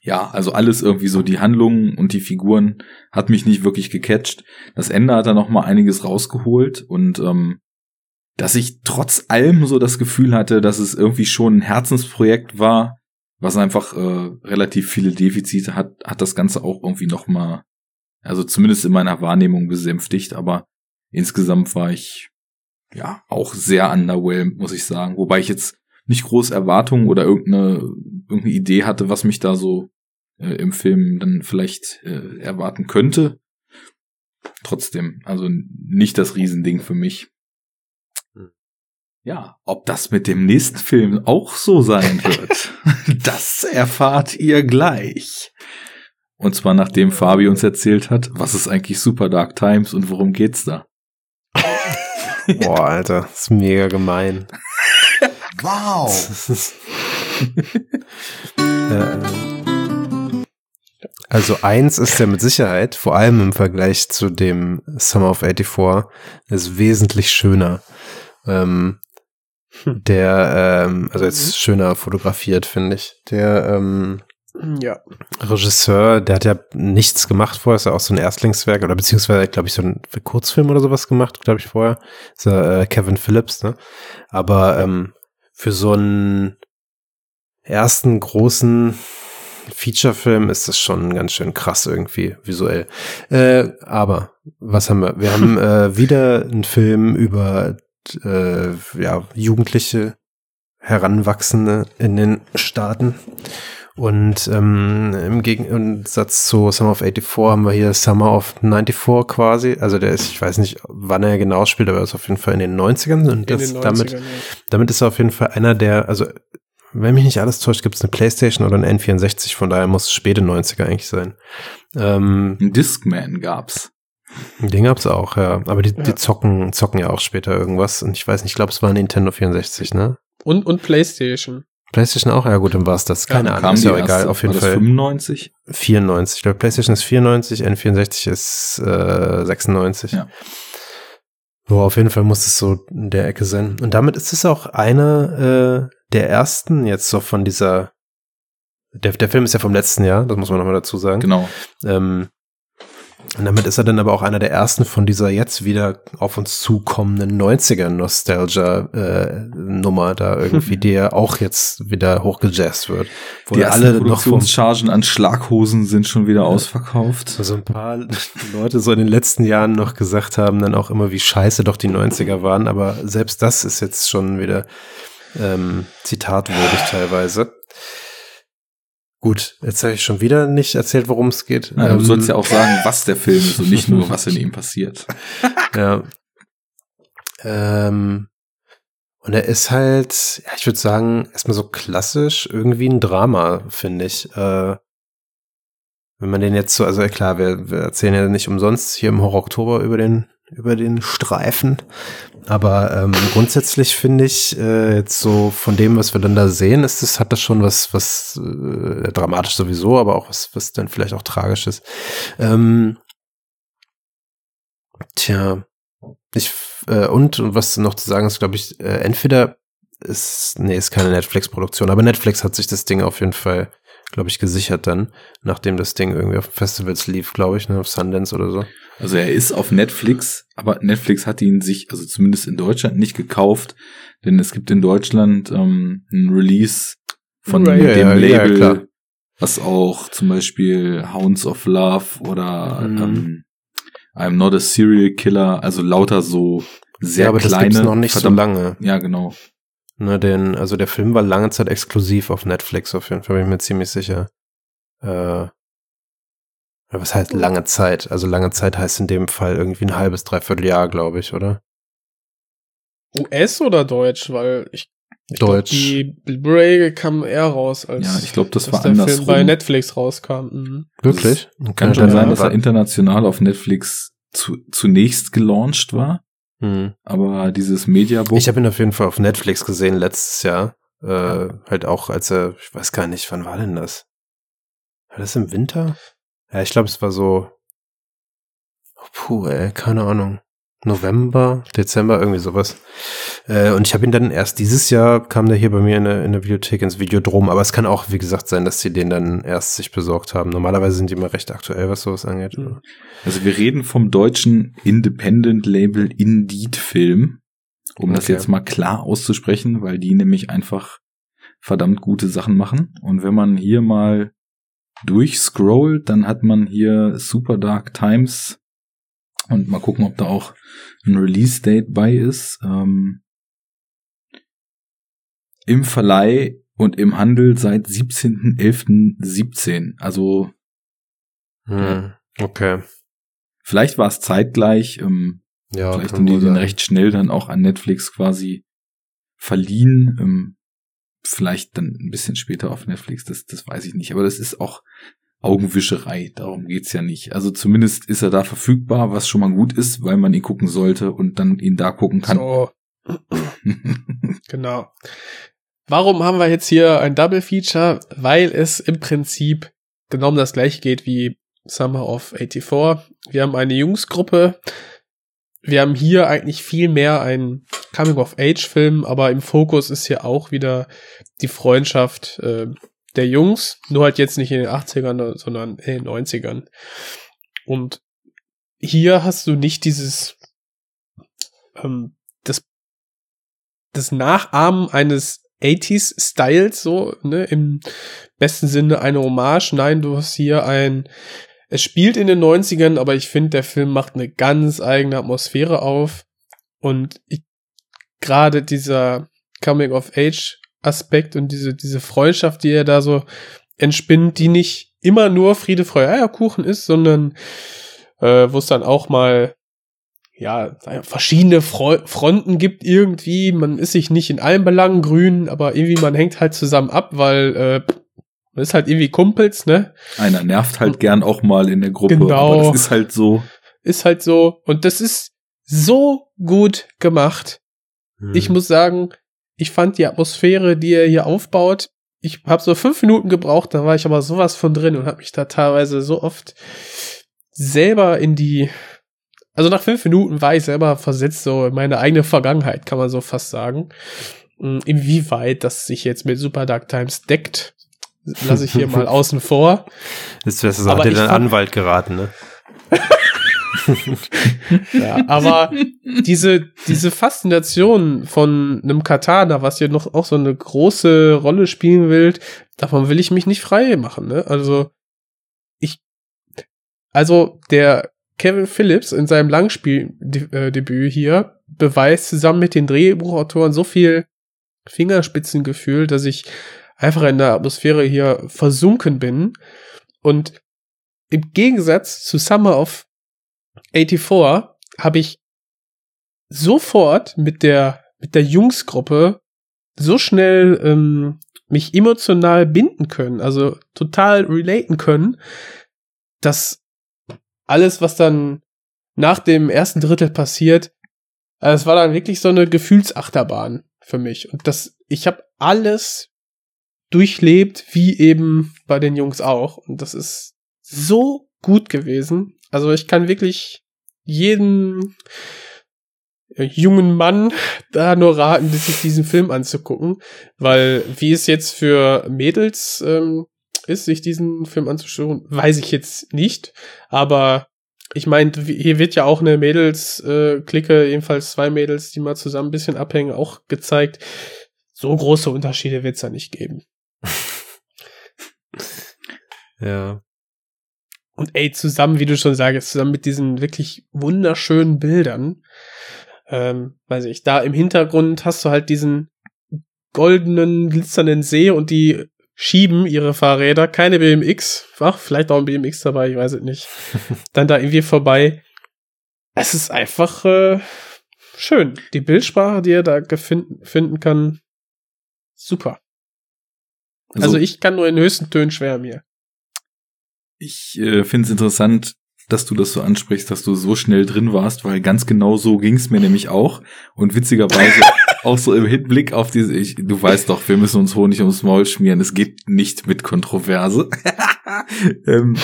ja, also alles irgendwie so die Handlungen und die Figuren hat mich nicht wirklich gecatcht. Das Ende hat da noch mal einiges rausgeholt und ähm, dass ich trotz allem so das Gefühl hatte, dass es irgendwie schon ein Herzensprojekt war, was einfach äh, relativ viele Defizite hat, hat das Ganze auch irgendwie noch mal, also zumindest in meiner Wahrnehmung besänftigt. Aber insgesamt war ich ja auch sehr underwhelmed, muss ich sagen. Wobei ich jetzt nicht groß Erwartungen oder irgendeine, irgendeine Idee hatte, was mich da so äh, im Film dann vielleicht äh, erwarten könnte. Trotzdem, also nicht das Riesending für mich. Hm. Ja, ob das mit dem nächsten Film auch so sein wird, das erfahrt ihr gleich. Und zwar nachdem Fabi uns erzählt hat, was ist eigentlich Super Dark Times und worum geht's da? Boah, Alter, ist mega gemein. Wow. also eins ist ja mit Sicherheit, vor allem im Vergleich zu dem Summer of 84, ist wesentlich schöner. Ähm, der, ähm, also jetzt mhm. schöner fotografiert, finde ich. Der ähm, ja. Regisseur, der hat ja nichts gemacht vorher, ist ja auch so ein Erstlingswerk oder beziehungsweise, glaube ich, so ein Kurzfilm oder sowas gemacht, glaube ich, vorher. Ist ja, äh, Kevin Phillips, ne? Aber ähm, für so einen ersten großen Feature-Film ist das schon ganz schön krass irgendwie visuell. Äh, aber was haben wir? Wir haben äh, wieder einen Film über äh, ja, Jugendliche, Heranwachsende in den Staaten. Und ähm, im Gegensatz zu Summer of 84 haben wir hier Summer of 94 quasi. Also der ist, ich weiß nicht, wann er genau spielt, aber er ist auf jeden Fall in den 90ern. Und das, den 90ern, damit, ja. damit ist er auf jeden Fall einer der, also wenn mich nicht alles täuscht, gibt es eine Playstation oder ein N64, von daher muss es späte 90er eigentlich sein. Ähm, ein Discman gab's. Den gab's auch, ja. Aber die, ja. die zocken, zocken ja auch später irgendwas. Und ich weiß nicht, ich glaube, es war ein Nintendo 64, ne? Und, und Playstation. PlayStation auch? Ja gut, dann war es das. Keine ja, Ahnung, ist ja egal, auf jeden Fall. 95? 94. Ich glaube, PlayStation ist 94, N64 ist äh, 96. Ja. Wo auf jeden Fall muss es so in der Ecke sein. Und damit ist es auch einer äh, der ersten jetzt so von dieser der, der Film ist ja vom letzten Jahr, das muss man nochmal dazu sagen. Genau. Ähm, und damit ist er dann aber auch einer der ersten von dieser jetzt wieder auf uns zukommenden 90er Nostalgia-Nummer äh, da irgendwie, die ja auch jetzt wieder hochgejazzt wird. Wo die alle Produktionschargen an Schlaghosen sind schon wieder ja. ausverkauft. So also ein paar Leute so in den letzten Jahren noch gesagt haben dann auch immer, wie scheiße doch die 90er waren, aber selbst das ist jetzt schon wieder ähm, zitatwürdig teilweise. Gut, jetzt habe ich schon wieder nicht erzählt, worum es geht. Ja, du ähm, sollst ja auch sagen, was der Film ist und nicht nur, was in ihm passiert. ja. Ähm, und er ist halt, ja, ich würde sagen, erstmal so klassisch irgendwie ein Drama, finde ich. Äh, wenn man den jetzt so, also klar, wir, wir erzählen ja nicht umsonst hier im Horror Oktober über den über den Streifen. Aber ähm, grundsätzlich finde ich äh, jetzt so von dem, was wir dann da sehen, ist das hat das schon was was äh, dramatisch sowieso, aber auch was was dann vielleicht auch tragisch ist. Ähm, tja, ich äh, und, und was noch zu sagen ist, glaube ich, äh, entweder ist nee ist keine Netflix-Produktion, aber Netflix hat sich das Ding auf jeden Fall glaube ich, gesichert dann, nachdem das Ding irgendwie auf Festivals lief, glaube ich, ne, auf Sundance oder so. Also er ist auf Netflix, aber Netflix hat ihn sich, also zumindest in Deutschland, nicht gekauft, denn es gibt in Deutschland ähm, ein Release von Right. dem Ja, ja, ja, Label, was auch zum Beispiel Hounds of Love oder Mhm. ähm, I'm Not a Serial Killer, also lauter so sehr ja, aber kleine. das gibt's noch nicht so verdammt- lange. Ja, genau. Ne, den, also der Film war lange Zeit exklusiv auf Netflix, auf jeden Fall bin ich mir ziemlich sicher. Äh, was heißt lange Zeit? Also lange Zeit heißt in dem Fall irgendwie ein halbes, dreiviertel Jahr, glaube ich, oder? US oder Deutsch? Weil ich, ich glaub, Deutsch. die Blu-ray kam eher raus, als Ja, ich glaube, das war der Film andersrum. bei Netflix rauskam. Mhm. Wirklich? Kann schon dann sein, dass er international auf Netflix zu, zunächst gelauncht war, Hm. aber dieses Mediabook. Ich habe ihn auf jeden Fall auf Netflix gesehen letztes Jahr. Äh, halt auch, als er, ich weiß gar nicht, wann war denn das? War das im Winter? Ja, ich glaube, es war so. Oh, puh, ey, keine Ahnung. November, Dezember, irgendwie sowas. Äh, und ich habe ihn dann erst dieses Jahr, kam der hier bei mir in der, in der Videothek ins Videodrom, aber es kann auch, wie gesagt, sein, dass sie den dann erst sich besorgt haben. Normalerweise sind die immer recht aktuell, was sowas angeht. Mhm. Also wir reden vom deutschen Independent Label Indeed Film, um das Okay. jetzt mal klar auszusprechen, weil die nämlich einfach verdammt gute Sachen machen. Und wenn man hier mal durchscrollt, dann hat man hier Super Dark Times und mal gucken, ob da auch ein Release-Date bei ist. Ähm, Im Verleih und im Handel seit 17.11.17. Also Hm, okay. vielleicht war es zeitgleich. Ähm, Ja, Vielleicht haben die den recht schnell dann auch an Netflix quasi verliehen. Ähm, vielleicht dann ein bisschen später auf Netflix, das, das weiß ich nicht. Aber das ist auch Augenwischerei, darum geht's ja nicht. Also zumindest ist er da verfügbar, was schon mal gut ist, weil man ihn gucken sollte und dann ihn da gucken kann. So, genau. Warum haben wir jetzt hier ein Double Feature? Weil es im Prinzip genau um das gleiche geht wie Summer of 84. Wir haben eine Jungsgruppe. Wir haben hier eigentlich viel mehr einen Coming-of-Age-Film, aber im Fokus ist hier auch wieder die Freundschaft äh, der Jungs. Nur halt jetzt nicht in den 80ern, sondern in den 90ern. Und hier hast du nicht dieses ähm, das das Nachahmen eines 80s Styles so, ne, im besten Sinne eine Hommage. Nein, du hast hier ein es spielt in den 90ern, aber ich finde, der Film macht eine ganz eigene Atmosphäre auf und gerade dieser Coming of Age Aspekt und diese diese Freundschaft, die er da so entspinnt, die nicht immer nur Friede, Freude, Eierkuchen ist, sondern äh, wo es dann auch mal ja, verschiedene Fro Fronten gibt irgendwie. Man ist sich nicht in allen Belangen grün, aber irgendwie man hängt halt zusammen ab, weil äh, man ist halt irgendwie Kumpels, ne? Einer nervt halt gern auch mal in der Gruppe, Genau. aber das ist halt so. Ist halt so. Und das ist so gut gemacht. Hm. Ich muss sagen, ich fand die Atmosphäre, die er hier aufbaut, ich habe so fünf Minuten gebraucht, da war ich aber sowas von drin und habe mich da teilweise so oft selber in die, also nach fünf Minuten war ich selber versetzt so in meine eigene Vergangenheit, kann man so fast sagen. Mm, Inwieweit das sich jetzt mit Super Dark Times deckt, lasse ich hier mal außen vor. Jetzt wärst du so, dir dein Anwalt geraten, ne? Ja, aber diese, diese Faszination von einem Katana, was hier noch auch so eine große Rolle spielen will, davon will ich mich nicht frei machen, ne? Also, ich, also, der Kevin Phillips in seinem Langspieldebüt hier beweist zusammen mit den Drehbuchautoren so viel Fingerspitzengefühl, dass ich einfach in der Atmosphäre hier versunken bin. Und im Gegensatz zu Summer of 84 habe ich sofort mit der mit der Jungsgruppe so schnell ähm, mich emotional binden können, also total relaten können, dass alles, was dann nach dem ersten Drittel passiert, äh, es war dann wirklich so eine Gefühlsachterbahn für mich und das ich habe alles durchlebt, wie eben bei den Jungs auch und das ist so gut gewesen. Also ich kann wirklich jeden äh, jungen Mann da nur raten, sich diesen Film anzugucken, weil wie es jetzt für Mädels ähm, ist, sich diesen Film anzuschauen, weiß ich jetzt nicht. Aber ich meine, hier wird ja auch eine Mädels-Clique, jedenfalls zwei Mädels, die mal zusammen ein bisschen abhängen, auch gezeigt. So große Unterschiede wird es da nicht geben. Ja. Und ey, zusammen, wie du schon sagst, zusammen mit diesen wirklich wunderschönen Bildern, ähm, weiß ich, da im Hintergrund hast du halt diesen goldenen, glitzernden See und die schieben ihre Fahrräder, keine BMX, ach, vielleicht auch ein BMX dabei, ich weiß es nicht, dann da irgendwie vorbei. Es ist einfach äh, schön. Die Bildsprache, die er da finden, finden kann, super. Also, also, ich kann nur in höchsten Tönen schwärmen hier. Ich äh, finde es interessant, dass du das so ansprichst, dass du so schnell drin warst, weil ganz genau so ging es mir nämlich auch. Und witzigerweise auch so im Hinblick auf diese, ich, du weißt doch, wir müssen uns Honig ums Maul schmieren. Es geht nicht mit Kontroverse. ähm,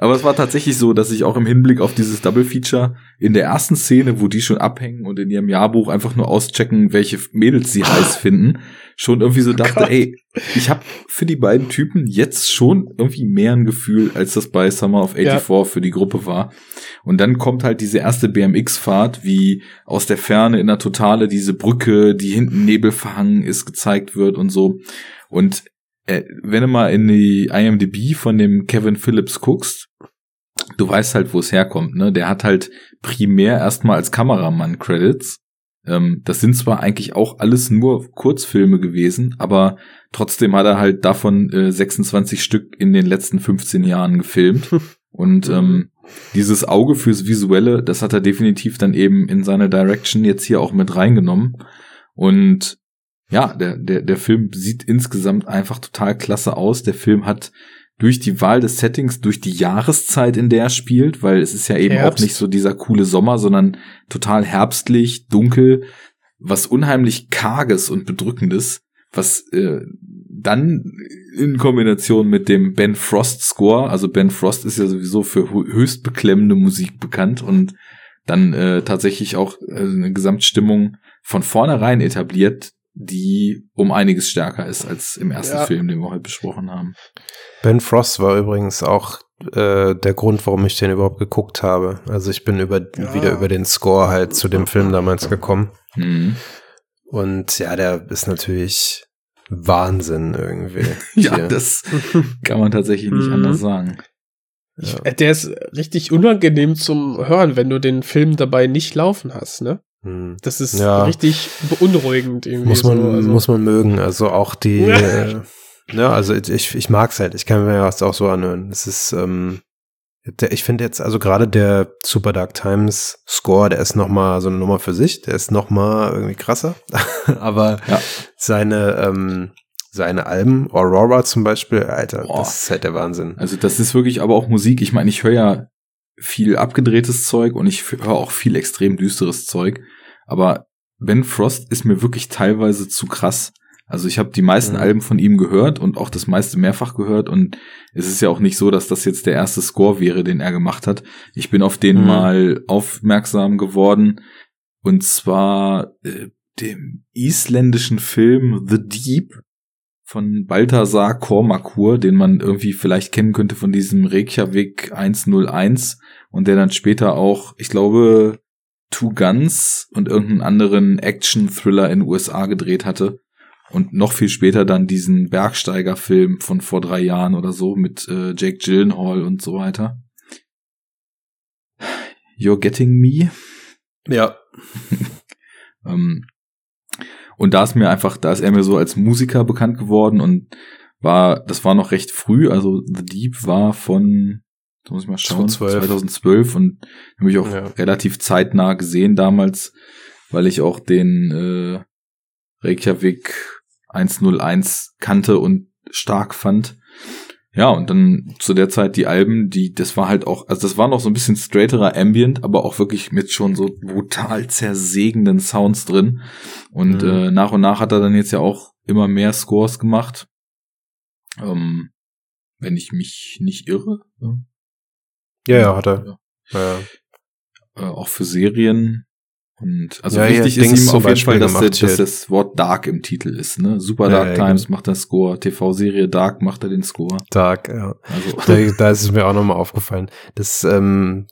aber es war tatsächlich so, dass ich auch im Hinblick auf dieses Double Feature in der ersten Szene, wo die schon abhängen und in ihrem Jahrbuch einfach nur auschecken, welche Mädels sie heiß finden, schon irgendwie so dachte, Gott. ey, ich habe für die beiden Typen jetzt schon irgendwie mehr ein Gefühl, als das bei Summer of 84 ja. für die Gruppe war. Und dann kommt halt diese erste BMX-Fahrt, wie aus der Ferne in der Totale diese Brücke, die hinten Nebel verhangen ist, gezeigt wird und so. Und äh, wenn du mal in die IMDb von dem Kevin Phillips guckst, du weißt halt, wo es herkommt, ne? Der hat halt primär erstmal als Kameramann Credits. Ähm, das sind zwar eigentlich auch alles nur Kurzfilme gewesen, aber trotzdem hat er halt davon äh, 26 Stück in den letzten 15 Jahren gefilmt. Und ähm, dieses Auge fürs Visuelle, das hat er definitiv dann eben in seine Direction jetzt hier auch mit reingenommen. Und ja, der, der, der Film sieht insgesamt einfach total klasse aus. Der Film hat durch die Wahl des Settings, durch die Jahreszeit, in der er spielt, weil es ist ja eben Herbst. auch nicht so dieser coole Sommer, sondern total herbstlich, dunkel, was unheimlich karges und bedrückendes, was äh, dann in Kombination mit dem Ben Frost Score, also Ben Frost ist ja sowieso für höchst beklemmende Musik bekannt und dann äh, tatsächlich auch äh, eine Gesamtstimmung von vornherein etabliert, die um einiges stärker ist als im ersten ja. Film, den wir heute besprochen haben. Ben Frost war übrigens auch äh, der Grund, warum ich den überhaupt geguckt habe. Also ich bin über, ja. wieder über den Score halt zu dem Film damals gekommen. Mhm. Und ja, der ist natürlich Wahnsinn irgendwie. ja, das kann man tatsächlich nicht mhm. anders sagen. Ich, ja. Der ist richtig unangenehm zum Hören, wenn du den Film dabei nicht laufen hast, ne? Hm. Das ist ja. richtig beunruhigend irgendwie. Muss man, so, also. muss man mögen. Also auch die, äh, ne, also ich, ich mag's halt. Ich kann mir das auch so anhören. Es ist, ähm, der, ich finde jetzt, also gerade der Super Dark Times Score, der ist noch mal so eine Nummer für sich. Der ist noch mal irgendwie krasser. Aber ja. seine, ähm, seine Alben, Aurora zum Beispiel, Alter, Boah. das ist halt der Wahnsinn. Also das ist wirklich aber auch Musik. Ich meine, ich höre ja viel abgedrehtes Zeug und ich höre auch viel extrem düsteres Zeug. Aber Ben Frost ist mir wirklich teilweise zu krass. Also ich habe die meisten mhm. Alben von ihm gehört und auch das meiste mehrfach gehört und es ist ja auch nicht so, dass das jetzt der erste Score wäre, den er gemacht hat. Ich bin auf den mhm. mal aufmerksam geworden und zwar äh, dem isländischen Film The Deep von Balthasar Kormakur, den man irgendwie vielleicht kennen könnte von diesem Reykjavik 101 und der dann später auch, ich glaube, Two Guns und irgendeinen anderen Action-Thriller in den USA gedreht hatte. Und noch viel später dann diesen Bergsteiger-Film von vor drei Jahren oder so mit äh, Jake Gyllenhaal und so weiter. You're Getting Me? Ja. ähm, und da ist mir einfach, da ist er mir so als Musiker bekannt geworden und war, das war noch recht früh, also The Deep war von, da muss ich mal schauen, 2012, 2012 und habe ich auch ja. relativ zeitnah gesehen damals, weil ich auch den äh, Reykjavik 101 kannte und stark fand. Ja, und dann zu der Zeit die Alben, die, das war halt auch, also das war noch so ein bisschen straighterer Ambient, aber auch wirklich mit schon so brutal zersägenden Sounds drin. Und mhm. äh, nach und nach hat er dann jetzt ja auch immer mehr Scores gemacht. Ähm, wenn ich mich nicht irre. Ja, ja, hat er. Ja. ja. Äh, auch für Serien. Und also Ja, wichtig ist Dings ihm auf jeden Fall, dass, der, dass das Wort Dark im Titel ist. Ne? Super Ja, Dark ja, Times genau. macht das Score, TV-Serie Dark macht er den Score. Dark, ja. Also Da, da ist es mir auch nochmal aufgefallen. Das ähm,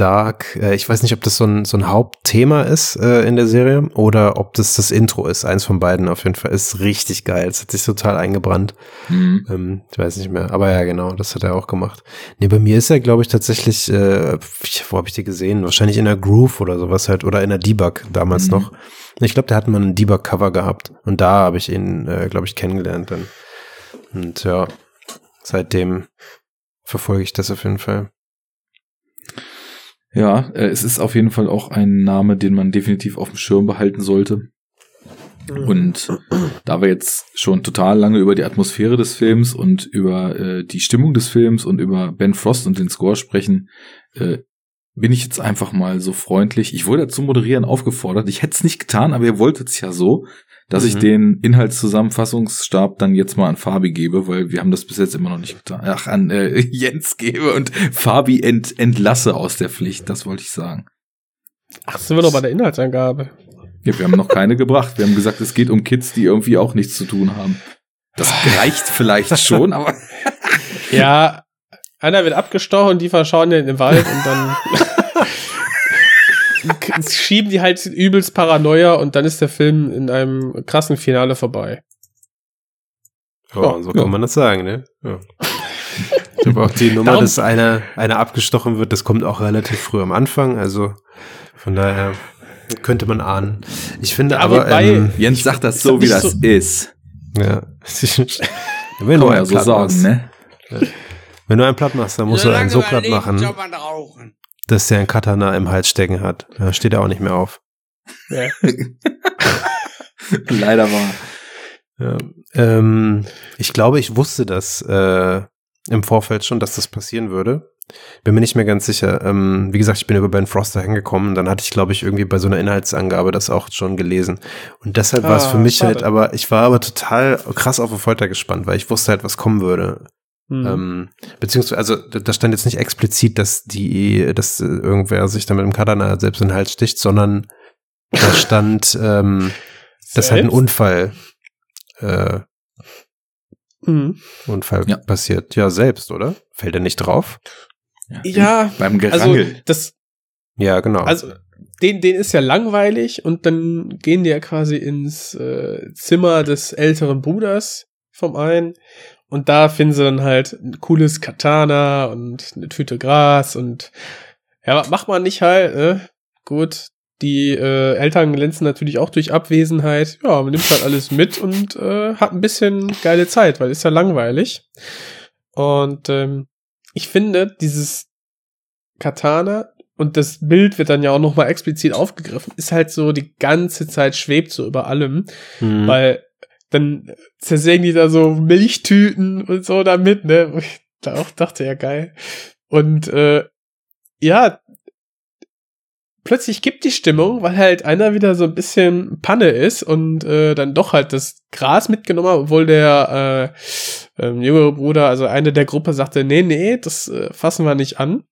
Dark, äh, ich weiß nicht, ob das so ein, so ein Hauptthema ist äh, in der Serie oder ob das das Intro ist. Eins von beiden auf jeden Fall. Ist richtig geil. Es hat sich total eingebrannt. mhm. Ähm, ich weiß nicht mehr. Aber ja, genau, das hat er auch gemacht. Nee, bei mir ist er, glaube ich, tatsächlich, äh, wo habe ich die gesehen? Wahrscheinlich in der Groove oder sowas halt. Oder in der Debug damals Mhm. noch. Ich glaube, der hat mal ein Debug-Cover gehabt. Und da habe ich ihn, äh, glaube ich, kennengelernt dann. Und ja, seitdem verfolge ich das auf jeden Fall. Ja, äh, es ist auf jeden Fall auch ein Name, den man definitiv auf dem Schirm behalten sollte. Und da wir jetzt schon total lange über die Atmosphäre des Films und über äh, die Stimmung des Films und über Ben Frost und den Score sprechen, äh, bin ich jetzt einfach mal so freundlich. Ich wurde zum Moderieren aufgefordert. Ich hätte es nicht getan, aber ihr wolltet es ja so, dass ich Mhm. den Inhaltszusammenfassungsstab dann jetzt mal an Fabi gebe, weil wir haben das bis jetzt immer noch nicht getan. Ach, an äh, Jens gebe und Fabi ent, entlasse aus der Pflicht. Das wollte ich sagen. Ach, sind wir doch bei der Inhaltsangabe. Ja, wir haben noch keine gebracht. Wir haben gesagt, es geht um Kids, die irgendwie auch nichts zu tun haben. Das reicht vielleicht schon, aber Ja, einer wird abgestochen, die verschauen in den Wald und dann schieben die halt übelst Paranoia und dann ist der Film in einem krassen Finale vorbei. Ja, und so ja. kann man das sagen, ne? Ja. Ich habe auch die Nummer, Darum- dass einer, einer abgestochen wird, das kommt auch relativ früh am Anfang, also von daher könnte man ahnen. Ich finde Ja, aber, wobei- ähm, Jens sagt das so, wie das so- ist. ja. Wenn du einen so platt sagen, machst, ne? wenn du einen platt machst, dann musst du einen so platt machen. Dass der einen Katana im Hals stecken hat. Da steht er auch nicht mehr auf. Ja. Leider war. Ja. Ähm, ich glaube, ich wusste das äh, im Vorfeld schon, dass das passieren würde. Bin mir nicht mehr ganz sicher. Ähm, wie gesagt, ich bin über Ben Froster hingekommen. Dann hatte ich, glaube ich, irgendwie bei so einer Inhaltsangabe das auch schon gelesen. Und deshalb war es Ah, für mich schade. halt, aber ich war aber total krass auf die Folter gespannt, weil ich wusste halt, was kommen würde. Hm. Ähm, beziehungsweise, also da stand jetzt nicht explizit, dass die, dass äh, irgendwer sich da mit dem Katana selbst in den Hals sticht, sondern da stand, ähm, dass halt ein? Unfall, äh, Hm. Unfall Ja. passiert. Ja, selbst, oder? Fällt er nicht drauf? Ja, Beim also Gerangel. das, Ja, genau. also den, den ist ja langweilig und dann gehen die ja quasi ins äh, Zimmer des älteren Bruders vom einen und da finden sie dann halt ein cooles Katana und eine Tüte Gras und ja, was macht man nicht halt, ne? Gut, die äh, Eltern glänzen natürlich auch durch Abwesenheit. Ja, man nimmt halt alles mit und äh, hat ein bisschen geile Zeit, weil ist ja langweilig. Und ähm, ich finde, dieses Katana und das Bild wird dann ja auch nochmal explizit aufgegriffen, ist halt so die ganze Zeit schwebt so über allem, Mhm. weil dann zersägen die da so Milchtüten und so damit, ne? Ich da auch dachte, ja geil. Und äh, ja, plötzlich gibt die Stimmung, weil halt einer wieder so ein bisschen Panne ist und äh, dann doch halt das Gras mitgenommen hat, obwohl der äh, ähm, jüngere Bruder, also eine der Gruppe sagte, nee, nee, das äh, fassen wir nicht an.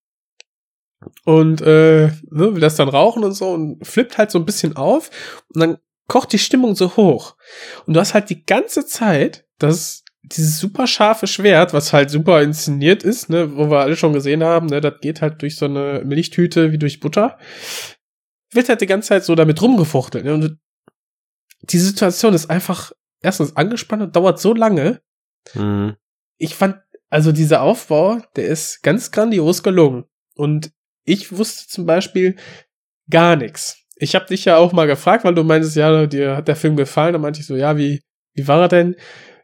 Und äh, ne, will das dann rauchen und so und flippt halt so ein bisschen auf und dann kocht die Stimmung so hoch. Und du hast halt die ganze Zeit das dieses super scharfe Schwert, was halt super inszeniert ist, ne, wo wir alle schon gesehen haben, ne, das geht halt durch so eine Milchtüte wie durch Butter, wird halt die ganze Zeit so damit rumgefuchtelt. Ne, und die Situation ist einfach erstens angespannt und dauert so lange. Mhm. Ich fand, also dieser Aufbau, der ist ganz grandios gelungen. Und ich wusste zum Beispiel gar nichts. Ich habe dich ja auch mal gefragt, weil du meintest, ja, dir hat der Film gefallen. Da meinte ich so, ja, wie, wie war er denn?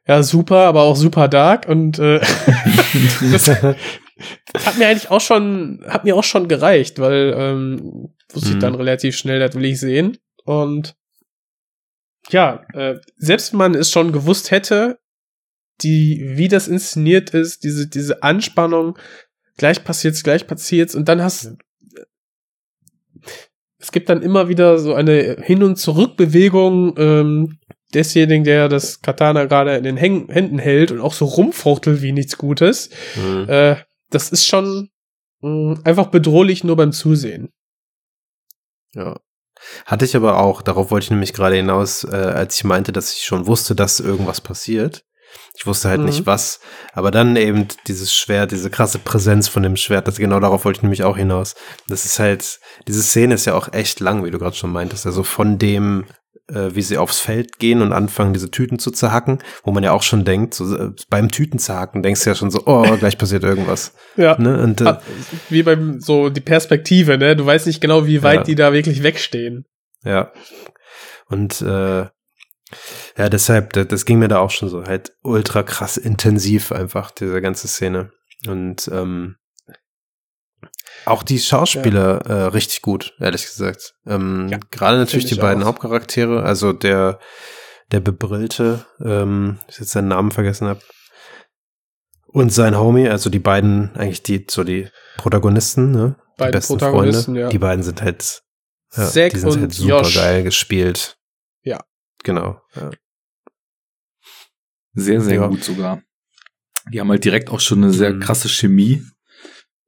Ja, super, aber auch super dark. Und äh, das hat mir eigentlich auch schon, hat mir auch schon gereicht, weil ähm, wusste ich Mhm. dann relativ schnell, das will ich sehen. Und ja, äh, selbst wenn man es schon gewusst hätte, die, wie das inszeniert ist, diese, diese Anspannung, gleich passiert's, gleich passiert's, und dann hast es gibt dann immer wieder so eine Hin- und Zurückbewegung ähm, desjenigen, der das Katana gerade in den Häng Händen hält und auch so rumfuchtelt wie nichts Gutes. Mhm. Äh, das ist schon mh, einfach bedrohlich nur beim Zusehen. Ja. Hatte ich aber auch, darauf wollte ich nämlich gerade hinaus, äh, als ich meinte, dass ich schon wusste, dass irgendwas passiert. Ich wusste halt Mhm. nicht was. Aber dann eben dieses Schwert, diese krasse Präsenz von dem Schwert, das genau darauf wollte ich nämlich auch hinaus. Das ist halt, diese Szene ist ja auch echt lang, wie du gerade schon meintest. Also von dem, äh, wie sie aufs Feld gehen und anfangen, diese Tüten zu zerhacken, wo man ja auch schon denkt, so äh, beim Tüten zerhacken, denkst du ja schon so, oh, gleich passiert irgendwas. Ja. Ne? Und äh, Wie beim, so die Perspektive, ne? Du weißt nicht genau, wie weit Ja. die da wirklich wegstehen. Ja. Und äh, ja, deshalb, das, das ging mir da auch schon so halt ultra krass intensiv einfach, diese ganze Szene. Und ähm, auch die Schauspieler äh, richtig gut, ehrlich gesagt. Ähm, Ja, Gerade natürlich die beiden auch. Hauptcharaktere, also der der bebrillte, ähm, ich jetzt seinen Namen vergessen habe, und sein Homie, also die beiden eigentlich die so die Protagonisten, ne? die Beiden besten Protagonisten, Freunde. ja. Die beiden sind halt ja, Zack die sind und halt super Josh. geil gespielt. Ja. Genau. Ja. Sehr, sehr Ja. gut sogar. Die haben halt direkt auch schon eine sehr Mhm. krasse Chemie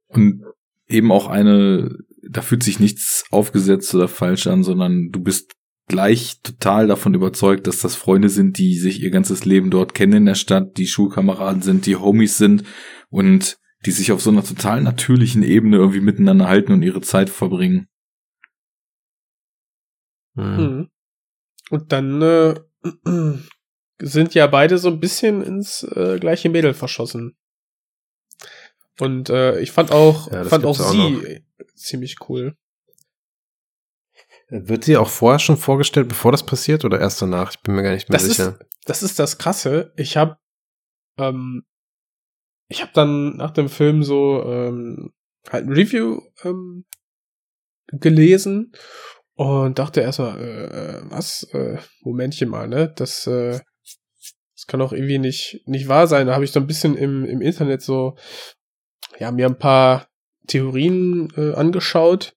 und eben auch eine, da fühlt sich nichts aufgesetzt oder falsch an, sondern du bist gleich total davon überzeugt, dass das Freunde sind, die sich ihr ganzes Leben dort kennen in der Stadt, die Schulkameraden sind, die Homies sind und die sich auf so einer total natürlichen Ebene irgendwie miteinander halten und ihre Zeit verbringen. Mhm. Mhm. Und dann äh, sind ja beide so ein bisschen ins äh, gleiche Mädel verschossen. Und äh, ich fand auch, Ja, fand auch gibt's auch sie ziemlich cool. Wird sie auch vorher schon vorgestellt, bevor das passiert, oder erst danach? Ich bin mir gar nicht mehr Das ist, sicher. das ist das Krasse. Ich habe ähm, ich habe dann nach dem Film so ähm, halt ein Review ähm, gelesen und dachte erstmal, äh, äh, was, äh, Momentchen mal, ne? Das, äh, das kann doch irgendwie nicht, nicht wahr sein. Da habe ich so ein bisschen im, im Internet so, ja, mir ein paar Theorien äh, angeschaut.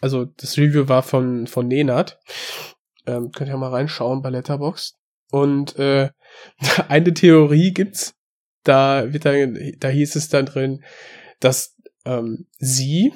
Also das Review war von, von Nenad. Ähm, könnt ihr mal reinschauen bei Letterboxd. Und äh, eine Theorie gibt's, da wird dann, da hieß es dann drin, dass ähm, sie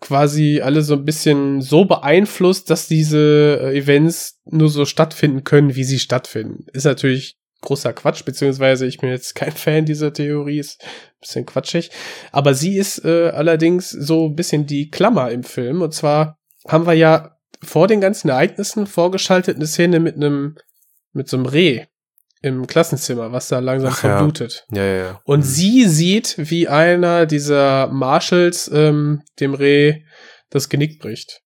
quasi alle so ein bisschen so beeinflusst, dass diese äh, Events nur so stattfinden können, wie sie stattfinden. Ist natürlich großer Quatsch, beziehungsweise ich bin jetzt kein Fan dieser Theorie, ist ein bisschen quatschig. Aber sie ist äh, allerdings so ein bisschen die Klammer im Film. Und zwar haben wir ja vor den ganzen Ereignissen vorgeschaltet eine Szene mit einem, mit so einem Reh im Klassenzimmer, was da langsam Ach verblutet. Ja, ja, ja. Und Mhm. sie sieht, wie einer dieser Marshals ähm, dem Reh das Genick bricht.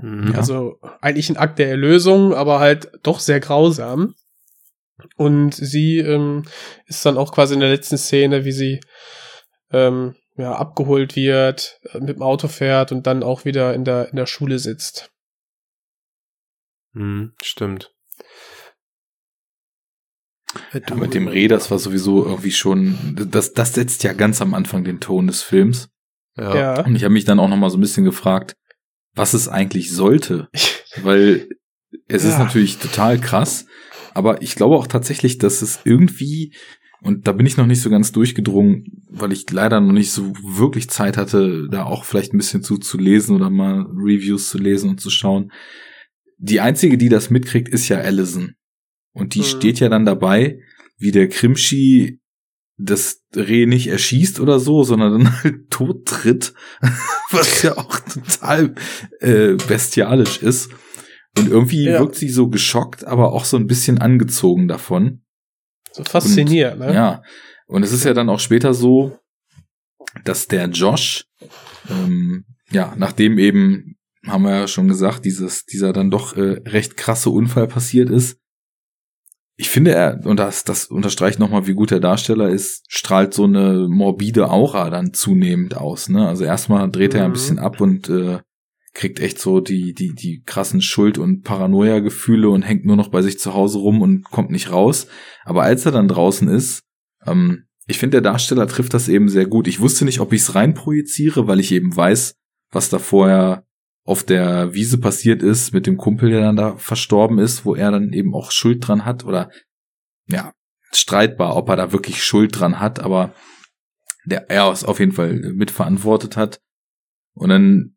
Mhm. Also eigentlich ein Akt der Erlösung, aber halt doch sehr grausam. Und sie ähm, ist dann auch quasi in der letzten Szene, wie sie ähm, ja, abgeholt wird, äh, mit dem Auto fährt und dann auch wieder in der, in der Schule sitzt. Mhm, stimmt. Ja, mit dem Reh, das war sowieso irgendwie schon, das, das setzt ja ganz am Anfang den Ton des Films. Ja. Ja. Und ich habe mich dann auch noch mal so ein bisschen gefragt, was es eigentlich sollte. Weil es ist Ja. natürlich total krass, aber ich glaube auch tatsächlich, dass es irgendwie, und da bin ich noch nicht so ganz durchgedrungen, weil ich leider noch nicht so wirklich Zeit hatte, da auch vielleicht ein bisschen zu, zu lesen oder mal Reviews zu lesen und zu schauen. Die einzige, die das mitkriegt, ist ja Allison. Und die Mhm. steht ja dann dabei, wie der Krimschi das Reh nicht erschießt oder so, sondern dann halt tot tritt, was ja auch total äh, bestialisch ist. Und irgendwie Ja. wirkt sie so geschockt, aber auch so ein bisschen angezogen davon. So fasziniert, ne? Ja. Und es ist ja dann auch später so, dass der Josh, ähm, ja, nachdem eben, haben wir ja schon gesagt, dieses, dieser dann doch äh, recht krasse Unfall passiert ist, ich finde er, und das, das unterstreicht nochmal, wie gut der Darsteller ist, strahlt so eine morbide Aura dann zunehmend aus. Ne? Also erstmal dreht er ein Mhm. bisschen ab und äh, kriegt echt so die, die, die krassen Schuld- und Paranoia-Gefühle und hängt nur noch bei sich zu Hause rum und kommt nicht raus. Aber als er dann draußen ist, ähm, ich finde, der Darsteller trifft das eben sehr gut. Ich wusste nicht, ob ich es reinprojiziere, weil ich eben weiß, was da vorher auf der Wiese passiert ist mit dem Kumpel, der dann da verstorben ist, wo er dann eben auch Schuld dran hat oder ja, streitbar, ob er da wirklich Schuld dran hat, aber der er es auf jeden Fall mitverantwortet hat. Und dann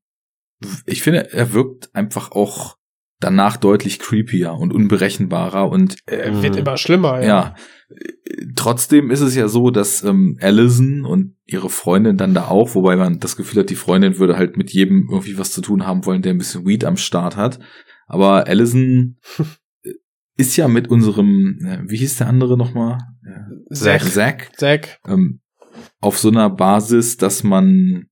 ich finde, er wirkt einfach auch danach deutlich creepier und unberechenbarer und Er wird Mhm. immer schlimmer, ja. ja. Trotzdem ist es ja so, dass ähm, Allison und ihre Freundin dann da auch, wobei man das Gefühl hat, die Freundin würde halt mit jedem irgendwie was zu tun haben wollen, der ein bisschen Weed am Start hat. Aber Allison ist ja mit unserem, äh, wie hieß der andere nochmal? Zack. Zack. Zack. Ähm, auf so einer Basis, dass man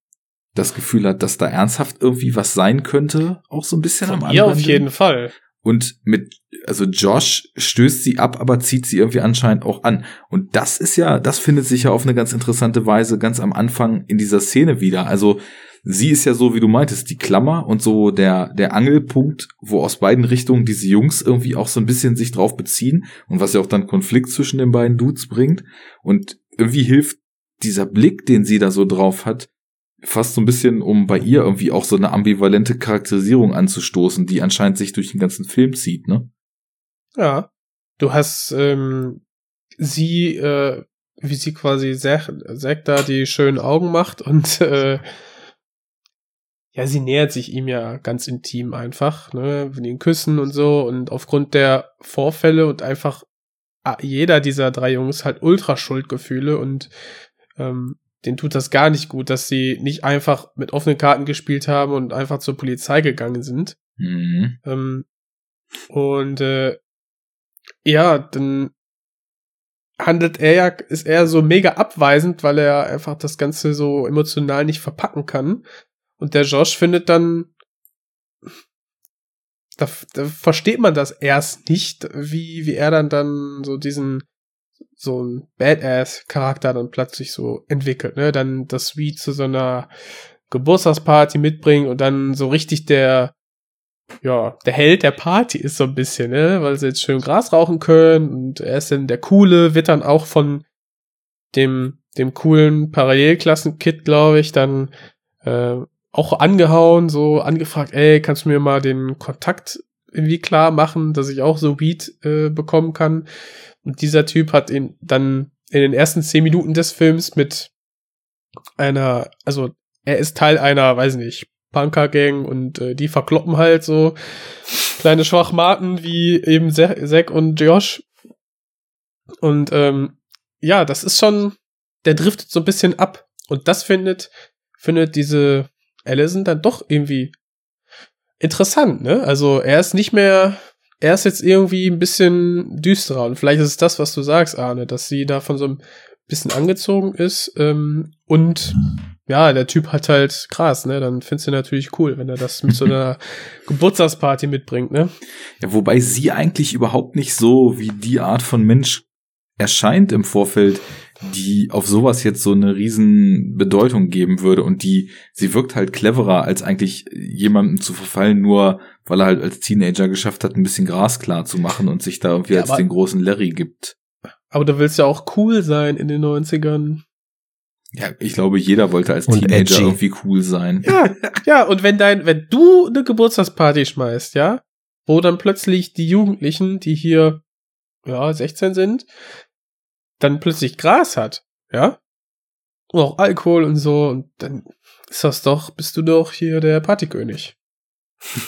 das Gefühl hat, dass da ernsthaft irgendwie was sein könnte, auch so ein bisschen am Von ihr auf jeden Fall. Und mit, also Josh stößt sie ab, aber zieht sie irgendwie anscheinend auch an. Und das ist ja, das findet sich ja auf eine ganz interessante Weise ganz am Anfang in dieser Szene wieder. Also sie ist ja so, wie du meintest, die Klammer und so der, der Angelpunkt, wo aus beiden Richtungen diese Jungs irgendwie auch so ein bisschen sich drauf beziehen und was ja auch dann Konflikt zwischen den beiden Dudes bringt. Und irgendwie hilft dieser Blick, den sie da so drauf hat, fast so ein bisschen, um bei ihr irgendwie auch so eine ambivalente Charakterisierung anzustoßen, die anscheinend sich durch den ganzen Film zieht, ne? Ja. Du hast ähm, sie, äh, wie sie quasi Zack, da die schönen Augen macht und äh, ja, sie nähert sich ihm ja ganz intim einfach, ne, mit den Küssen und so und aufgrund der Vorfälle und einfach ah, jeder dieser drei Jungs hat Ultraschuldgefühle und ähm, denen tut das gar nicht gut, dass sie nicht einfach mit offenen Karten gespielt haben und einfach zur Polizei gegangen sind. Mhm. Ähm, und äh, ja, dann handelt er ja, ist er so mega abweisend, weil er einfach das Ganze so emotional nicht verpacken kann. Und der Josh findet dann, da, da versteht man das erst nicht, wie, wie er dann dann so diesen, so ein Badass-Charakter dann plötzlich so entwickelt, ne? Dann das Sweet zu so einer Geburtstagsparty mitbringen und dann so richtig der, ja, der Held der Party ist so ein bisschen, ne? Weil sie jetzt schön Gras rauchen können und er ist dann der Coole, wird dann auch von dem, dem coolen Parallelklassen-Kid, glaube ich, dann äh, auch angehauen, so angefragt, ey, kannst du mir mal den Kontakt irgendwie klar machen, dass ich auch so Weed äh, bekommen kann. Und dieser Typ hat ihn dann in den ersten zehn Minuten des Films mit einer, also er ist Teil einer, weiß nicht, Punker-Gang und äh, die verkloppen halt so kleine Schwachmaten wie eben Zack und Josh. Und ähm, ja, das ist schon, der driftet so ein bisschen ab. Und das findet, findet diese Allison dann doch irgendwie interessant, ne? Also er ist nicht mehr, er ist jetzt irgendwie ein bisschen düsterer. Und vielleicht ist es das, was du sagst, Arne, dass sie da von so ein bisschen angezogen ist. Ähm, und ja, der Typ hat halt krass, ne? Dann findest du natürlich cool, wenn er das mit so einer Geburtstagsparty mitbringt, ne? Ja, wobei sie eigentlich überhaupt nicht so wie die Art von Mensch erscheint im Vorfeld, die auf sowas jetzt so eine riesen Bedeutung geben würde und die, sie wirkt halt cleverer, als eigentlich jemandem zu verfallen, nur weil er halt als Teenager geschafft hat, ein bisschen Gras klar zu machen und sich da irgendwie Ja, als aber- den großen Larry gibt. Aber du willst ja auch cool sein in den 90ern. Ja, ich glaube, jeder wollte als Und Teenager edgy. irgendwie cool sein. Ja, ja, und wenn dein, wenn du eine Geburtstagsparty schmeißt, ja, wo dann plötzlich die Jugendlichen, die hier, ja, 16 sind, dann plötzlich Gras hat, ja, und auch Alkohol und so, und dann ist das doch, bist du doch hier der Partykönig.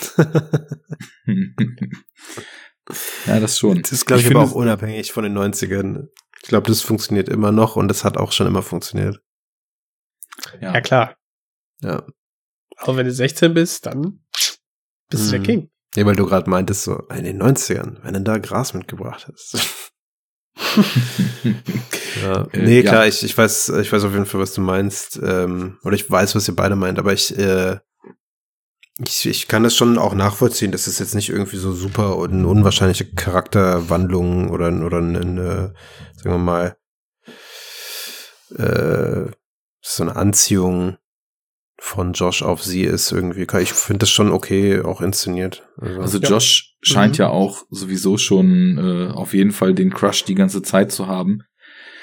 ja, das schon. Das ist, glaube ich, Ich aber auch unabhängig von den 90ern. Ich glaube, das funktioniert immer noch und das hat auch schon immer funktioniert. Ja. Ja, klar. Ja. Aber wenn du 16 bist, dann bist du der Mhm. King. Ja, weil du gerade meintest, so in den 90ern, wenn du da Gras mitgebracht hast. ja. Äh, Nee, ja. klar, ich, ich weiß, ich weiß auf jeden Fall, was du meinst. Ähm, oder ich weiß, was ihr beide meint, aber ich, äh, ich, ich kann das schon auch nachvollziehen, dass es jetzt nicht irgendwie so super und eine unwahrscheinliche Charakterwandlung oder, oder eine, eine sagen wir mal, äh, so eine Anziehung von Josh auf sie ist irgendwie. Ich finde das schon okay, auch inszeniert. Also Ja. Josh scheint Mhm. ja auch sowieso schon äh, auf jeden Fall den Crush die ganze Zeit zu haben.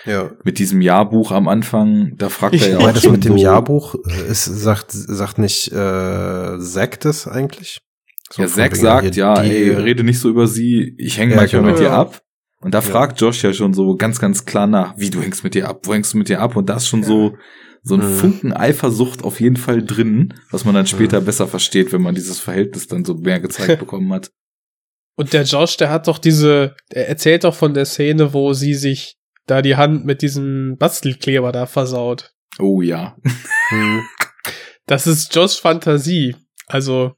ja. Mit diesem Jahrbuch am Anfang, da fragt er ja auch das mit dem Jahrbuch ist, sagt, sagt nicht äh, Zack das eigentlich? So Ja, Zack sagt, ja, die- ey, rede nicht so über sie, ich hänge Ja, manchmal genau. mit dir Ja. ab. Und da fragt Josh ja schon so ganz, ganz klar nach, wie du hängst mit dir ab, wo hängst du mit dir ab? Und das ist schon Ja. so, so ein Mhm. Funken Eifersucht auf jeden Fall drin, was man dann später besser versteht, wenn man dieses Verhältnis dann so mehr gezeigt bekommen hat. Und der Josh, der hat doch diese, er erzählt doch von der Szene, wo sie sich da die Hand mit diesem Bastelkleber da versaut. Oh ja. Mhm. Das ist Josh Fantasie. Also,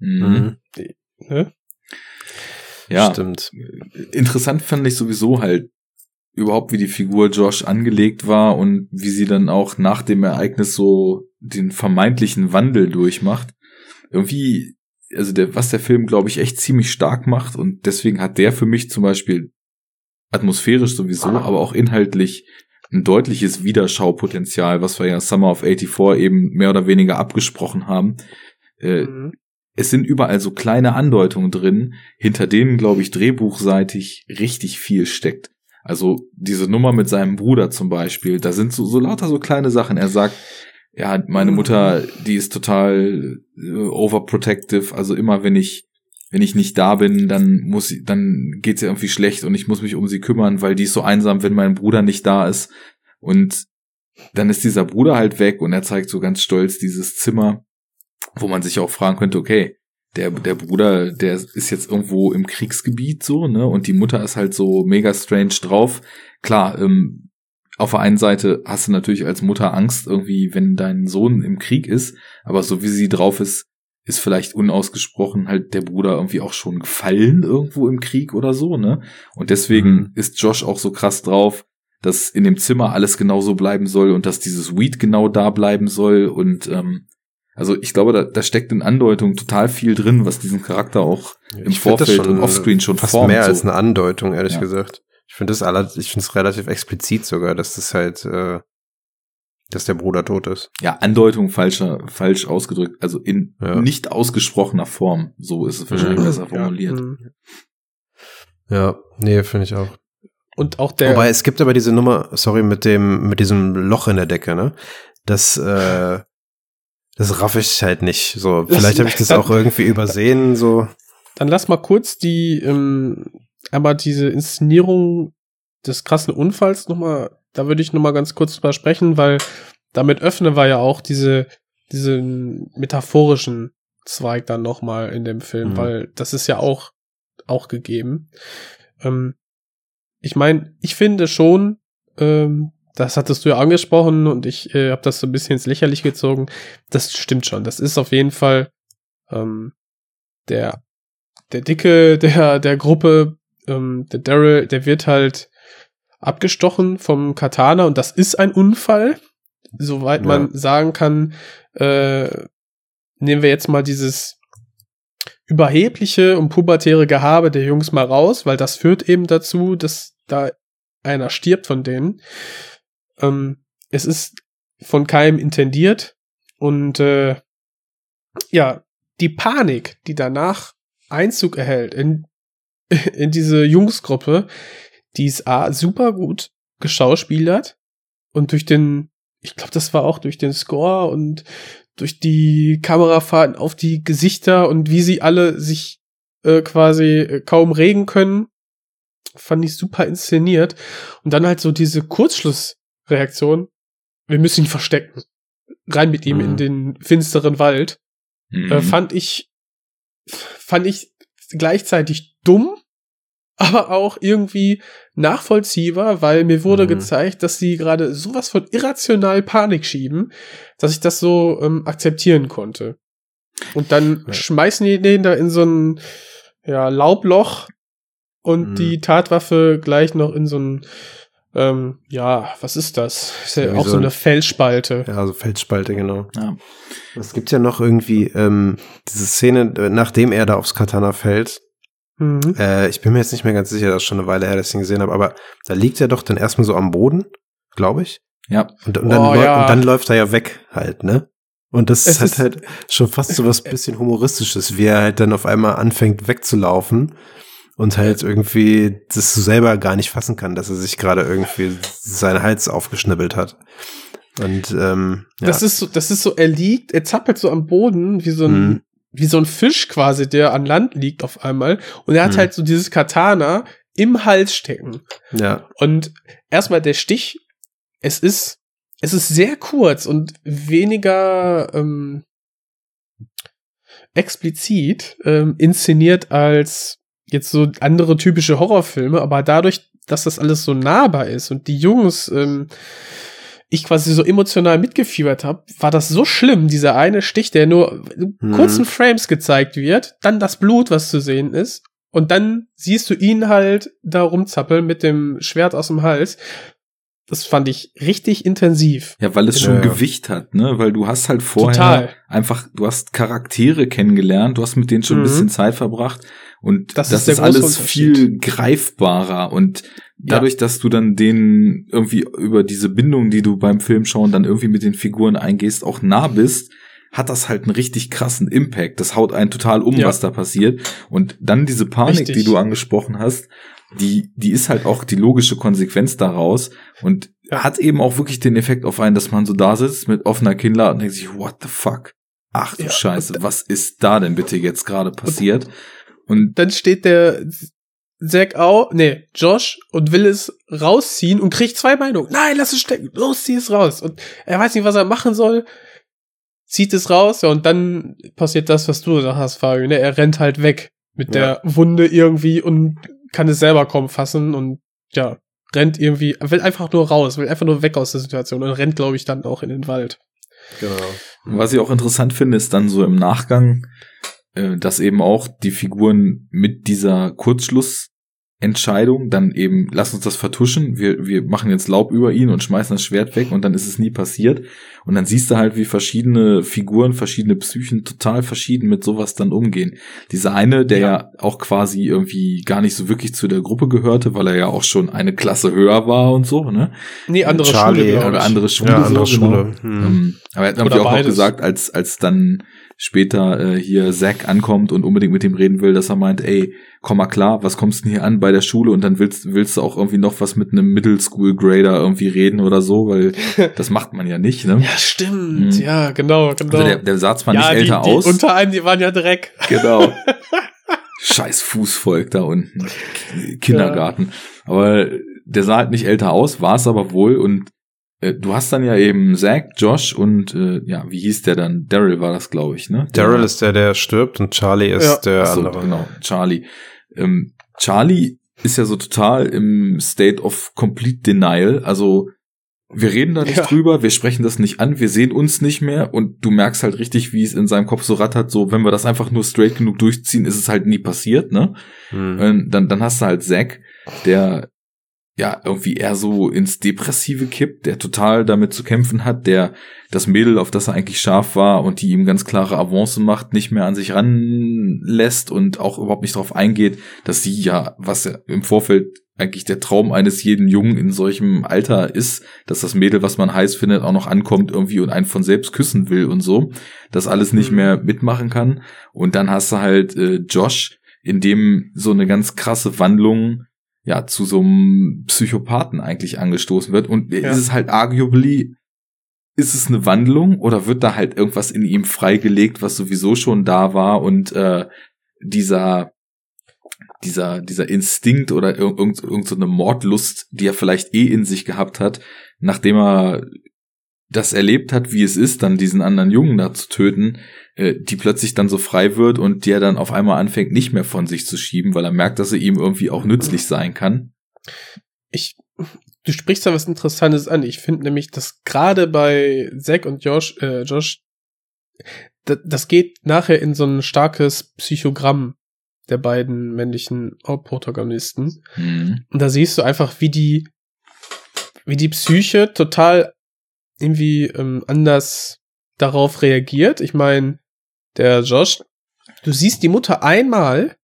Mhm. Mhm. ne? Ja, Stimmt. interessant fand ich sowieso halt überhaupt, wie die Figur Josh angelegt war und wie sie dann auch nach dem Ereignis so den vermeintlichen Wandel durchmacht. Irgendwie, also der, was der Film, glaube ich, echt ziemlich stark macht und deswegen hat der für mich zum Beispiel atmosphärisch sowieso, aber auch inhaltlich ein deutliches Wiederschaupotenzial, was wir ja Summer of 84 eben mehr oder weniger abgesprochen haben. Äh, Mhm. es sind überall so kleine Andeutungen drin, hinter denen, glaube ich, drehbuchseitig richtig viel steckt. Also diese Nummer mit seinem Bruder zum Beispiel, da sind so, so lauter so kleine Sachen. Er sagt, ja, meine Mutter, die ist total äh, overprotective, also immer wenn ich wenn ich nicht da bin, dann muss sie, dann geht's ihr irgendwie schlecht und ich muss mich um sie kümmern, weil die ist so einsam, wenn mein Bruder nicht da ist. Und dann ist dieser Bruder halt weg und er zeigt so ganz stolz dieses Zimmer, wo man sich auch fragen könnte, okay, der, der Bruder, der ist jetzt irgendwo im Kriegsgebiet so, ne? Und die Mutter ist halt so mega strange drauf. Klar, ähm, auf der einen Seite hast du natürlich als Mutter Angst irgendwie, wenn dein Sohn im Krieg ist, aber so wie sie drauf ist, ist vielleicht unausgesprochen halt der Bruder irgendwie auch schon gefallen irgendwo im Krieg oder so, ne? Und deswegen Mhm. ist Josh auch so krass drauf, dass in dem Zimmer alles genauso bleiben soll und dass dieses Weed genau da bleiben soll und ähm, also ich glaube, da, da steckt in Andeutung total viel drin, was diesen Charakter auch im Ich Vorfeld und Offscreen schon fast formt. mehr so. als eine Andeutung, ehrlich Ja. gesagt. Ich finde das aller, ich finde es relativ explizit sogar, dass das halt, äh, dass der Bruder tot ist. ja, Andeutung falscher, falsch ausgedrückt, also in Ja. nicht ausgesprochener Form. So ist es wahrscheinlich Mhm. besser formuliert. Ja. Mhm. Ja, nee, finde ich auch. Und auch der, Wobei es gibt aber diese Nummer, sorry, mit dem, mit diesem Loch in der Decke, ne? Das, äh, das raff ich halt nicht. So, vielleicht habe ich das auch irgendwie übersehen, so. dann lass mal kurz die, ähm, aber diese Inszenierung des krassen Unfalls nochmal, da würde ich nochmal ganz kurz drüber sprechen, weil damit öffnen wir ja auch diese, diesen metaphorischen Zweig dann nochmal in dem Film, Mhm. weil das ist ja auch, auch gegeben. Ähm, ich meine, ich finde schon, ähm, das hattest du ja angesprochen und ich äh, habe das so ein bisschen ins Lächerlich gezogen. Das stimmt schon. Das ist auf jeden Fall ähm, der der Dicke der der Gruppe, ähm, der Daryl, der wird halt abgestochen vom Katana und das ist ein Unfall, soweit Ja. man sagen kann. Äh, nehmen wir jetzt mal dieses überhebliche und pubertäre Gehabe der Jungs mal raus, weil das führt eben dazu, dass da einer stirbt von denen. Ähm, es ist von keinem intendiert und äh, ja, die Panik, die danach Einzug erhält in, in diese Jungsgruppe, die ist A, super gut geschauspielert und durch den, ich glaube, das war auch durch den Score und durch die Kamerafahrten auf die Gesichter und wie sie alle sich äh, quasi äh, kaum regen können, fand ich super inszeniert. Und dann halt so diese Kurzschlussreaktion, wir müssen ihn verstecken. Rein mit ihm Mhm. in den finsteren Wald Mhm. äh, fand ich, fand ich gleichzeitig dumm, aber auch irgendwie nachvollziehbar, weil mir wurde Mhm. gezeigt, dass sie gerade sowas von irrational Panik schieben, dass ich das so ähm, akzeptieren konnte. Und dann Ja. schmeißen die den da in so ein ja, Laubloch und Mhm. die Tatwaffe gleich noch in so ein ähm, ja, was ist das? Ist ja, Ja, auch so so ein- eine Felsspalte. Ja, also Felsspalte, genau. ja. Es gibt ja noch irgendwie ähm, diese Szene, äh, nachdem er da aufs Katana fällt. Mhm. Äh, ich bin mir jetzt nicht mehr ganz sicher, das ist schon eine Weile her, dass ich ihn gesehen habe, aber da liegt er doch dann erstmal so am Boden, glaube ich. ja. Und, und, dann Oh, ja. und dann läuft er ja weg halt, ne? Und das Es hat ist- halt schon fast so was bisschen Humoristisches, wie er halt dann auf einmal anfängt wegzulaufen und halt irgendwie das selber gar nicht fassen kann, dass er sich gerade irgendwie seinen Hals aufgeschnibbelt hat. Und ähm, ja. Das ist so, das ist so, er liegt, er zappelt so am Boden, wie so ein, Mhm. wie so ein Fisch quasi, der an Land liegt auf einmal. Und er hat Mhm. halt so dieses Katana im Hals stecken. ja. Und erstmal der Stich, es ist es ist sehr kurz und weniger ähm, explizit ähm, inszeniert als jetzt so andere typische Horrorfilme, aber dadurch, dass das alles so nahbar ist und die Jungs ähm, ich quasi so emotional mitgefiebert habe, war das so schlimm, dieser eine Stich, der nur in Mhm. kurzen Frames gezeigt wird, dann das Blut, was zu sehen ist, und dann siehst du ihn halt da rumzappeln mit dem Schwert aus dem Hals. Das fand ich richtig intensiv. Ja, weil es schon Ja. Gewicht hat, ne? Weil du hast halt vorher Total. einfach, du hast Charaktere kennengelernt, du hast mit denen schon ein Mhm. bisschen Zeit verbracht und Das das, ist ist, alles viel greifbarer und dadurch, dass du dann denen irgendwie über diese Bindung, die du beim Film schauen, dann irgendwie mit den Figuren eingehst, auch nah bist, hat das halt einen richtig krassen Impact. Das haut einen total um, Ja. was da passiert. Und dann diese Panik, Richtig. die du angesprochen hast, die, die ist halt auch die logische Konsequenz daraus und Ja. hat eben auch wirklich den Effekt auf einen, dass man so da sitzt mit offener Kinnlade und denkt sich, what the fuck? Ach du Ja, Scheiße, was ist da denn bitte jetzt gerade passiert? Und Dann steht der Zack auch, nee, Josh und will es rausziehen und kriegt zwei Meinungen. Nein, lass es stecken. Los, zieh es raus. Und er weiß nicht, was er machen soll. Zieht es raus, ja, und dann passiert das, was du gesagt hast, Fabio, ne? Er rennt halt weg mit der Wunde irgendwie und kann es selber kaum fassen und ja, rennt irgendwie, will einfach nur raus, will einfach nur weg aus der Situation und rennt, glaube ich, dann auch in den Wald. Genau. Was ich auch interessant finde, ist dann so im Nachgang, dass eben auch die Figuren mit dieser Kurzschlussentscheidung dann eben, lass uns das vertuschen, wir, wir machen jetzt Laub über ihn und schmeißen das Schwert weg und dann ist es nie passiert. Und dann siehst du halt, wie verschiedene Figuren, verschiedene Psychen total verschieden mit sowas dann umgehen. Dieser eine, der ja. Ja. auch quasi irgendwie gar nicht so wirklich zu der Gruppe gehörte, weil er ja auch schon eine Klasse höher war und so, ne? Nee, andere Charlie, Schule, Oder andere Schule. Ja, andere so, genau. Schule. Hm. Ähm, aber er hat natürlich auch noch beides. gesagt, als, als dann später äh, hier Zack ankommt und unbedingt mit ihm reden will, dass er meint, ey, komm mal klar, was kommst du denn hier an bei der Schule und dann willst, willst du auch irgendwie noch was mit einem Middle School Grader irgendwie reden oder so, weil das macht man ja nicht, ne? Ja, stimmt. Mhm. Ja, genau, genau. Also der, der sah zwar ja, nicht älter die, die aus. Unter einem, die waren ja Dreck. Genau. Scheiß Fußvolk da unten. Kindergarten. Aber der sah halt nicht älter aus, war es aber wohl. Und äh, du hast dann ja eben Zack, Josh und äh, ja, wie hieß der dann? Daryl war das, glaube ich, ne? Daryl ist der, der stirbt und Charlie ist Ja. der Ach so, andere. genau, Charlie. Ähm, Charlie ist ja so total im State of complete denial. Also wir reden da nicht Ja. drüber, wir sprechen das nicht an, wir sehen uns nicht mehr und du merkst halt richtig, wie es in seinem Kopf so rattert, so wenn wir das einfach nur straight genug durchziehen, ist es halt nie passiert, ne? Hm. Und dann, dann hast du halt Zack, der ja irgendwie eher so ins Depressive kippt, der total damit zu kämpfen hat, der das Mädel, auf das er eigentlich scharf war und die ihm ganz klare Avance macht, nicht mehr an sich ranlässt und auch überhaupt nicht darauf eingeht, dass sie ja, was ja im Vorfeld eigentlich der Traum eines jeden Jungen in solchem Alter ist, dass das Mädel, was man heiß findet, auch noch ankommt irgendwie und einen von selbst küssen will und so, das alles nicht Mhm. mehr mitmachen kann. Und dann hast du halt äh, Josh, in dem so eine ganz krasse Wandlung ja zu so einem Psychopathen eigentlich angestoßen wird. Und Ja. ist es halt arguably, ist es eine Wandlung oder wird da halt irgendwas in ihm freigelegt, was sowieso schon da war und äh, dieser dieser dieser Instinkt oder ir irgend, irgend so eine Mordlust, die er vielleicht eh in sich gehabt hat, nachdem er das erlebt hat, wie es ist, dann diesen anderen Jungen da zu töten, äh, die plötzlich dann so frei wird und der dann auf einmal anfängt, nicht mehr von sich zu schieben, weil er merkt, dass er ihm irgendwie auch nützlich sein kann. Ich, du sprichst da was Interessantes an. Ich finde nämlich, dass gerade bei Zack und Josh, äh, Josh, da- das geht nachher in so ein starkes Psychogramm der beiden männlichen Hauptprotagonisten. Mhm. Und da siehst du einfach, wie die, wie die Psyche total irgendwie ähm, anders darauf reagiert. Ich meine, der Josh, du siehst die Mutter einmal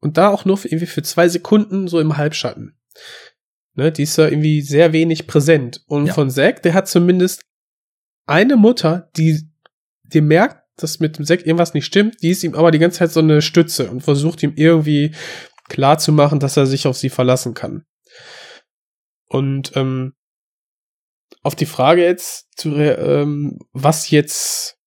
und da auch nur für, irgendwie für zwei Sekunden so im Halbschatten. Ne, die ist da irgendwie sehr wenig präsent. Und Ja. von Zack, der hat zumindest eine Mutter, die, die merkt, dass mit dem Zack irgendwas nicht stimmt, die ist ihm aber die ganze Zeit so eine Stütze und versucht ihm irgendwie klar zu machen, dass er sich auf sie verlassen kann. Und ähm, auf die Frage jetzt, zu, ähm, was jetzt,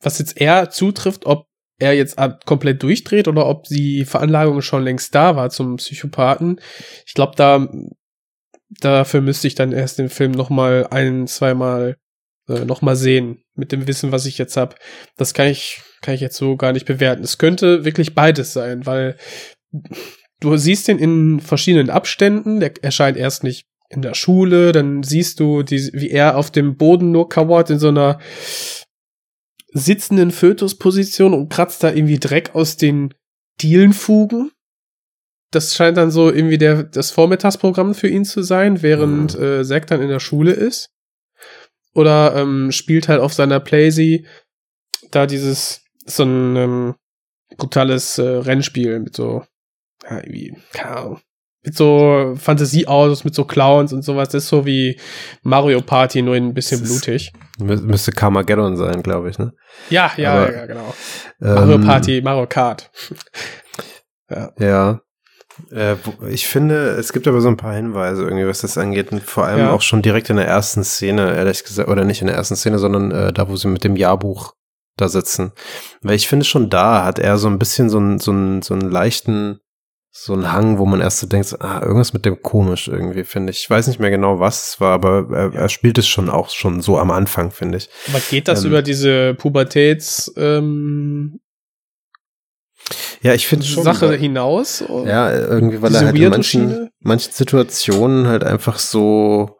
was jetzt er zutrifft, ob er jetzt komplett durchdreht oder ob die Veranlagung schon längst da war zum Psychopathen. Ich glaube, da dafür müsste ich dann erst den Film noch mal ein, zweimal äh, noch mal sehen mit dem Wissen, was ich jetzt habe. Das kann ich kann ich jetzt so gar nicht bewerten. Es könnte wirklich beides sein, weil du siehst ihn in verschiedenen Abständen. Der erscheint erst nicht in der Schule, dann siehst du, die, wie er auf dem Boden nur kauert in so einer sitzenden Fötusposition und kratzt da irgendwie Dreck aus den Dielenfugen. Das scheint dann so irgendwie der, das Vormittagsprogramm für ihn zu sein, während Mhm. äh, Zack dann in der Schule ist. Oder ähm, spielt halt auf seiner Playsee da dieses, so ein ähm, brutales äh, Rennspiel mit so, ja, irgendwie, keine Ahnung, mit so Fantasieautos, mit so Clowns und sowas. Das ist so wie Mario Party, nur ein bisschen blutig. Mü müsste Carmageddon sein, glaube ich, ne? Ja, ja, Aber, ja, genau. Mario Ähm, Party, Mario Kart. Ja. Äh, wo- ich finde, es gibt aber so ein paar Hinweise irgendwie, was das angeht. Und vor allem Ja. auch schon direkt in der ersten Szene, ehrlich gesagt, oder nicht in der ersten Szene, sondern äh, da, wo sie mit dem Jahrbuch da sitzen. Weil ich finde schon da hat er so ein bisschen so einen, so einen, so einen leichten, so einen Hang, wo man erst so denkt, ah, irgendwas mit dem komisch irgendwie, finde ich. Ich weiß nicht mehr genau, was es war, aber er, er spielt es schon auch schon so am Anfang, finde ich. Aber geht das Ähm, über diese Pubertäts ähm, Ja, ich finde schon. Sache weil- hinaus? Ja, irgendwie, weil er halt in manchen, Schiene? manchen Situationen halt einfach so,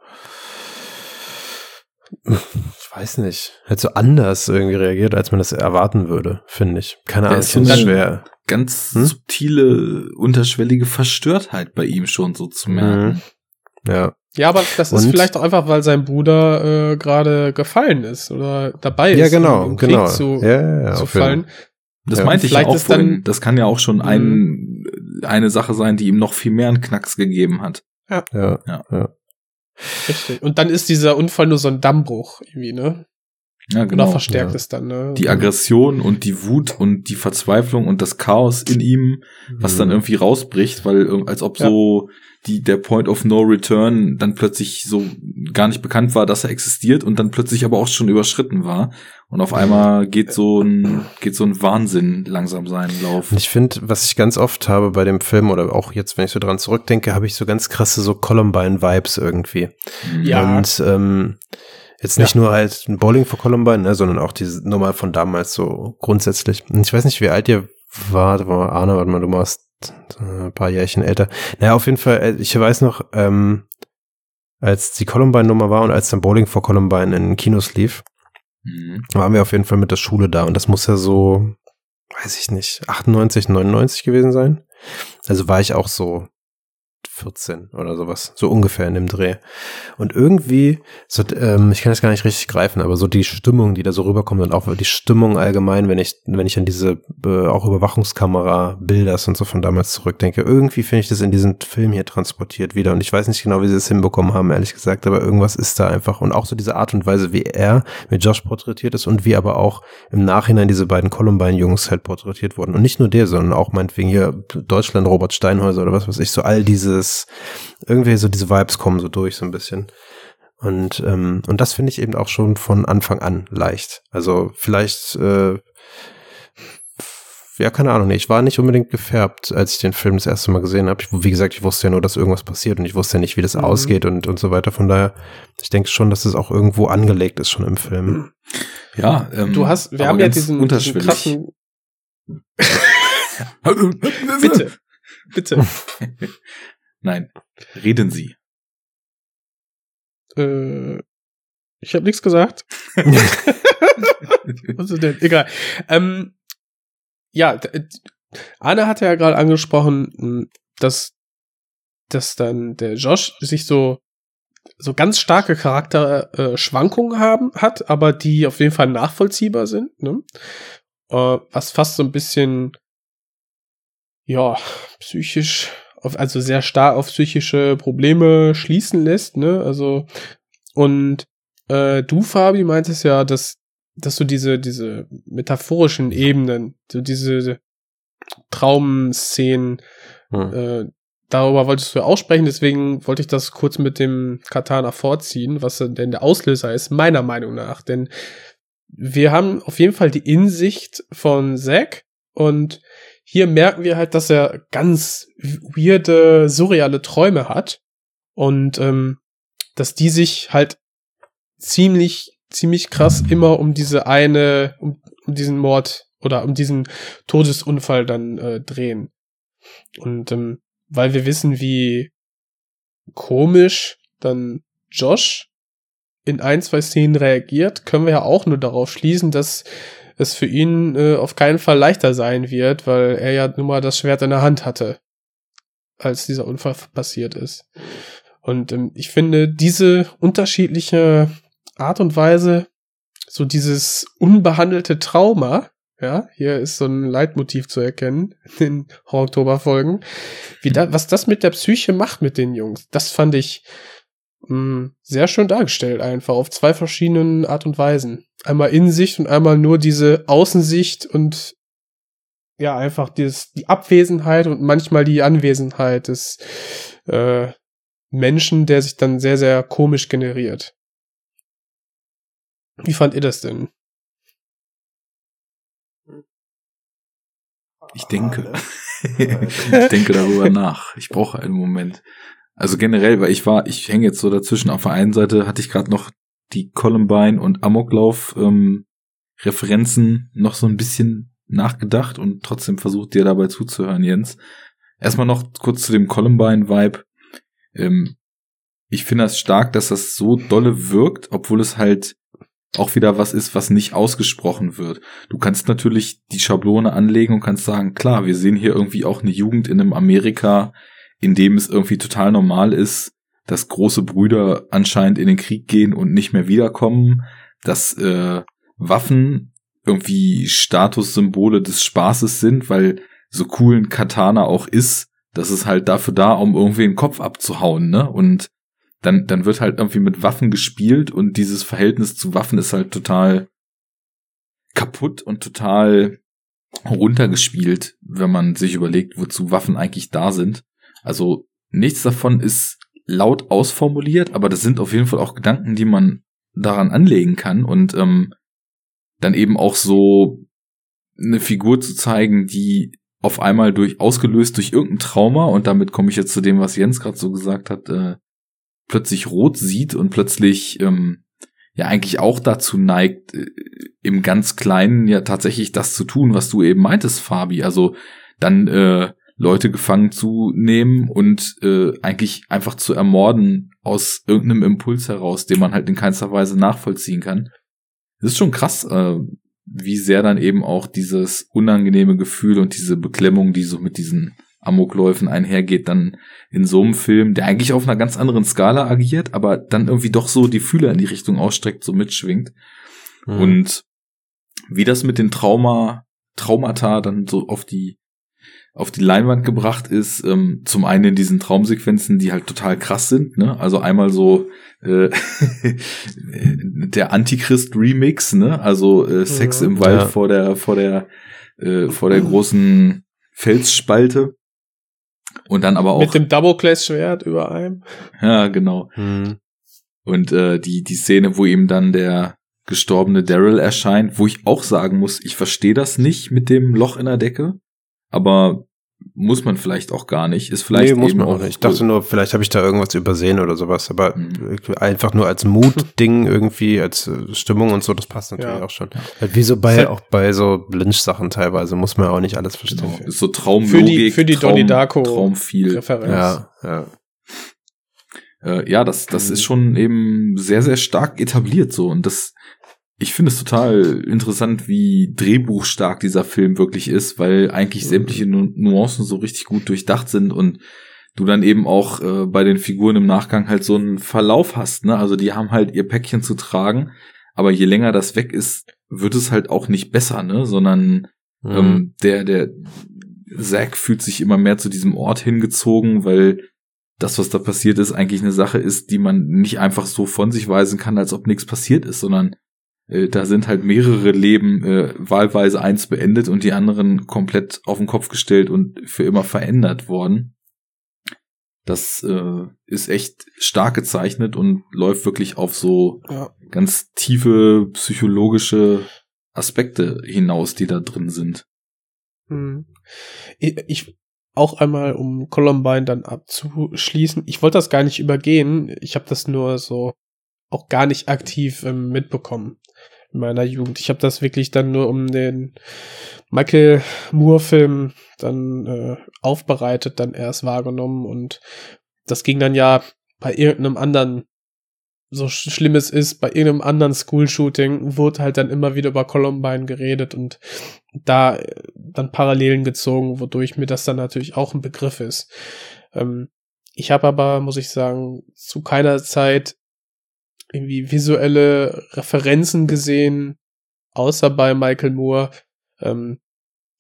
ich weiß nicht, halt so anders irgendwie reagiert, als man das erwarten würde, finde ich. Keine Ahnung, ist ich finde es schwer. Ganz Hm? subtile, unterschwellige Verstörtheit bei ihm schon so zu merken. Mhm. Ja, Ja, aber das ist Und- vielleicht auch einfach, weil sein Bruder äh, gerade gefallen ist oder dabei ist, ja genau, im Krieg genau. zu, ja, ja, ja, zu fallen. Das Ja. meinte ich ja Vielleicht auch ist dann- vorhin. Das kann ja auch schon ein, eine Sache sein, die ihm noch viel mehr einen Knacks gegeben hat. Ja, Ja. Richtig. Und dann ist dieser Unfall nur so ein Dammbruch irgendwie, ne? Ja, Genau, genau. Oder verstärkt ja. es dann, ne? Die Aggression und die Wut und die Verzweiflung und das Chaos in ihm, was dann Mhm. irgendwie rausbricht, weil irg- als ob Ja. so die der Point of No Return dann plötzlich so gar nicht bekannt war, dass er existiert und dann plötzlich aber auch schon überschritten war und auf einmal geht so ein geht so ein Wahnsinn langsam seinen Lauf. Und ich finde, was ich ganz oft habe bei dem Film oder auch jetzt, wenn ich so dran zurückdenke, habe ich so ganz krasse so Columbine-Vibes irgendwie. Ja. Und ähm, jetzt nicht nur halt ein Bowling for Columbine, ne, sondern auch diese Nummer von damals so grundsätzlich. Und ich weiß nicht, wie alt ihr wart, aber Arne, warte mal, du warst äh, ein paar Jährchen älter. Naja, auf jeden Fall, äh, ich weiß noch, ähm, als die Columbine-Nummer war und als dann Bowling for Columbine in Kinos lief, Mhm. waren wir auf jeden Fall mit der Schule da und das muss ja so, weiß ich nicht, 98, 99 gewesen sein. Also war ich auch so 14 oder sowas, so ungefähr in dem Dreh. Und irgendwie, so, ähm, ich kann das gar nicht richtig greifen, aber so die Stimmung, die da so rüberkommt und auch die Stimmung allgemein, wenn ich, wenn ich an diese äh, auch Überwachungskamera-Bilder und so von damals zurückdenke, irgendwie finde ich das in diesem Film hier transportiert wieder. Und ich weiß nicht genau, wie sie es hinbekommen haben, ehrlich gesagt, aber irgendwas ist da einfach. Und auch so diese Art und Weise, wie er mit Josh porträtiert ist und wie aber auch im Nachhinein diese beiden Columbine-Jungs halt porträtiert wurden. Und nicht nur der, sondern auch meinetwegen hier Deutschland, Robert Steinhäuser oder was weiß ich, so all dieses, irgendwie so diese Vibes kommen so durch so ein bisschen. Und, ähm, und das finde ich eben auch schon von Anfang an leicht. Also vielleicht, äh, ja, keine Ahnung, nee, ich war nicht unbedingt gefärbt, als ich den Film das erste Mal gesehen habe. Wie gesagt, ich wusste ja nur, dass irgendwas passiert und ich wusste ja nicht, wie das Mhm. ausgeht und, und so weiter. Von daher, ich denke schon, dass es auch irgendwo angelegt ist schon im Film. Ja, ähm, Du hast, wir haben ja diesen, diesen unterschwellig. krassen, bitte, bitte, Nein, reden Sie. äh, ich habe nichts gesagt. Was ist denn? Egal. Ähm, ja, d- Anne hatte ja gerade angesprochen, mh, dass, dass dann der Josh sich so so ganz starke Charakterschwankungen äh, Schwankungen haben hat, aber die auf jeden Fall nachvollziehbar sind. Ne? Äh, was fast so ein bisschen ja psychisch, auf, also sehr stark auf psychische Probleme schließen lässt. Ne? Also und äh, du Fabi meintest ja, dass dass du diese diese metaphorischen Ebenen, so diese Traumszenen Hm. äh, darüber wolltest du ja aussprechen, deswegen wollte ich das kurz mit dem Katana vorziehen, was denn der Auslöser ist, meiner Meinung nach. Denn wir haben auf jeden Fall die Insicht von Zack und hier merken wir halt, dass er ganz weirde, surreale Träume hat. Und ähm, dass die sich halt ziemlich, ziemlich krass immer um diese eine, um, um diesen Mord oder um diesen Todesunfall dann äh, drehen. Und ähm, weil wir wissen, wie komisch dann Josh in ein, zwei Szenen reagiert, können wir ja auch nur darauf schließen, dass es für ihn äh, auf keinen Fall leichter sein wird, weil er ja nun mal das Schwert in der Hand hatte, als dieser Unfall passiert ist. Und ähm, ich finde, diese unterschiedliche Art und Weise, so dieses unbehandelte Trauma, ja, hier ist so ein Leitmotiv zu erkennen in Horror-Oktober-Folgen, wie da, was das mit der Psyche macht mit den Jungs, das fand ich mh, mm, sehr schön dargestellt einfach auf zwei verschiedenen Art und Weisen. Einmal Innensicht und einmal nur diese Außensicht und ja, einfach dieses, die Abwesenheit und manchmal die Anwesenheit des äh, Menschen, der sich dann sehr, sehr komisch generiert. Wie fand ihr das denn? Ich denke. ich denke darüber nach. Ich brauche einen Moment. Also generell, weil ich war, ich hänge jetzt so dazwischen. Auf der einen Seite hatte ich gerade noch die Columbine und Amoklauf ähm, Referenzen noch so ein bisschen nachgedacht und trotzdem versucht dir dabei zuzuhören, Jens. Erstmal noch kurz zu dem Columbine-Vibe. Ähm, ich finde das stark, dass das so dolle wirkt, obwohl es halt auch wieder was ist, was nicht ausgesprochen wird. Du kannst natürlich die Schablone anlegen und kannst sagen, klar, wir sehen hier irgendwie auch eine Jugend in einem Amerika, in dem es irgendwie total normal ist, dass große Brüder anscheinend in den Krieg gehen und nicht mehr wiederkommen, dass äh, Waffen irgendwie Statussymbole des Spaßes sind, weil so cool ein Katana auch ist, das ist halt dafür da, um irgendwie den Kopf abzuhauen, ne? Und dann, dann wird halt irgendwie mit Waffen gespielt und dieses Verhältnis zu Waffen ist halt total kaputt und total runtergespielt, wenn man sich überlegt, wozu Waffen eigentlich da sind. Also nichts davon ist laut ausformuliert, aber das sind auf jeden Fall auch Gedanken, die man daran anlegen kann und ähm, dann eben auch so eine Figur zu zeigen, die auf einmal durch ausgelöst durch irgendein Trauma und damit komme ich jetzt zu dem, was Jens gerade so gesagt hat, äh, plötzlich rot sieht und plötzlich ähm, ja eigentlich auch dazu neigt, äh, im ganz Kleinen ja tatsächlich das zu tun, was du eben meintest, Fabi. Also dann äh, Leute gefangen zu nehmen und äh, eigentlich einfach zu ermorden aus irgendeinem Impuls heraus, den man halt in keinster Weise nachvollziehen kann. Das ist schon krass, äh, wie sehr dann eben auch dieses unangenehme Gefühl und diese Beklemmung, die so mit diesen Amokläufen einhergeht, dann in so einem Film, der eigentlich auf einer ganz anderen Skala agiert, aber dann irgendwie doch so die Fühler in die Richtung ausstreckt, so mitschwingt. Mhm. Und wie das mit den Trauma, Traumata dann so auf die auf die Leinwand gebracht ist, ähm, zum einen in diesen Traumsequenzen, die halt total krass sind, ne? Also einmal so äh, der Antichrist-Remix, ne? Also äh, Sex im Wald ja. vor der, vor der, äh, vor der großen Felsspalte. Und dann aber auch. Mit dem Double-Class-Schwert über einem. Ja, genau. Mhm. Und äh, die, die Szene, wo ihm dann der gestorbene Daryl erscheint, wo ich auch sagen muss, ich verstehe das nicht mit dem Loch in der Decke. Aber muss man vielleicht auch gar nicht. Ist vielleicht nee, muss man auch nicht. Ich dachte nur, vielleicht habe ich da irgendwas übersehen oder sowas, aber mhm. einfach nur als Mutding irgendwie, als äh, Stimmung und so, das passt natürlich ja. auch schon. Halt wie so bei, auch bei so Lynch-Sachen teilweise, muss man auch nicht alles verstehen. Genau. Ist so Traumlogik, für die, für die Traum, Donnie Darko Traum viel. Referenz. Ja, ja. Äh, ja, das, das mhm. ist schon eben sehr, sehr stark etabliert so und das ich finde es total interessant, wie drehbuchstark dieser Film wirklich ist, weil eigentlich sämtliche Nu Nuancen so richtig gut durchdacht sind und du dann eben auch äh, bei den Figuren im Nachgang halt so einen Verlauf hast, ne? Also die haben halt ihr Päckchen zu tragen, aber je länger das weg ist, wird es halt auch nicht besser, ne? Sondern mhm. ähm, der, der Zack fühlt sich immer mehr zu diesem Ort hingezogen, weil das, was da passiert ist, eigentlich eine Sache ist, die man nicht einfach so von sich weisen kann, als ob nichts passiert ist, sondern äh, da sind halt mehrere Leben äh, wahlweise eins beendet und die anderen komplett auf den Kopf gestellt und für immer verändert worden. Das äh, ist echt stark gezeichnet und läuft wirklich auf so ja. ganz tiefe psychologische Aspekte hinaus, die da drin sind. Hm. Ich, ich auch einmal, um Columbine dann abzuschließen. Ich wollte das gar nicht übergehen. Ich habe das nur so auch gar nicht aktiv ähm, mitbekommen in meiner Jugend. Ich habe das wirklich dann nur um den Michael Moore-Film dann äh, aufbereitet, dann erst wahrgenommen und das ging dann ja bei irgendeinem anderen so schlimm es ist, bei irgendeinem anderen School-Shooting wurde halt dann immer wieder über Columbine geredet und da äh, dann Parallelen gezogen, wodurch mir das dann natürlich auch ein Begriff ist. Ähm, ich habe aber, muss ich sagen, zu keiner Zeit irgendwie visuelle Referenzen gesehen, außer bei Michael Moore, ähm,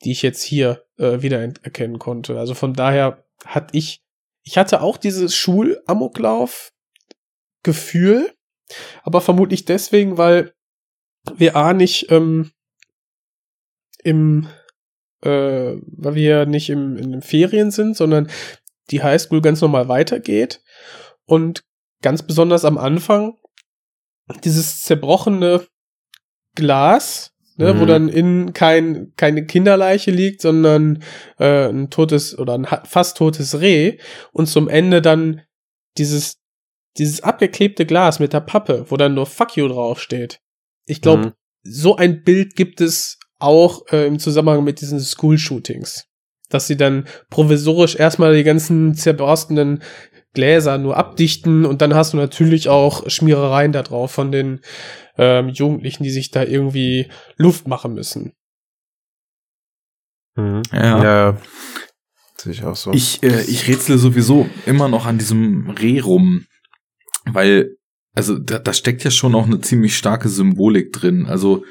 die ich jetzt hier äh, wieder erkennen konnte. Also von daher hatte ich, ich hatte auch dieses Schulamoklauf Gefühl, aber vermutlich deswegen, weil wir A nicht ähm, im, äh, weil wir nicht im, in den Ferien sind, sondern die Highschool ganz normal weitergeht und ganz besonders am Anfang dieses zerbrochene Glas, ne, mhm. wo dann innen kein, keine Kinderleiche liegt, sondern äh, ein totes oder ein fast totes Reh und zum Ende dann dieses, dieses abgeklebte Glas mit der Pappe, wo dann nur Fuck you draufsteht. Ich glaube, mhm. so ein Bild gibt es auch äh, im Zusammenhang mit diesen School-Shootings. Dass sie dann provisorisch erstmal die ganzen zerborstenen Gläser nur abdichten und dann hast du natürlich auch Schmierereien da drauf von den ähm, Jugendlichen, die sich da irgendwie Luft machen müssen. Mhm. Ja. ja. Sehe ich auch so. Ich, äh, ich rätsle sowieso immer noch an diesem Reh rum, weil, also da, da steckt ja schon auch eine ziemlich starke Symbolik drin. Also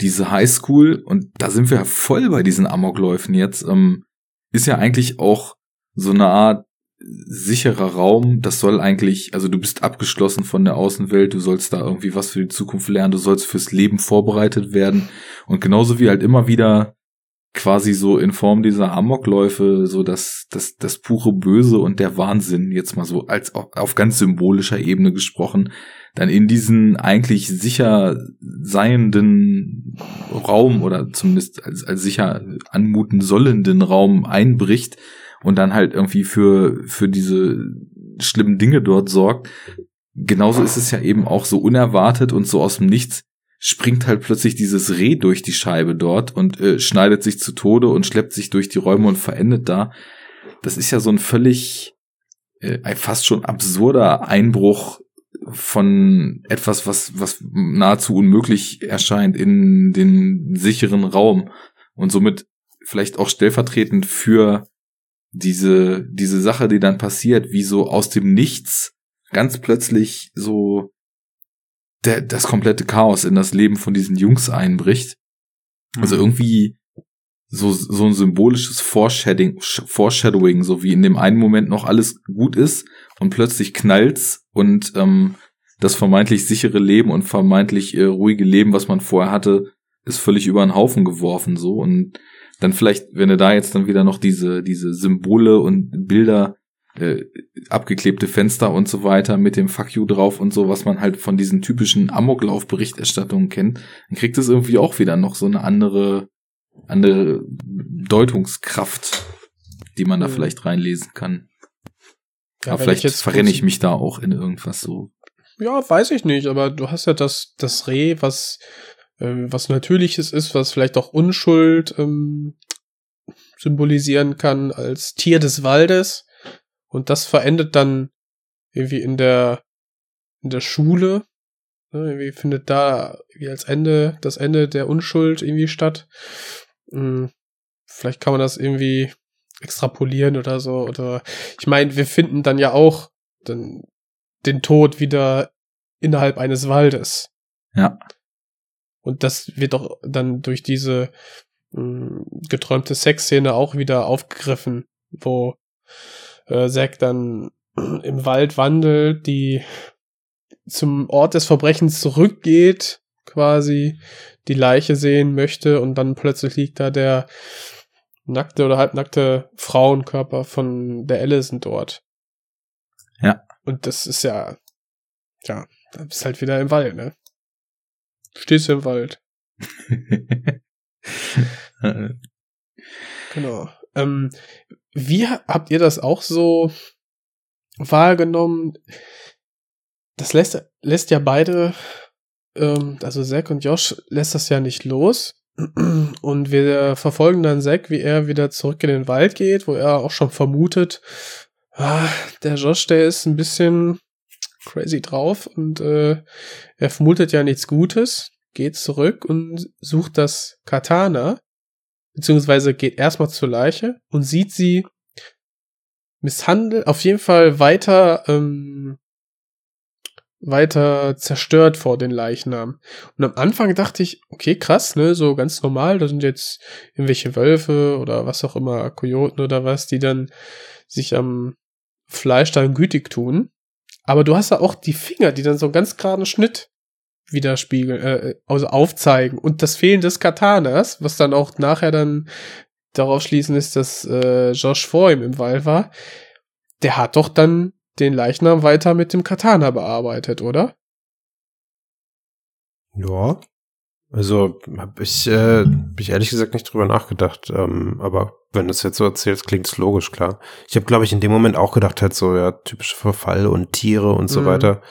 diese Highschool, und da sind wir ja voll bei diesen Amokläufen jetzt, ähm, ist ja eigentlich auch so eine Art sicherer Raum. Das soll eigentlich, also du bist abgeschlossen von der Außenwelt, du sollst da irgendwie was für die Zukunft lernen, du sollst fürs Leben vorbereitet werden. Und genauso wie halt immer wieder quasi so in Form dieser Amokläufe, so das, das, das pure Böse und der Wahnsinn, jetzt mal so als auf ganz symbolischer Ebene gesprochen, dann in diesen eigentlich sicher seienden Raum oder zumindest als, als sicher anmuten sollenden Raum einbricht und dann halt irgendwie für, für diese schlimmen Dinge dort sorgt. Genauso ist es ja eben auch so unerwartet und so aus dem Nichts springt halt plötzlich dieses Reh durch die Scheibe dort und äh, schneidet sich zu Tode und schleppt sich durch die Räume und verendet da. Das ist ja so ein völlig äh, fast schon absurder Einbruch von etwas, was, was nahezu unmöglich erscheint in den sicheren Raum und somit vielleicht auch stellvertretend für diese, diese Sache, die dann passiert, wie so aus dem Nichts ganz plötzlich so der, das komplette Chaos in das Leben von diesen Jungs einbricht. Also mhm. irgendwie so, so ein symbolisches Foreshadowing, Foreshadowing, so wie in dem einen Moment noch alles gut ist und plötzlich knallt's und ähm, das vermeintlich sichere Leben und vermeintlich äh, ruhige Leben, was man vorher hatte, ist völlig über den Haufen geworfen so und dann vielleicht, wenn du da jetzt dann wieder noch diese, diese Symbole und Bilder äh, abgeklebte Fenster und so weiter mit dem Fuck you drauf und so, was man halt von diesen typischen Amoklauf-Berichterstattungen kennt, dann kriegt es irgendwie auch wieder noch so eine andere, andere Deutungskraft, die man da mhm. vielleicht reinlesen kann. Ja, aber vielleicht verrenne ich mich da auch in irgendwas so. Ja, weiß ich nicht, aber du hast ja das, das Reh, was, äh, was Natürliches ist, was vielleicht auch Unschuld ähm, symbolisieren kann als Tier des Waldes. Und das verendet dann irgendwie in der, in der Schule. Ne, irgendwie findet da wie als Ende, das Ende der Unschuld irgendwie statt. Hm, vielleicht kann man das irgendwie extrapolieren oder so. Oder ich meine, wir finden dann ja auch den, den Tod wieder innerhalb eines Waldes. Ja. Und das wird doch dann durch diese mh, hm, geträumte Sexszene auch wieder aufgegriffen, wo äh, Zack dann im Wald wandelt, die zum Ort des Verbrechens zurückgeht, quasi die Leiche sehen möchte und dann plötzlich liegt da der nackte oder halbnackte Frauenkörper von der Allison dort. Ja. Und das ist ja, ja, da bist halt wieder im Wald, ne? Stehst du im Wald. genau. Ähm, wie habt ihr das auch so wahrgenommen? Das lässt, lässt ja beide, ähm, also Zack und Josh lässt das ja nicht los. Und wir verfolgen dann Zack, wie er wieder zurück in den Wald geht, wo er auch schon vermutet, ah, der Josh, der ist ein bisschen crazy drauf und äh, er vermutet ja nichts Gutes, geht zurück und sucht das Katana, beziehungsweise geht erstmal zur Leiche und sieht sie misshandelt, auf jeden Fall weiter ähm, weiter zerstört vor den Leichnam. Und am Anfang dachte ich, okay, krass, ne, so ganz normal, da sind jetzt irgendwelche Wölfe oder was auch immer, Kojoten oder was, die dann sich am Fleisch dann gütig tun. Aber du hast da auch die Finger, die dann so einen ganz geraden Schnitt widerspiegeln, äh, also aufzeigen. Und das Fehlen des Katanas, was dann auch nachher dann darauf schließen ist, dass äh, Josh vor ihm im Wald war, der hat doch dann den Leichnam weiter mit dem Katana bearbeitet, oder? Ja. Also habe ich, äh, hab ich ehrlich gesagt nicht drüber nachgedacht. Ähm, aber wenn du es jetzt so erzählst, klingt es logisch, klar. Ich habe, glaube ich, in dem Moment auch gedacht, halt so, ja, typischer Verfall und Tiere und so Mhm. weiter.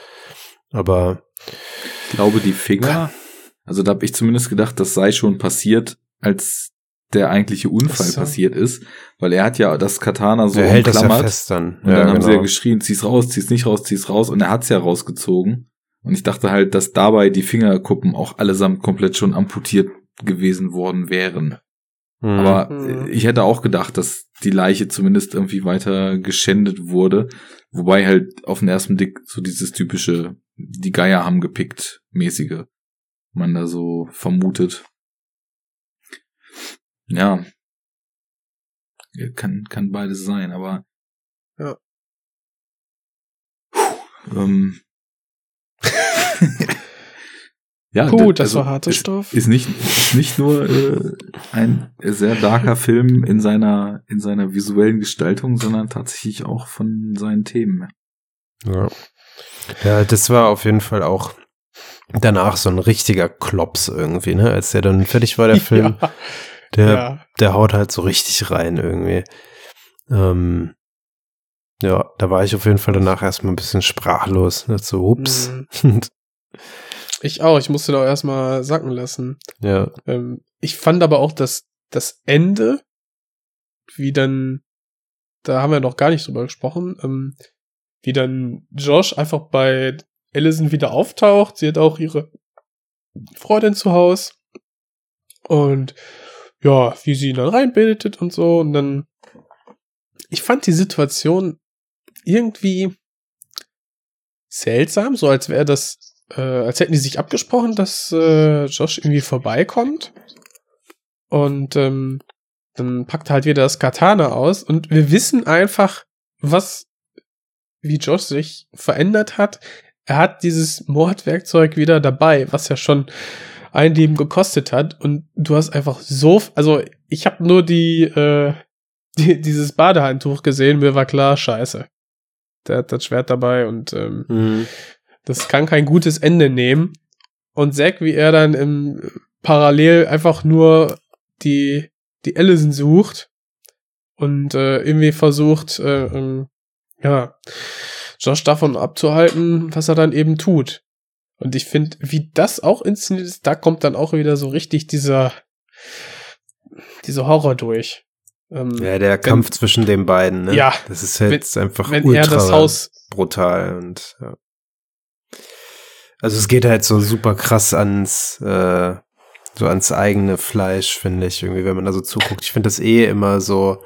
Aber Ich glaube, die Finger, also da habe ich zumindest gedacht, das sei schon passiert, als der eigentliche Unfall so. passiert ist, weil er hat ja das Katana so er hält das ja umklammert fest dann. und dann haben sie ja genau. geschrien, zieh's raus, zieh's nicht raus, zieh's raus und er hat's ja rausgezogen und ich dachte halt, dass dabei die Fingerkuppen auch allesamt komplett schon amputiert gewesen worden wären. Mhm. Aber äh, ich hätte auch gedacht, dass die Leiche zumindest irgendwie weiter geschändet wurde. Wobei halt auf den ersten Blick so dieses typische, die Geier haben gepickt, mäßige, man da so vermutet. Ja. Ja, Kann, kann beides sein, aber. Ja. Puh, ähm. Ja, Puh, da- das war harter Stoff. Ist nicht, ist nicht nur äh, ein sehr darker Film in seiner, in seiner visuellen Gestaltung, sondern tatsächlich auch von seinen Themen. Ja. ja, das war auf jeden Fall auch danach so ein richtiger Klops irgendwie, ne? Als der dann fertig war, der Film, Ja, der, ja. der haut halt so richtig rein irgendwie. Ähm, ja, da war ich auf jeden Fall danach erstmal ein bisschen sprachlos. Ne? So, ups. Mhm. Ich auch, ich musste da auch erstmal sacken lassen. ja, Ähm, ich fand aber auch, dass das Ende, wie dann, da haben wir noch gar nicht drüber gesprochen, ähm, wie dann Josh einfach bei Allison wieder auftaucht. Sie hat auch ihre Freundin zu Haus. Und ja, wie sie ihn dann reinbildet und so. Und dann, ich fand die Situation irgendwie seltsam, so als wäre das, äh, als hätten die sich abgesprochen, dass äh, Josh irgendwie vorbeikommt. Und ähm, dann packt er halt wieder das Katana aus und wir wissen einfach, was, wie Josh sich verändert hat. Er hat dieses Mordwerkzeug wieder dabei, was ja schon ein Leben gekostet hat. Und du hast einfach so, also ich habe nur die, äh, die, dieses Badehandtuch gesehen, mir war klar, scheiße. Der hat das Schwert dabei und ähm, mhm. das kann kein gutes Ende nehmen. Und Zack, wie er dann im Parallel einfach nur die, die Allison sucht und äh, irgendwie versucht, äh, ähm, ja, Josh davon abzuhalten, was er dann eben tut. Und ich finde, wie das auch inszeniert ist, da kommt dann auch wieder so richtig dieser, dieser Horror durch. Ähm, ja, der Kampf zwischen den beiden, ne? Ja. Das ist halt einfach wenn ultra er das Haus brutal und ja. Also es geht halt so super krass ans, äh, so ans eigene Fleisch, finde ich, irgendwie, wenn man da so zuguckt. Ich finde das eh immer so,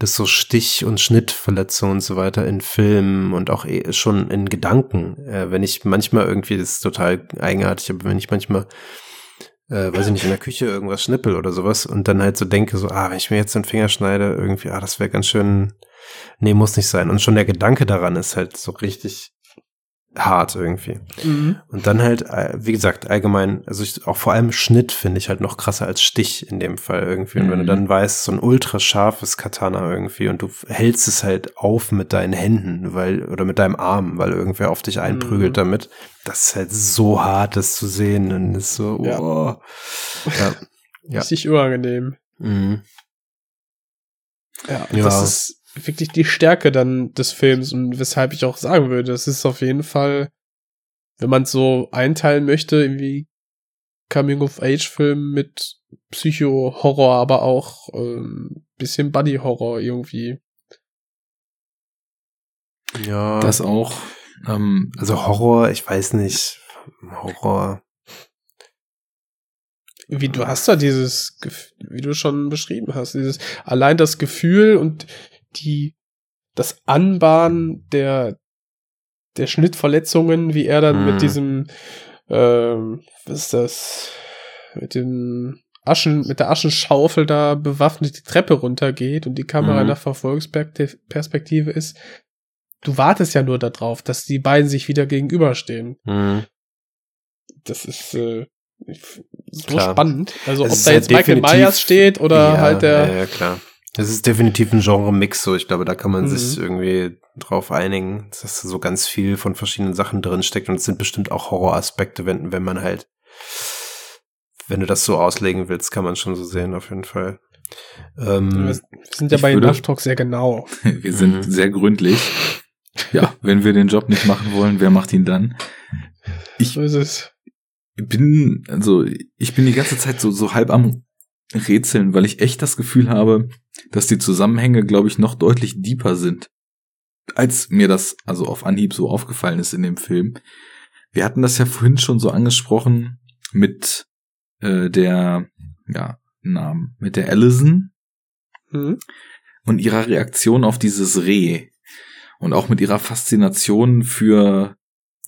dass so Stich- und Schnittverletzungen und so weiter in Filmen und auch eh schon in Gedanken, äh, wenn ich manchmal irgendwie, das ist total eigenartig, aber wenn ich manchmal, äh, weiß ich nicht, in der Küche irgendwas schnippel oder sowas und dann halt so denke, so, ah, wenn ich mir jetzt den Finger schneide, irgendwie, ah, das wäre ganz schön, nee, muss nicht sein. Und schon der Gedanke daran ist halt so richtig hart irgendwie. Mhm. Und dann halt, äh, wie gesagt, allgemein, also ich, auch vor allem Schnitt finde ich halt noch krasser als Stich in dem Fall irgendwie. Und wenn du Mhm. dann weißt, so ein ultra scharfes Katana irgendwie und du hältst es halt auf mit deinen Händen, weil, oder mit deinem Arm, weil irgendwer auf dich einprügelt Mhm. damit, das ist halt so hart, das zu sehen und ist so, Ja. oh. Ja. Ja. Richtig unangenehm. Mhm. Ja, Ja. das ist wirklich die Stärke dann des Films und weshalb ich auch sagen würde, es ist auf jeden Fall, wenn man es so einteilen möchte, irgendwie Coming-of-Age-Film mit Psycho-Horror, aber auch ähm, bisschen Buddy-Horror irgendwie. Ja. Das auch. Ähm, also Horror, ich weiß nicht. Horror. Wie du hast da dieses, wie du schon beschrieben hast, dieses allein das Gefühl und die das Anbahnen der der Schnittverletzungen, wie er dann Mhm. mit diesem ähm, was ist das mit dem Aschen mit der Aschenschaufel da bewaffnet die Treppe runtergeht und die Kamera Mhm. in der Verfolgungsperspektive ist. Du wartest ja nur darauf, dass die beiden sich wieder gegenüberstehen Mhm. das ist äh, so Klar. spannend. Also Es ob da jetzt Michael Myers steht oder ja, halt der. Ja, ja, klar. Das ist definitiv ein Genre-Mix, so. Ich glaube, da kann man Mhm. sich irgendwie drauf einigen, dass da so ganz viel von verschiedenen Sachen drin steckt. Und es sind bestimmt auch Horroraspekte, wenn, wenn man halt, wenn du das so auslegen willst, kann man schon so sehen, auf jeden Fall. Ähm, wir sind ja bei würde- Nacht Talk sehr genau. wir sind Mhm. sehr gründlich. Ja, wenn wir den Job nicht machen wollen, wer macht ihn dann? Ich So ist es. bin, also ich bin die ganze Zeit so, so halb am Rätseln, weil ich echt das Gefühl habe, dass die Zusammenhänge, glaube ich, noch deutlich deeper sind, als mir das also auf Anhieb so aufgefallen ist in dem Film. Wir hatten das ja vorhin schon so angesprochen mit äh, der, ja, Namen, mit der Allison Hm? und ihrer Reaktion auf dieses Reh und auch mit ihrer Faszination für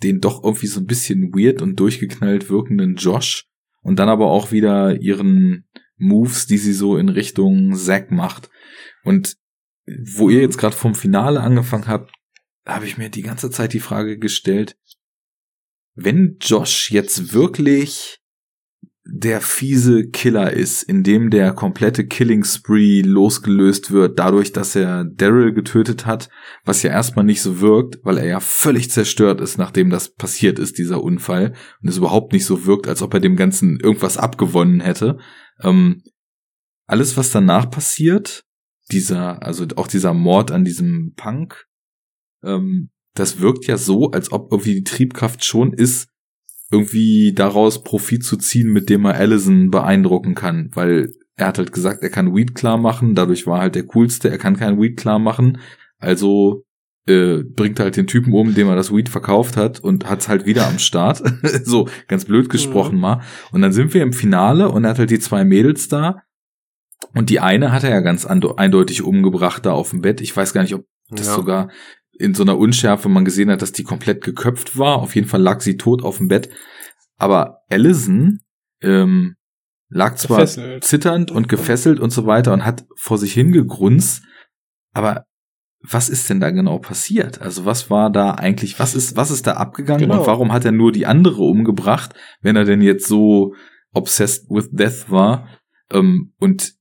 den doch irgendwie so ein bisschen weird und durchgeknallt wirkenden Josh und dann aber auch wieder ihren Moves, die sie so in Richtung Zack macht. Und wo ihr jetzt gerade vom Finale angefangen habt, habe ich mir die ganze Zeit die Frage gestellt, wenn Josh jetzt wirklich der fiese Killer ist, in dem der komplette Killing Spree losgelöst wird, dadurch, dass er Daryl getötet hat, was ja erstmal nicht so wirkt, weil er ja völlig zerstört ist, nachdem das passiert ist, dieser Unfall, und es überhaupt nicht so wirkt, als ob er dem Ganzen irgendwas abgewonnen hätte. Ähm, alles, was danach passiert, dieser, also auch dieser Mord an diesem Punk, ähm, das wirkt ja so, als ob irgendwie die Triebkraft schon ist, irgendwie daraus Profit zu ziehen, mit dem er Allison beeindrucken kann, weil er hat halt gesagt, er kann Weed klar machen, dadurch war halt der coolste, er kann kein Weed klar machen, also äh, bringt halt den Typen um, dem er das Weed verkauft hat und hat's halt wieder am Start. so, ganz blöd gesprochen mal. Und dann sind wir im Finale und er hat halt die zwei Mädels da. Und die eine hat er ja ganz eindeutig umgebracht da auf dem Bett. Ich weiß gar nicht, ob das Ja. sogar in so einer Unschärfe man gesehen hat, dass die komplett geköpft war. Auf jeden Fall lag sie tot auf dem Bett. Aber Allison ähm, lag zwar Gefesselt. zitternd und gefesselt und so weiter und hat vor sich hingegrunzt. Aber was ist denn da genau passiert? Also was war da eigentlich, was ist, was ist da abgegangen Genau. und warum hat er nur die andere umgebracht, wenn er denn jetzt so obsessed with death war? Ähm, und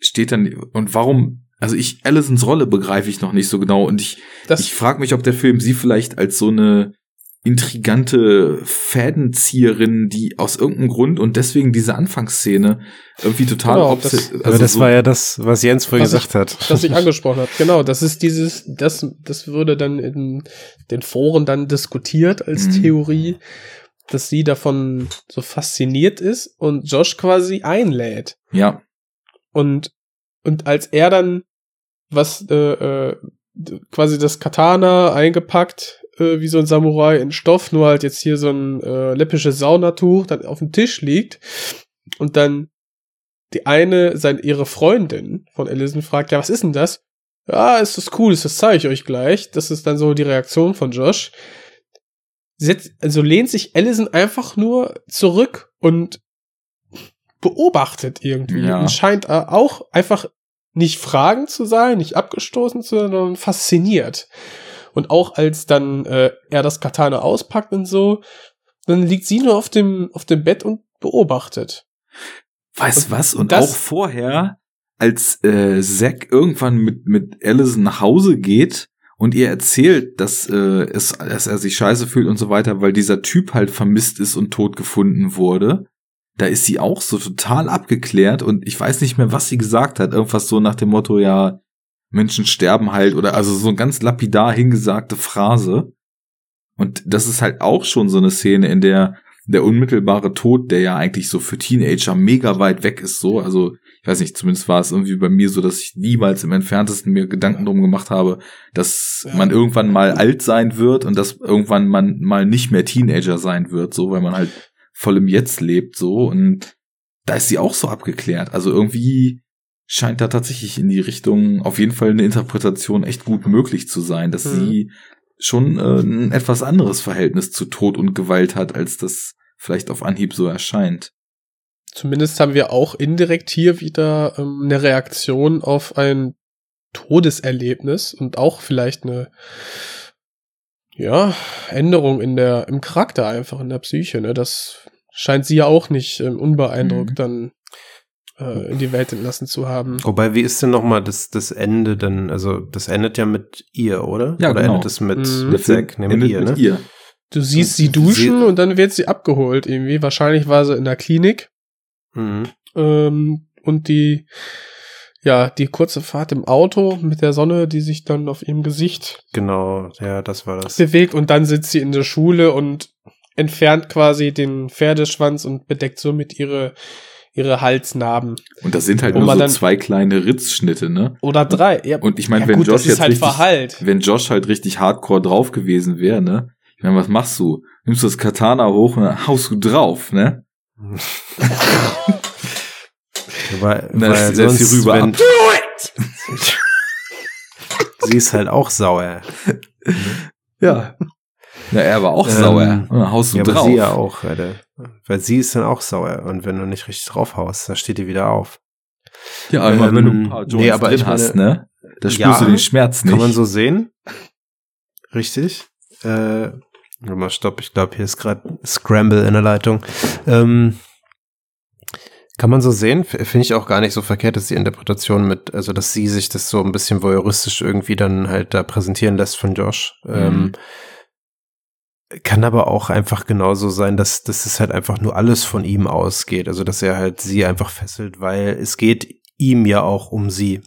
steht dann, und warum, also ich, Allisons Rolle begreife ich noch nicht so genau und ich, Das, ich frage mich, ob der Film sie vielleicht als so eine intrigante Fädenzieherin, die aus irgendeinem Grund und deswegen diese Anfangsszene irgendwie total Genau, das- also aber das so- war ja das, was Jens vorhin Was ich- gesagt hat. das ich angesprochen habe. Genau, das ist dieses, das, das würde dann in den Foren dann diskutiert als Mhm. Theorie, dass sie davon so fasziniert ist und Josh quasi einlädt. ja, Und, und als er dann was, äh, äh, quasi das Katana eingepackt, äh, wie so ein Samurai in Stoff, nur halt jetzt hier so ein äh, läppisches Saunatuch, dann auf dem Tisch liegt und dann die eine, sein, ihre Freundin von Allison fragt, ja, was ist denn das? Ja, ist das cool, ist das zeige ich euch gleich. Das ist dann so die Reaktion von Josh. Setzt, also lehnt sich Allison einfach nur zurück und beobachtet irgendwie Ja. und scheint äh, auch einfach nicht fragend zu sein, nicht abgestoßen zu sein, sondern fasziniert. Und auch als dann äh, er das Katana auspackt und so, dann liegt sie nur auf dem, auf dem Bett und beobachtet. Weißt was? Und auch vorher, als äh, Zack irgendwann mit, mit Allison nach Hause geht und ihr erzählt, dass, äh, es, dass er sich scheiße fühlt und so weiter, weil dieser Typ halt vermisst ist und tot gefunden wurde, da ist sie auch so total abgeklärt und ich weiß nicht mehr, was sie gesagt hat. Irgendwas so nach dem Motto, ja, Menschen sterben halt oder also so eine ganz lapidar hingesagte Phrase. Und das ist halt auch schon so eine Szene, in der der unmittelbare Tod, der ja eigentlich so für Teenager mega weit weg ist, so, also ich weiß nicht, zumindest war es irgendwie bei mir so, dass ich niemals im entferntesten mir Gedanken drum gemacht habe, dass man irgendwann mal alt sein wird und dass irgendwann man mal nicht mehr Teenager sein wird, so, weil man halt voll im Jetzt lebt, so, und da ist sie auch so abgeklärt. Also irgendwie scheint da tatsächlich in die Richtung auf jeden Fall eine Interpretation echt gut möglich zu sein, dass Mhm. sie schon äh, ein etwas anderes Verhältnis zu Tod und Gewalt hat, als das vielleicht auf Anhieb so erscheint. Zumindest haben wir auch indirekt hier wieder ähm, eine Reaktion auf ein Todeserlebnis und auch vielleicht eine ja, Änderung in der, im Charakter einfach, in der Psyche, ne? Das scheint sie ja auch nicht ähm, unbeeindruckt Mhm. dann äh, in die Welt entlassen zu haben. Wobei, wie ist denn nochmal das, das Ende denn? Also, das endet ja mit ihr, oder? Ja, oder genau. endet es mit, Mhm. mit Zack? Nee, mit Endet ihr, ne? mit ihr. Du siehst Sie- sie duschen sie- und dann wird sie abgeholt irgendwie. Wahrscheinlich war sie in der Klinik. Mhm. Ähm, und die, ja, die kurze Fahrt im Auto mit der Sonne, die sich dann auf ihrem Gesicht Genau, ja, das war das. bewegt und dann sitzt sie in der Schule und entfernt quasi den Pferdeschwanz und bedeckt somit ihre, ihre Halsnarben. Und das sind halt nur man so dann- zwei kleine Ritzschnitte, ne? Oder drei. Ja, Und ich meine, ja wenn gut, Josh das ist jetzt halt richtig, verheilt. wenn Josh halt richtig hardcore drauf gewesen wäre, ne? Ich meine, was machst du? Nimmst du das Katana hoch und dann haust du drauf, ne? Weil, Na, weil setzt sie sonst, rüber wenn, sie ist halt auch sauer. Ja. Na, er war auch Ähm, sauer. Und dann haust du Ja, aber drauf. sie ja auch, Alter. Weil sie ist dann auch sauer. Und wenn du nicht richtig draufhaust, dann steht die wieder auf. Ja, aber Ähm, wenn du ein paar Joints nee, aber drin ich meine- hast, ne? Da spürst Ja, du den Schmerz nicht. Kann man so sehen? Richtig. Äh, mal, stopp, ich glaube, hier ist gerade Scramble in der Leitung. Ähm, kann man so sehen? Finde ich auch gar nicht so verkehrt, dass die Interpretation mit, also dass sie sich das so ein bisschen voyeuristisch irgendwie dann halt da präsentieren lässt von Josh. Ähm, Mhm. Kann aber auch einfach genauso sein, dass, dass es halt einfach nur alles von ihm ausgeht. Also dass er halt sie einfach fesselt, weil es geht ihm ja auch um sie.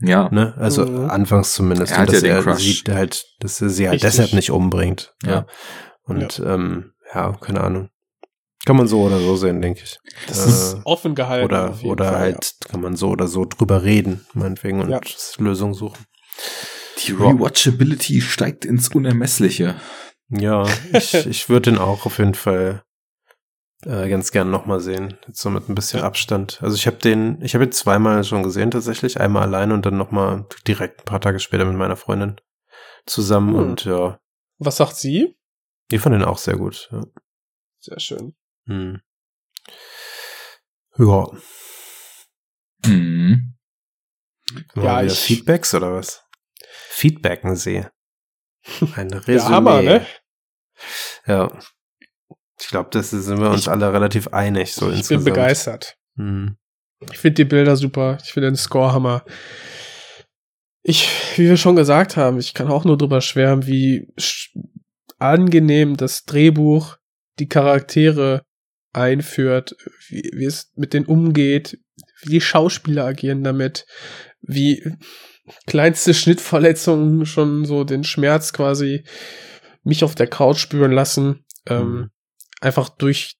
ja. Ne? Also Mhm. anfangs zumindest. Er hat und dass ja den er Crush. sie halt, dass er sie halt Richtig. deshalb nicht umbringt. Ja. Ja. Und ähm, ja, keine Ahnung. Kann man so oder so sehen, denke ich. Das Äh, ist offen gehalten. oder oder Fall, halt kann man so oder so drüber reden, meinetwegen, und Ja. Lösungen suchen. Die Rewatchability steigt ins Unermessliche. Ja, ich, ich würde den auch auf jeden Fall äh, ganz gern nochmal sehen. Jetzt so mit ein bisschen Ja. Abstand. Also ich habe den, ich habe ihn zweimal schon gesehen tatsächlich. Einmal alleine und dann nochmal direkt ein paar Tage später mit meiner Freundin zusammen. Hm. Und ja. Was sagt sie? ich fand den auch sehr gut. Ja. Sehr schön. Hm. Ja. Mal Ja, ich- Feedbacks oder was? Feedbacken sehe. Ein Resümee. Ja, Hammer, ne? Ja. Ich glaube, das sind wir uns Ich- alle relativ einig, so ich insgesamt. bin begeistert. Hm. Ich finde die Bilder super. Ich finde den Score Hammer. Ich, wie wir schon gesagt haben, ich kann auch nur drüber schwärmen, wie sch- angenehm das Drehbuch die Charaktere einführt, wie, wie es mit denen umgeht, wie die Schauspieler agieren damit, wie kleinste Schnittverletzungen schon so den Schmerz quasi mich auf der Couch spüren lassen. Ähm, Mhm. einfach durch,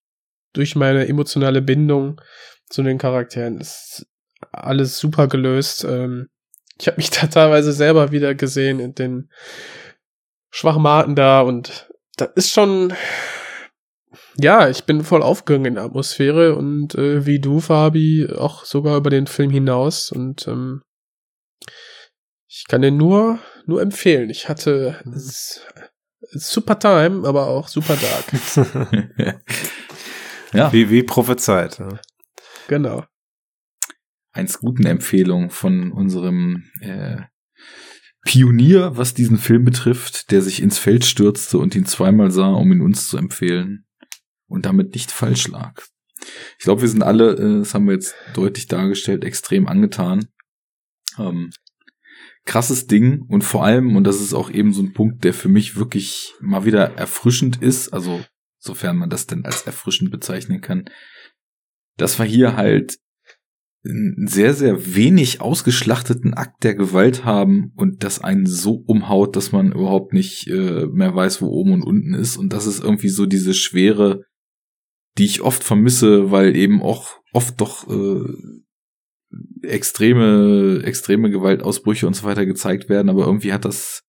durch meine emotionale Bindung zu den Charakteren ist alles super gelöst. Ähm, ich habe mich da teilweise selber wieder gesehen in den Schwachmaten da und das ist schon, ja, ich bin voll aufgegangen in der Atmosphäre und äh, wie du, Fabi, auch sogar über den Film hinaus und ähm, ich kann den nur, nur empfehlen. Ich hatte s- super Time, aber auch super Dark. ja, wie, wie prophezeit. Ja. genau. eins guten Empfehlung von unserem äh, Pionier, was diesen Film betrifft, der sich ins Feld stürzte und ihn zweimal sah, um ihn uns zu empfehlen und damit nicht falsch lag. Ich glaube, wir sind alle, äh, das haben wir jetzt deutlich dargestellt, extrem angetan. Ähm, krasses Ding und vor allem, und das ist auch eben so ein Punkt, der für mich wirklich mal wieder erfrischend ist, also sofern man das denn als erfrischend bezeichnen kann, dass wir hier halt einen sehr, sehr wenig ausgeschlachteten Akt der Gewalt haben und das einen so umhaut, dass man überhaupt nicht äh, mehr weiß, wo oben und unten ist. Und das ist irgendwie so diese Schwere, die ich oft vermisse, weil eben auch oft doch äh, extreme, extreme Gewaltausbrüche und so weiter gezeigt werden, aber irgendwie hat das,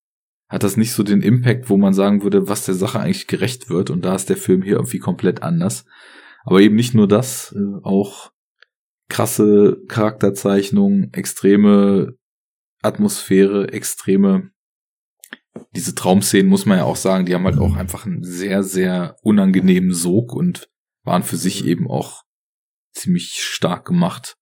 hat das nicht so den Impact, wo man sagen würde, was der Sache eigentlich gerecht wird. Und da ist der Film hier irgendwie komplett anders. Aber eben nicht nur das, äh, auch krasse Charakterzeichnung, extreme Atmosphäre, extreme diese Traumszenen muss man ja auch sagen, die haben halt auch einfach einen sehr, sehr unangenehmen Sog und waren für sich eben auch ziemlich stark gemacht.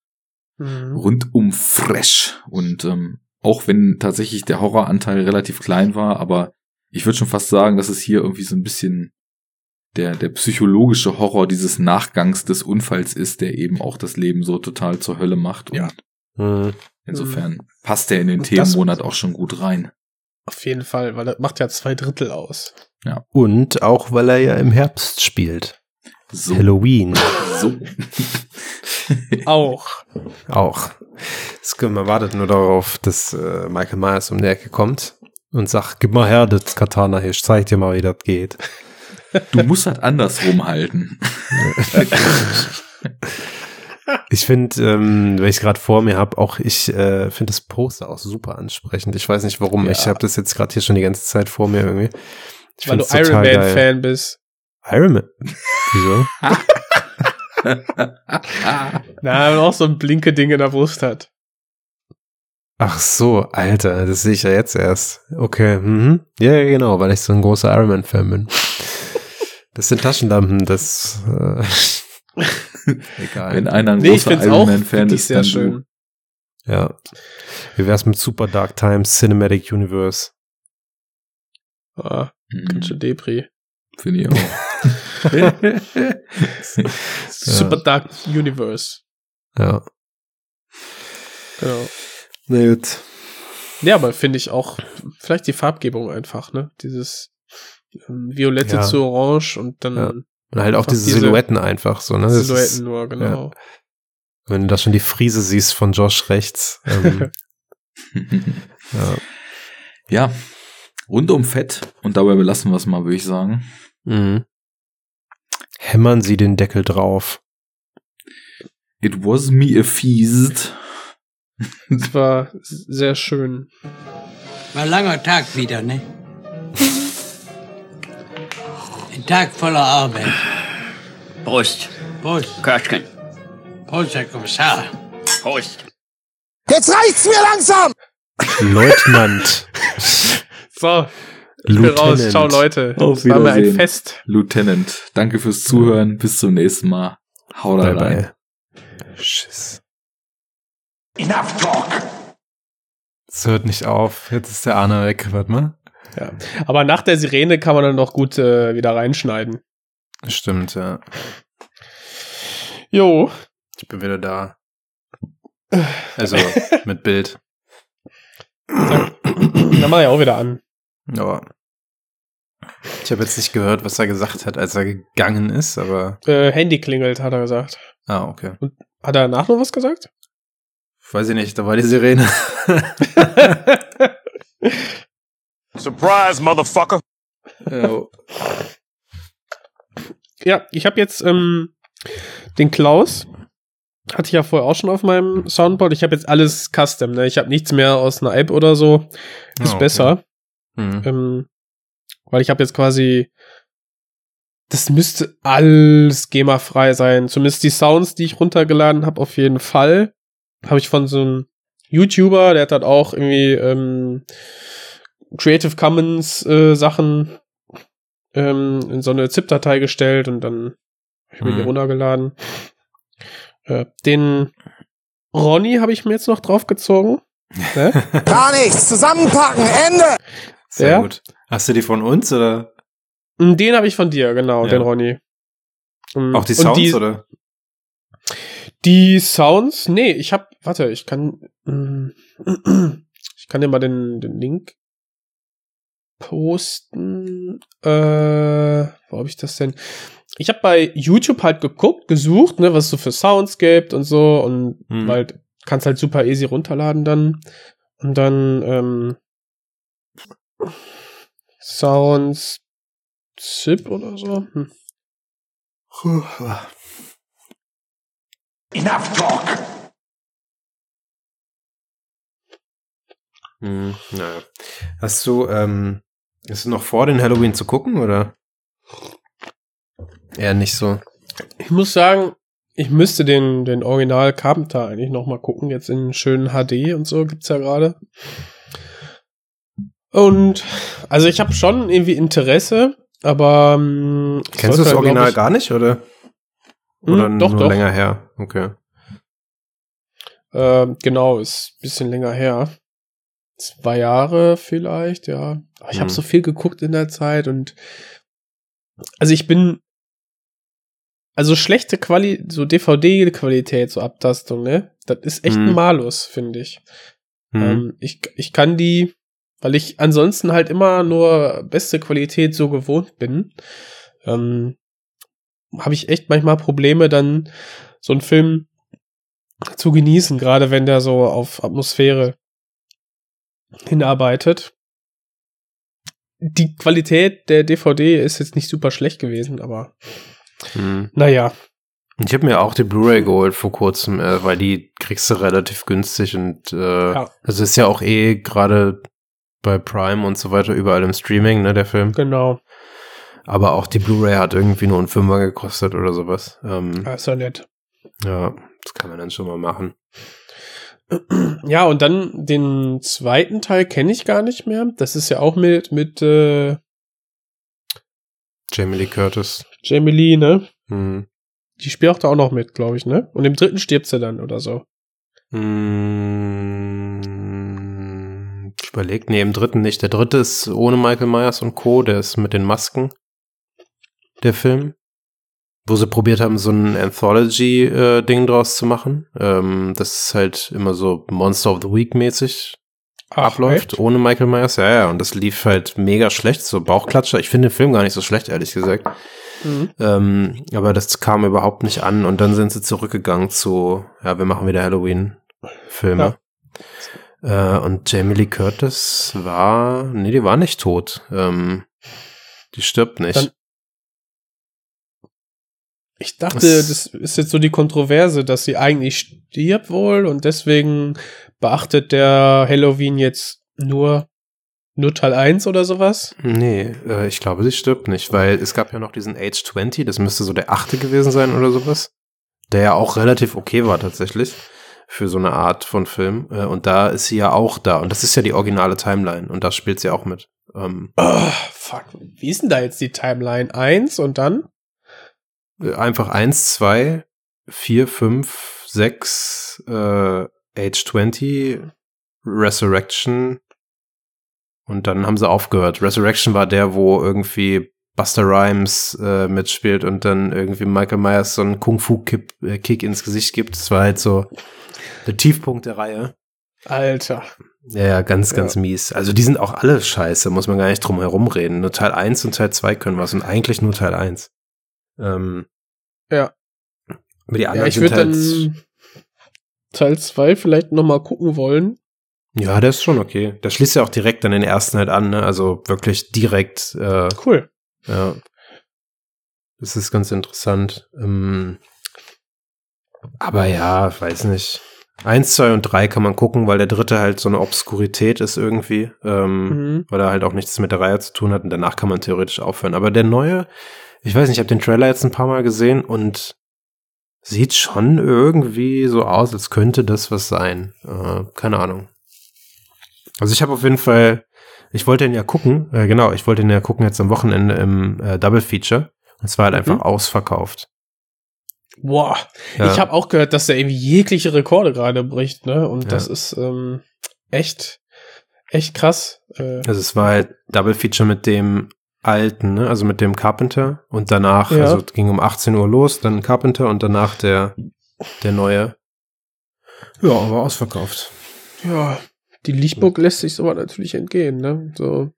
Mhm. Rundum fresh. Und ähm, auch wenn tatsächlich der Horroranteil relativ klein war, aber ich würde schon fast sagen, dass es hier irgendwie so ein bisschen der, der psychologische Horror dieses Nachgangs des Unfalls ist, der eben auch das Leben so total zur Hölle macht. Und Ja. Mhm. insofern passt der in den Themenmonat auch schon gut rein. Auf jeden Fall, weil das macht ja zwei Drittel aus. Und auch, weil er ja im Herbst spielt. So. Halloween So. Auch. auch. Es können wir wartet nur darauf, dass äh, Michael Myers um die Ecke kommt und sagt, gib mal her das Katana hier, ich zeig dir mal, wie das geht. Du musst halt andersrum halten. Ich finde, ähm, weil ich es gerade vor mir habe, auch ich äh, finde das Poster auch super ansprechend. Ich weiß nicht warum. Ja. Ich habe das jetzt gerade hier schon die ganze Zeit vor mir irgendwie. Ich weil du Iron total Man geil. Fan bist. Iron Man. Wieso? Na, weil er auch so ein blinke Ding in der Brust hat. Ach so, Alter, das sehe ich ja jetzt erst. Okay, mhm. Ja, ja, genau, weil ich so ein großer Iron Man Fan bin. Das sind Taschenlampen, das äh, egal. Wenn einer ein Nee, großer Iron auch Man Fan wirklich ist, sehr dann schön. Ja. Wie wär's mit Super Dark Times Cinematic Universe? Ah, du. Mhm, ganz schön Depri. Finde ich auch. Super Dark Universe. Ja. Genau. Na gut. Ja, aber finde ich auch vielleicht die Farbgebung einfach, ne? Dieses ähm, Violette Ja. zu Orange und dann Ja. Und halt auch diese, diese Silhouetten einfach so, ne? Das Silhouetten Ist, nur, genau. wenn du da schon die Friese siehst von Josh rechts. Ähm, ja. ja, rundum fett. Und dabei belassen wir es mal, würde ich sagen. Mhm. Hämmern sie den Deckel drauf. It was me a feast. Das war sehr schön. War ein langer Tag wieder, ne? Ein Tag voller Arbeit. Prost. Prost, Köschken. Prost, Herr Kommissar. Prost. Jetzt reicht's mir langsam! Leutnant. So, ich bin raus. Lieutenant. Ciao, Leute. Auf Es war mir ein Wiedersehen. Fest. Lieutenant, danke fürs Zuhören. Bis zum nächsten Mal. Hau da Bye rein. bye. Schiss. Enough talk. Es hört nicht auf. Jetzt ist der Arne weg. Warte mal. Ja. Aber nach der Sirene kann man dann noch gut äh, wieder reinschneiden. Stimmt, ja. Jo. Ich bin wieder da. Also mit Bild. Dann, dann mach ich auch wieder an. Aber ich habe jetzt nicht gehört, was er gesagt hat, als er gegangen ist, aber Äh, Handy klingelt, hat er gesagt. ah, okay. Hat er danach noch was gesagt? Weiß ich nicht, da war die Sirene. Surprise, motherfucker. ja. Ja, ich habe jetzt ähm, den Klaus. Hatte ich ja vorher auch schon auf meinem Soundboard. Ich habe jetzt alles Custom, ne? Ich habe nichts mehr aus einer App oder so. Ist Ah, okay. besser. Hm. Ähm, weil ich habe jetzt quasi. Das müsste alles GEMA-frei sein. Zumindest die Sounds, die ich runtergeladen habe, auf jeden Fall. Habe ich von so einem YouTuber, der hat halt auch irgendwie ähm, Creative Commons äh, Sachen ähm, in so eine ZIP-Datei gestellt und dann habe ich mir die Mhm. runtergeladen. Äh, den Ronny habe ich mir jetzt noch draufgezogen. Ne? Gar nichts, zusammenpacken, Ende! Sehr Ja? gut. Hast du die von uns oder Den habe ich von dir, genau, Ja. den Ronny. Ähm, auch die und Sounds die, oder? Die Sounds, nee, ich hab, warte, ich kann, mm, ich kann dir mal den, den Link posten. Äh, wo habe ich das denn? ich habe bei YouTube halt geguckt, gesucht, ne, was es so für Sounds gibt und so und Mhm. weil kannst halt super easy runterladen dann und dann ähm, Sounds Zip oder so. Hm. Enough talk. Hm, naja. Hast du, ähm, ist es noch vor den Halloween zu gucken oder? Eher nicht so. Ich muss sagen, ich müsste den den Original Carpenter eigentlich noch mal gucken, jetzt in schönen HD und so gibt's ja gerade. Und also ich habe schon irgendwie Interesse, aber ähm, Kennst du das glaub Original ich- gar nicht oder? Hm, Oder doch, nur doch. länger her? Okay. Äh, genau, ist ein bisschen länger her. Zwei Jahre vielleicht, ja. Aber ich Hm. habe so viel geguckt in der Zeit und also ich bin also schlechte Quali so DVD-Qualität, so Abtastung, ne? Das ist echt Hm. ein Malus, finde ich. Hm. Ähm, ich. Ich kann die, weil ich ansonsten halt immer nur beste Qualität so gewohnt bin, ähm, habe ich echt manchmal Probleme, dann so einen Film zu genießen, gerade wenn der so auf Atmosphäre hinarbeitet. Die Qualität der DVD ist jetzt nicht super schlecht gewesen, aber Hm. naja. Ich habe mir auch die Blu-ray geholt vor kurzem, äh, weil die kriegst du relativ günstig und äh, Ja. also ist ja auch eh gerade bei Prime und so weiter überall im Streaming, ne, der Film. Genau. Aber auch die Blu-ray hat irgendwie nur einen Fünfer gekostet oder sowas. Ähm, Ah, ist ja nett. ja, das kann man dann schon mal machen. Ja, und dann den zweiten Teil kenne ich gar nicht mehr. Das ist ja auch mit, mit äh, Jamie Lee Curtis. Jamie Lee, ne? Hm. Die spielt auch da auch noch mit, glaube ich, ne? Und im dritten stirbt sie dann oder so. Mm, Ich überlege, nee, im dritten nicht. Der dritte ist ohne Michael Myers und Co., der ist mit den Masken. Der Film. Wo sie probiert haben, so ein Anthology-Ding draus zu machen. Ähm, das ist halt immer so Monster of the Week mäßig abläuft, echt? ohne Michael Myers. Ja, ja, und das lief halt mega schlecht, so Bauchklatscher. Ich finde den Film gar nicht so schlecht, ehrlich gesagt. Mhm. Ähm, aber das kam überhaupt nicht an und dann sind sie zurückgegangen zu, ja, wir machen wieder Halloween-Filme. Äh, und Jamie Lee Curtis war, nee, die war nicht tot. Ähm, die stirbt nicht. Dann- Ich dachte, Das- das ist jetzt so die Kontroverse, dass sie eigentlich stirbt wohl und deswegen beachtet der Halloween jetzt nur, nur Teil 1 oder sowas. nee, äh, ich glaube, sie stirbt nicht, weil es gab ja noch diesen Age 20, das müsste so der achte gewesen sein oder sowas. Der ja auch relativ okay war tatsächlich für so eine Art von Film. Äh, und da ist sie ja auch da. Und das ist ja die originale Timeline und da spielt sie auch mit. Ähm, Oh, fuck. Wie ist denn da jetzt die Timeline? 1 und dann? Äh, einfach 1, 2, 4, 5, 6, äh, Age 20, Resurrection und dann haben sie aufgehört. Resurrection war der, wo irgendwie Buster Rhymes äh, mitspielt und dann irgendwie Michael Myers so einen Kung-Fu-Kick äh, Kick ins Gesicht gibt. Das war halt so der Tiefpunkt der Reihe. Alter. Ja, ja, ganz, ganz mies. Also die sind auch alle scheiße, muss man gar nicht drum herum reden. Nur Teil 1 und Teil 2 können was und eigentlich nur Teil 1. Ähm, Ja. aber die Ja, anderen ich sind würde halt, dann Teil 2 vielleicht noch mal gucken wollen. Ja, der ist schon okay. Der schließt ja auch direkt an den ersten halt an, ne? Also wirklich direkt, äh, Cool. ja. Das ist ganz interessant. Ähm, aber ja, weiß nicht. Eins, zwei und drei kann man gucken, weil der dritte halt so eine Obskurität ist irgendwie, ähm, Mhm. weil er halt auch nichts mit der Reihe zu tun hat und danach kann man theoretisch aufhören. Aber der neue, ich weiß nicht, ich habe den Trailer jetzt ein paar Mal gesehen und sieht schon irgendwie so aus, als könnte das was sein. Äh, keine Ahnung. Also ich habe auf jeden Fall, ich wollte ihn ja gucken, äh, genau, ich wollte ihn ja gucken jetzt am Wochenende im äh, Double Feature. Und es war halt einfach Mhm. ausverkauft. Boah. Ja. Ich habe auch gehört, dass der irgendwie jegliche Rekorde gerade bricht, ne? Und Ja. das ist ähm, echt, echt krass. Äh, Also es war halt Double Feature mit dem alten, ne? also mit dem Carpenter und danach, Ja. also es ging um 18 Uhr los, dann Carpenter und danach der, der neue. Ja, aber ausverkauft. ja, die Lichtburg lässt sich sowas natürlich entgehen, ne? So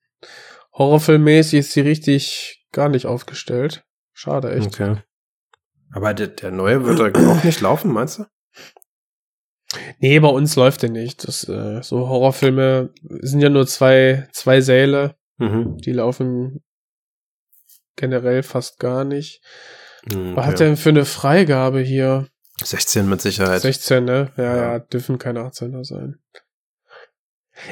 Horrorfilmmäßig ist sie richtig gar nicht aufgestellt. Schade, echt. Okay. Aber der, der neue wird da auch nicht laufen, meinst du? Nee, bei uns läuft der nicht. Das, äh, so Horrorfilme sind ja nur zwei, zwei Säle. Mhm. Die laufen generell fast gar nicht. Mhm, Was hat der denn für eine Freigabe hier? 16 mit Sicherheit. 16, ne? Ja, ja, Ja. dürfen keine 18er sein.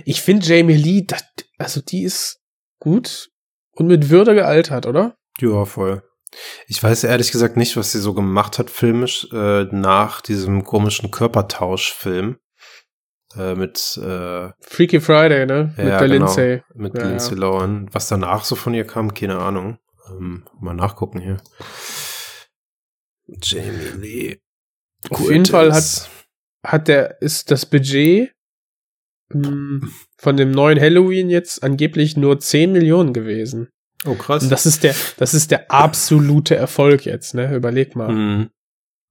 Ich finde Jamie Lee, das, also die ist gut und mit Würde gealtert, oder? Ja, voll. Ich weiß ehrlich gesagt nicht, was sie so gemacht hat filmisch äh, nach diesem komischen Körpertausch-Film äh, mit äh, Freaky Friday, ne? mit ja, der genau, Lindsay. mit Ja, Lindsay Lohan. Was danach so von ihr kam, keine Ahnung. Ähm, mal nachgucken hier. Jamie Lee. Auf jeden Fall Curtis. Hat der, ist das Budget mh, von dem neuen Halloween jetzt angeblich nur 10 Millionen gewesen. Oh krass. Und das ist der, das ist der absolute Erfolg jetzt, ne? Überleg mal. Mhm.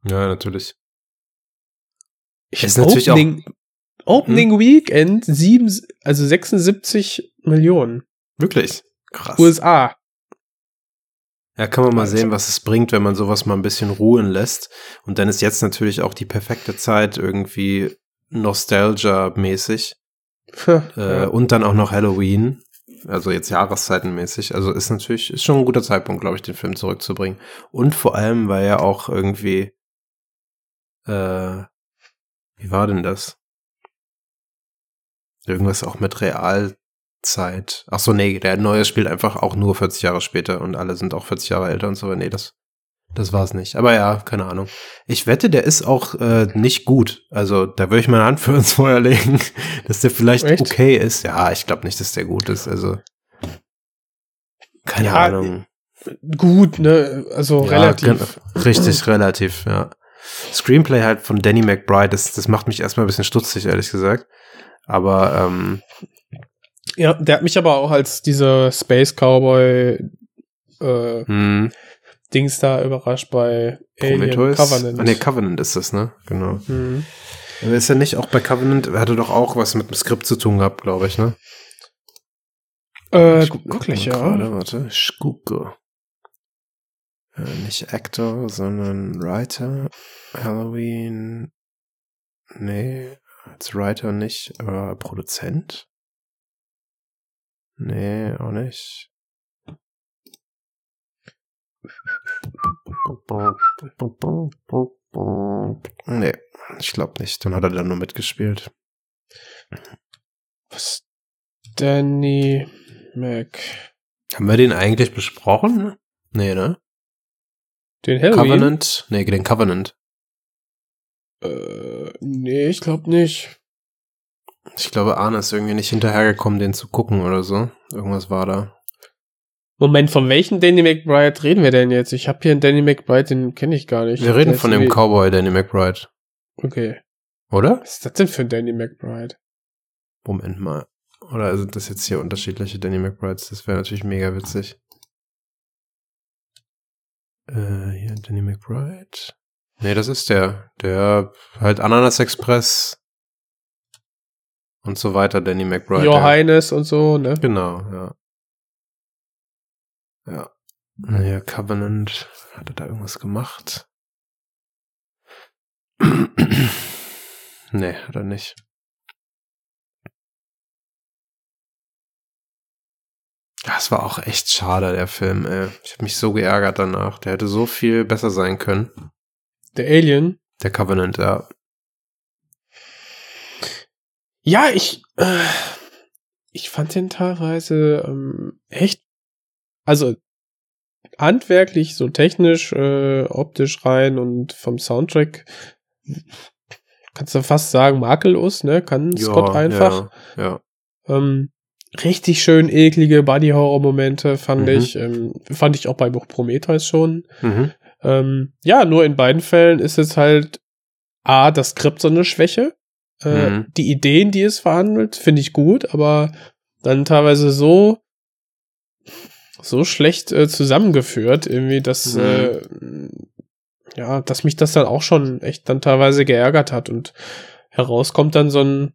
Ja, natürlich. Ich Ist natürlich auch- Opening, Opening Weekend sieben, also 76 Millionen. Wirklich. Krass. USA. Ja, kann man mal sehen, was es bringt, wenn man sowas mal ein bisschen ruhen lässt. Und dann ist jetzt natürlich auch die perfekte Zeit, irgendwie Nostalgia-mäßig. Äh. Und dann auch noch Halloween. Also jetzt jahreszeitenmäßig. Also ist natürlich, ist schon ein guter Zeitpunkt, glaube ich, den Film zurückzubringen. Und vor allem, weil ja auch irgendwie, äh, wie war denn das? Irgendwas auch mit Realzeit. Ach so, nee, der neue spielt einfach auch nur 40 Jahre später und alle sind auch 40 Jahre älter und so. Nee, das, das war's nicht. Aber ja, keine Ahnung. Ich wette, der ist auch äh, nicht gut. Also da würde ich meine Hand für ins Feuer legen, dass der vielleicht Echt? okay ist. Ja, ich glaube nicht, dass der gut ist. Also keine Ja, Ahnung. Gut, ne? Also Ja, relativ. gen- Richtig, relativ, ja. Screenplay halt von Danny McBride, das, das macht mich erstmal ein bisschen stutzig, ehrlich gesagt. Aber ähm, Ja, der hat mich aber auch als dieser Space Cowboy äh, hm, Dings da überrascht bei Alien Prometheus. Covenant. Ah, nee, Covenant ist das, ne? Genau. Mhm. Aber Ist er nicht auch bei Covenant? Er hatte doch auch was mit dem Skript zu tun gehabt, glaube ich, ne? Äh, Ich wirklich, ja. Gerade, warte, ich gucke. Äh, nicht Actor, sondern Writer. Halloween. Nee, als Writer nicht, aber Produzent? Nee, auch nicht. Nee, ich glaube nicht. Dann hat er da nur mitgespielt. Was? Danny Mac. Haben wir den eigentlich besprochen? Nee, ne? Den Halloween? Covenant? Nee, den Covenant. Äh, nee, ich glaube nicht. Ich glaube, Arne ist irgendwie nicht hinterhergekommen, den zu gucken oder so. Irgendwas war da. Moment, von welchem Danny McBride reden wir denn jetzt? Ich habe hier einen Danny McBride, den kenne ich gar nicht. Wir reden von dem Cowboy Danny McBride. Okay. Oder? Was ist das denn für ein Danny McBride? Moment mal. Oder sind das jetzt hier unterschiedliche Danny McBrides? Das wäre natürlich mega witzig. Äh, hier Danny McBride. Nee, das ist der. Der halt Ananas Express und so weiter, Danny McBride. Johannes und so, ne? Genau, ja. Ja. Naja, Covenant. Hat er da irgendwas gemacht? nee, hat er nicht. Das war auch echt schade, der Film, ey. Ich habe mich so geärgert danach. Der hätte so viel besser sein können. Der Alien. Der Covenant, ja. Ja, ich, äh, ich fand den teilweise ähm, echt, also handwerklich, so technisch, äh, optisch rein und vom Soundtrack kannst du fast sagen makellos, ne? Kann Scott einfach. Ja, ja. Ähm, richtig schön eklige Body-Horror-Momente fand Mhm. ich. Ähm, fand ich auch bei Buch Prometheus schon. Mhm. Ähm, ja, nur in beiden Fällen ist es halt A, das Skript so eine Schwäche. Äh, Mhm. Die Ideen, die es verhandelt, finde ich gut, aber dann teilweise so so schlecht äh, zusammengeführt, irgendwie, dass Mhm. äh, ja, dass mich das dann auch schon echt dann teilweise geärgert hat und herauskommt dann so ein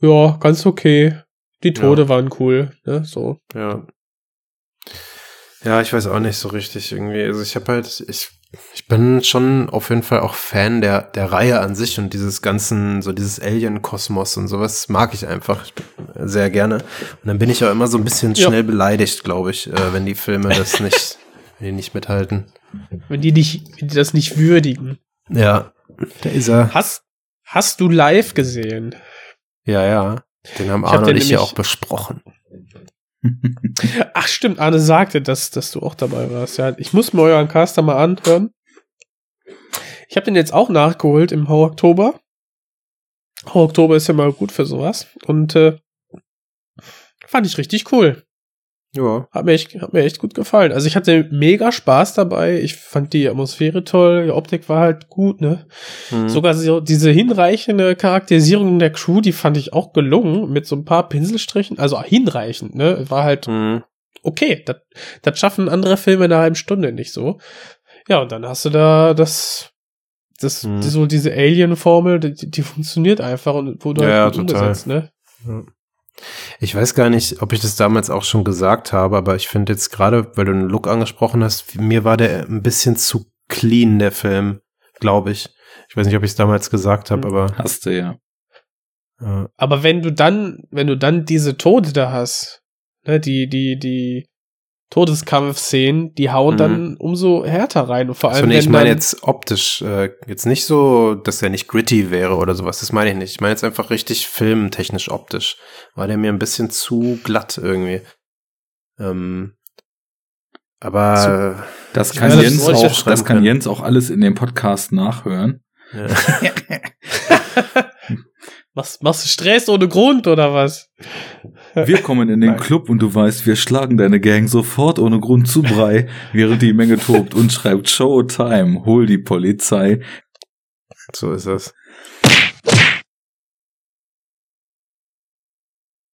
ja, ganz okay. Die Tode waren cool, ne, so. Ja. Ja, ich weiß auch nicht so richtig irgendwie. Also ich habe halt, ich, ich bin schon auf jeden Fall auch Fan der, der Reihe an sich und dieses ganzen, so dieses Alien-Kosmos und sowas mag ich einfach sehr gerne. Und dann bin ich auch immer so ein bisschen Ja. schnell beleidigt, glaube ich, äh, wenn die Filme das nicht, wenn die nicht mithalten. Wenn die, nicht, wenn die das nicht würdigen. Ja, da ist er. Hast, hast du live gesehen? Ja, ja. Den haben Ich hab Arne den und ich ja auch besprochen. Ach stimmt, Arne sagte, dass, dass du auch dabei warst. Ja, ich muss mir euren Caster mal anhören. Ich habe den jetzt auch nachgeholt im Horror Oktober. Horror Oktober ist ja mal gut für sowas. Und äh, fand ich richtig cool. Ja. Hat mir, echt, hat mir echt gut gefallen. Also ich hatte mega Spaß dabei. Ich fand die Atmosphäre toll. Die Optik war halt gut, ne? Hm. Sogar so diese hinreichende Charakterisierung der Crew, die fand ich auch gelungen. Mit so ein paar Pinselstrichen. Also hinreichend, ne? War halt Hm. okay. Das, das schaffen andere Filme in einer halben Stunde nicht so. Ja, und dann hast du da das, das, Mhm. so diese Alien-Formel, die, die funktioniert einfach und wurde Ja, halt gut total. umgesetzt, ne? Ich weiß gar nicht, ob ich das damals auch schon gesagt habe, aber ich finde jetzt gerade, weil du den Look angesprochen hast, mir war der ein bisschen zu clean, der Film, glaube ich. Ich weiß nicht, ob ich es damals gesagt habe, aber Hast du ja. äh, Aber wenn du dann, wenn du dann diese Tode da hast, ne, die, die, die Todeskampfszenen, die hauen Mhm. dann umso härter rein. Und vor allem, so, nee, ich meine jetzt optisch, äh, jetzt nicht so, dass er nicht gritty wäre oder sowas, das meine ich nicht. Ich meine jetzt einfach richtig filmtechnisch optisch. War der mir ein bisschen zu glatt irgendwie. Ähm, aber Das kann, das Jens, ich auch, das kann können. Jens auch alles in dem Podcast nachhören. ja. machst, machst du Stress ohne Grund oder was? Wir kommen in den. Club und du weißt, wir schlagen deine Gang sofort ohne Grund zu Brei, während die Menge tobt und schreibt Showtime, hol die Polizei. so ist es.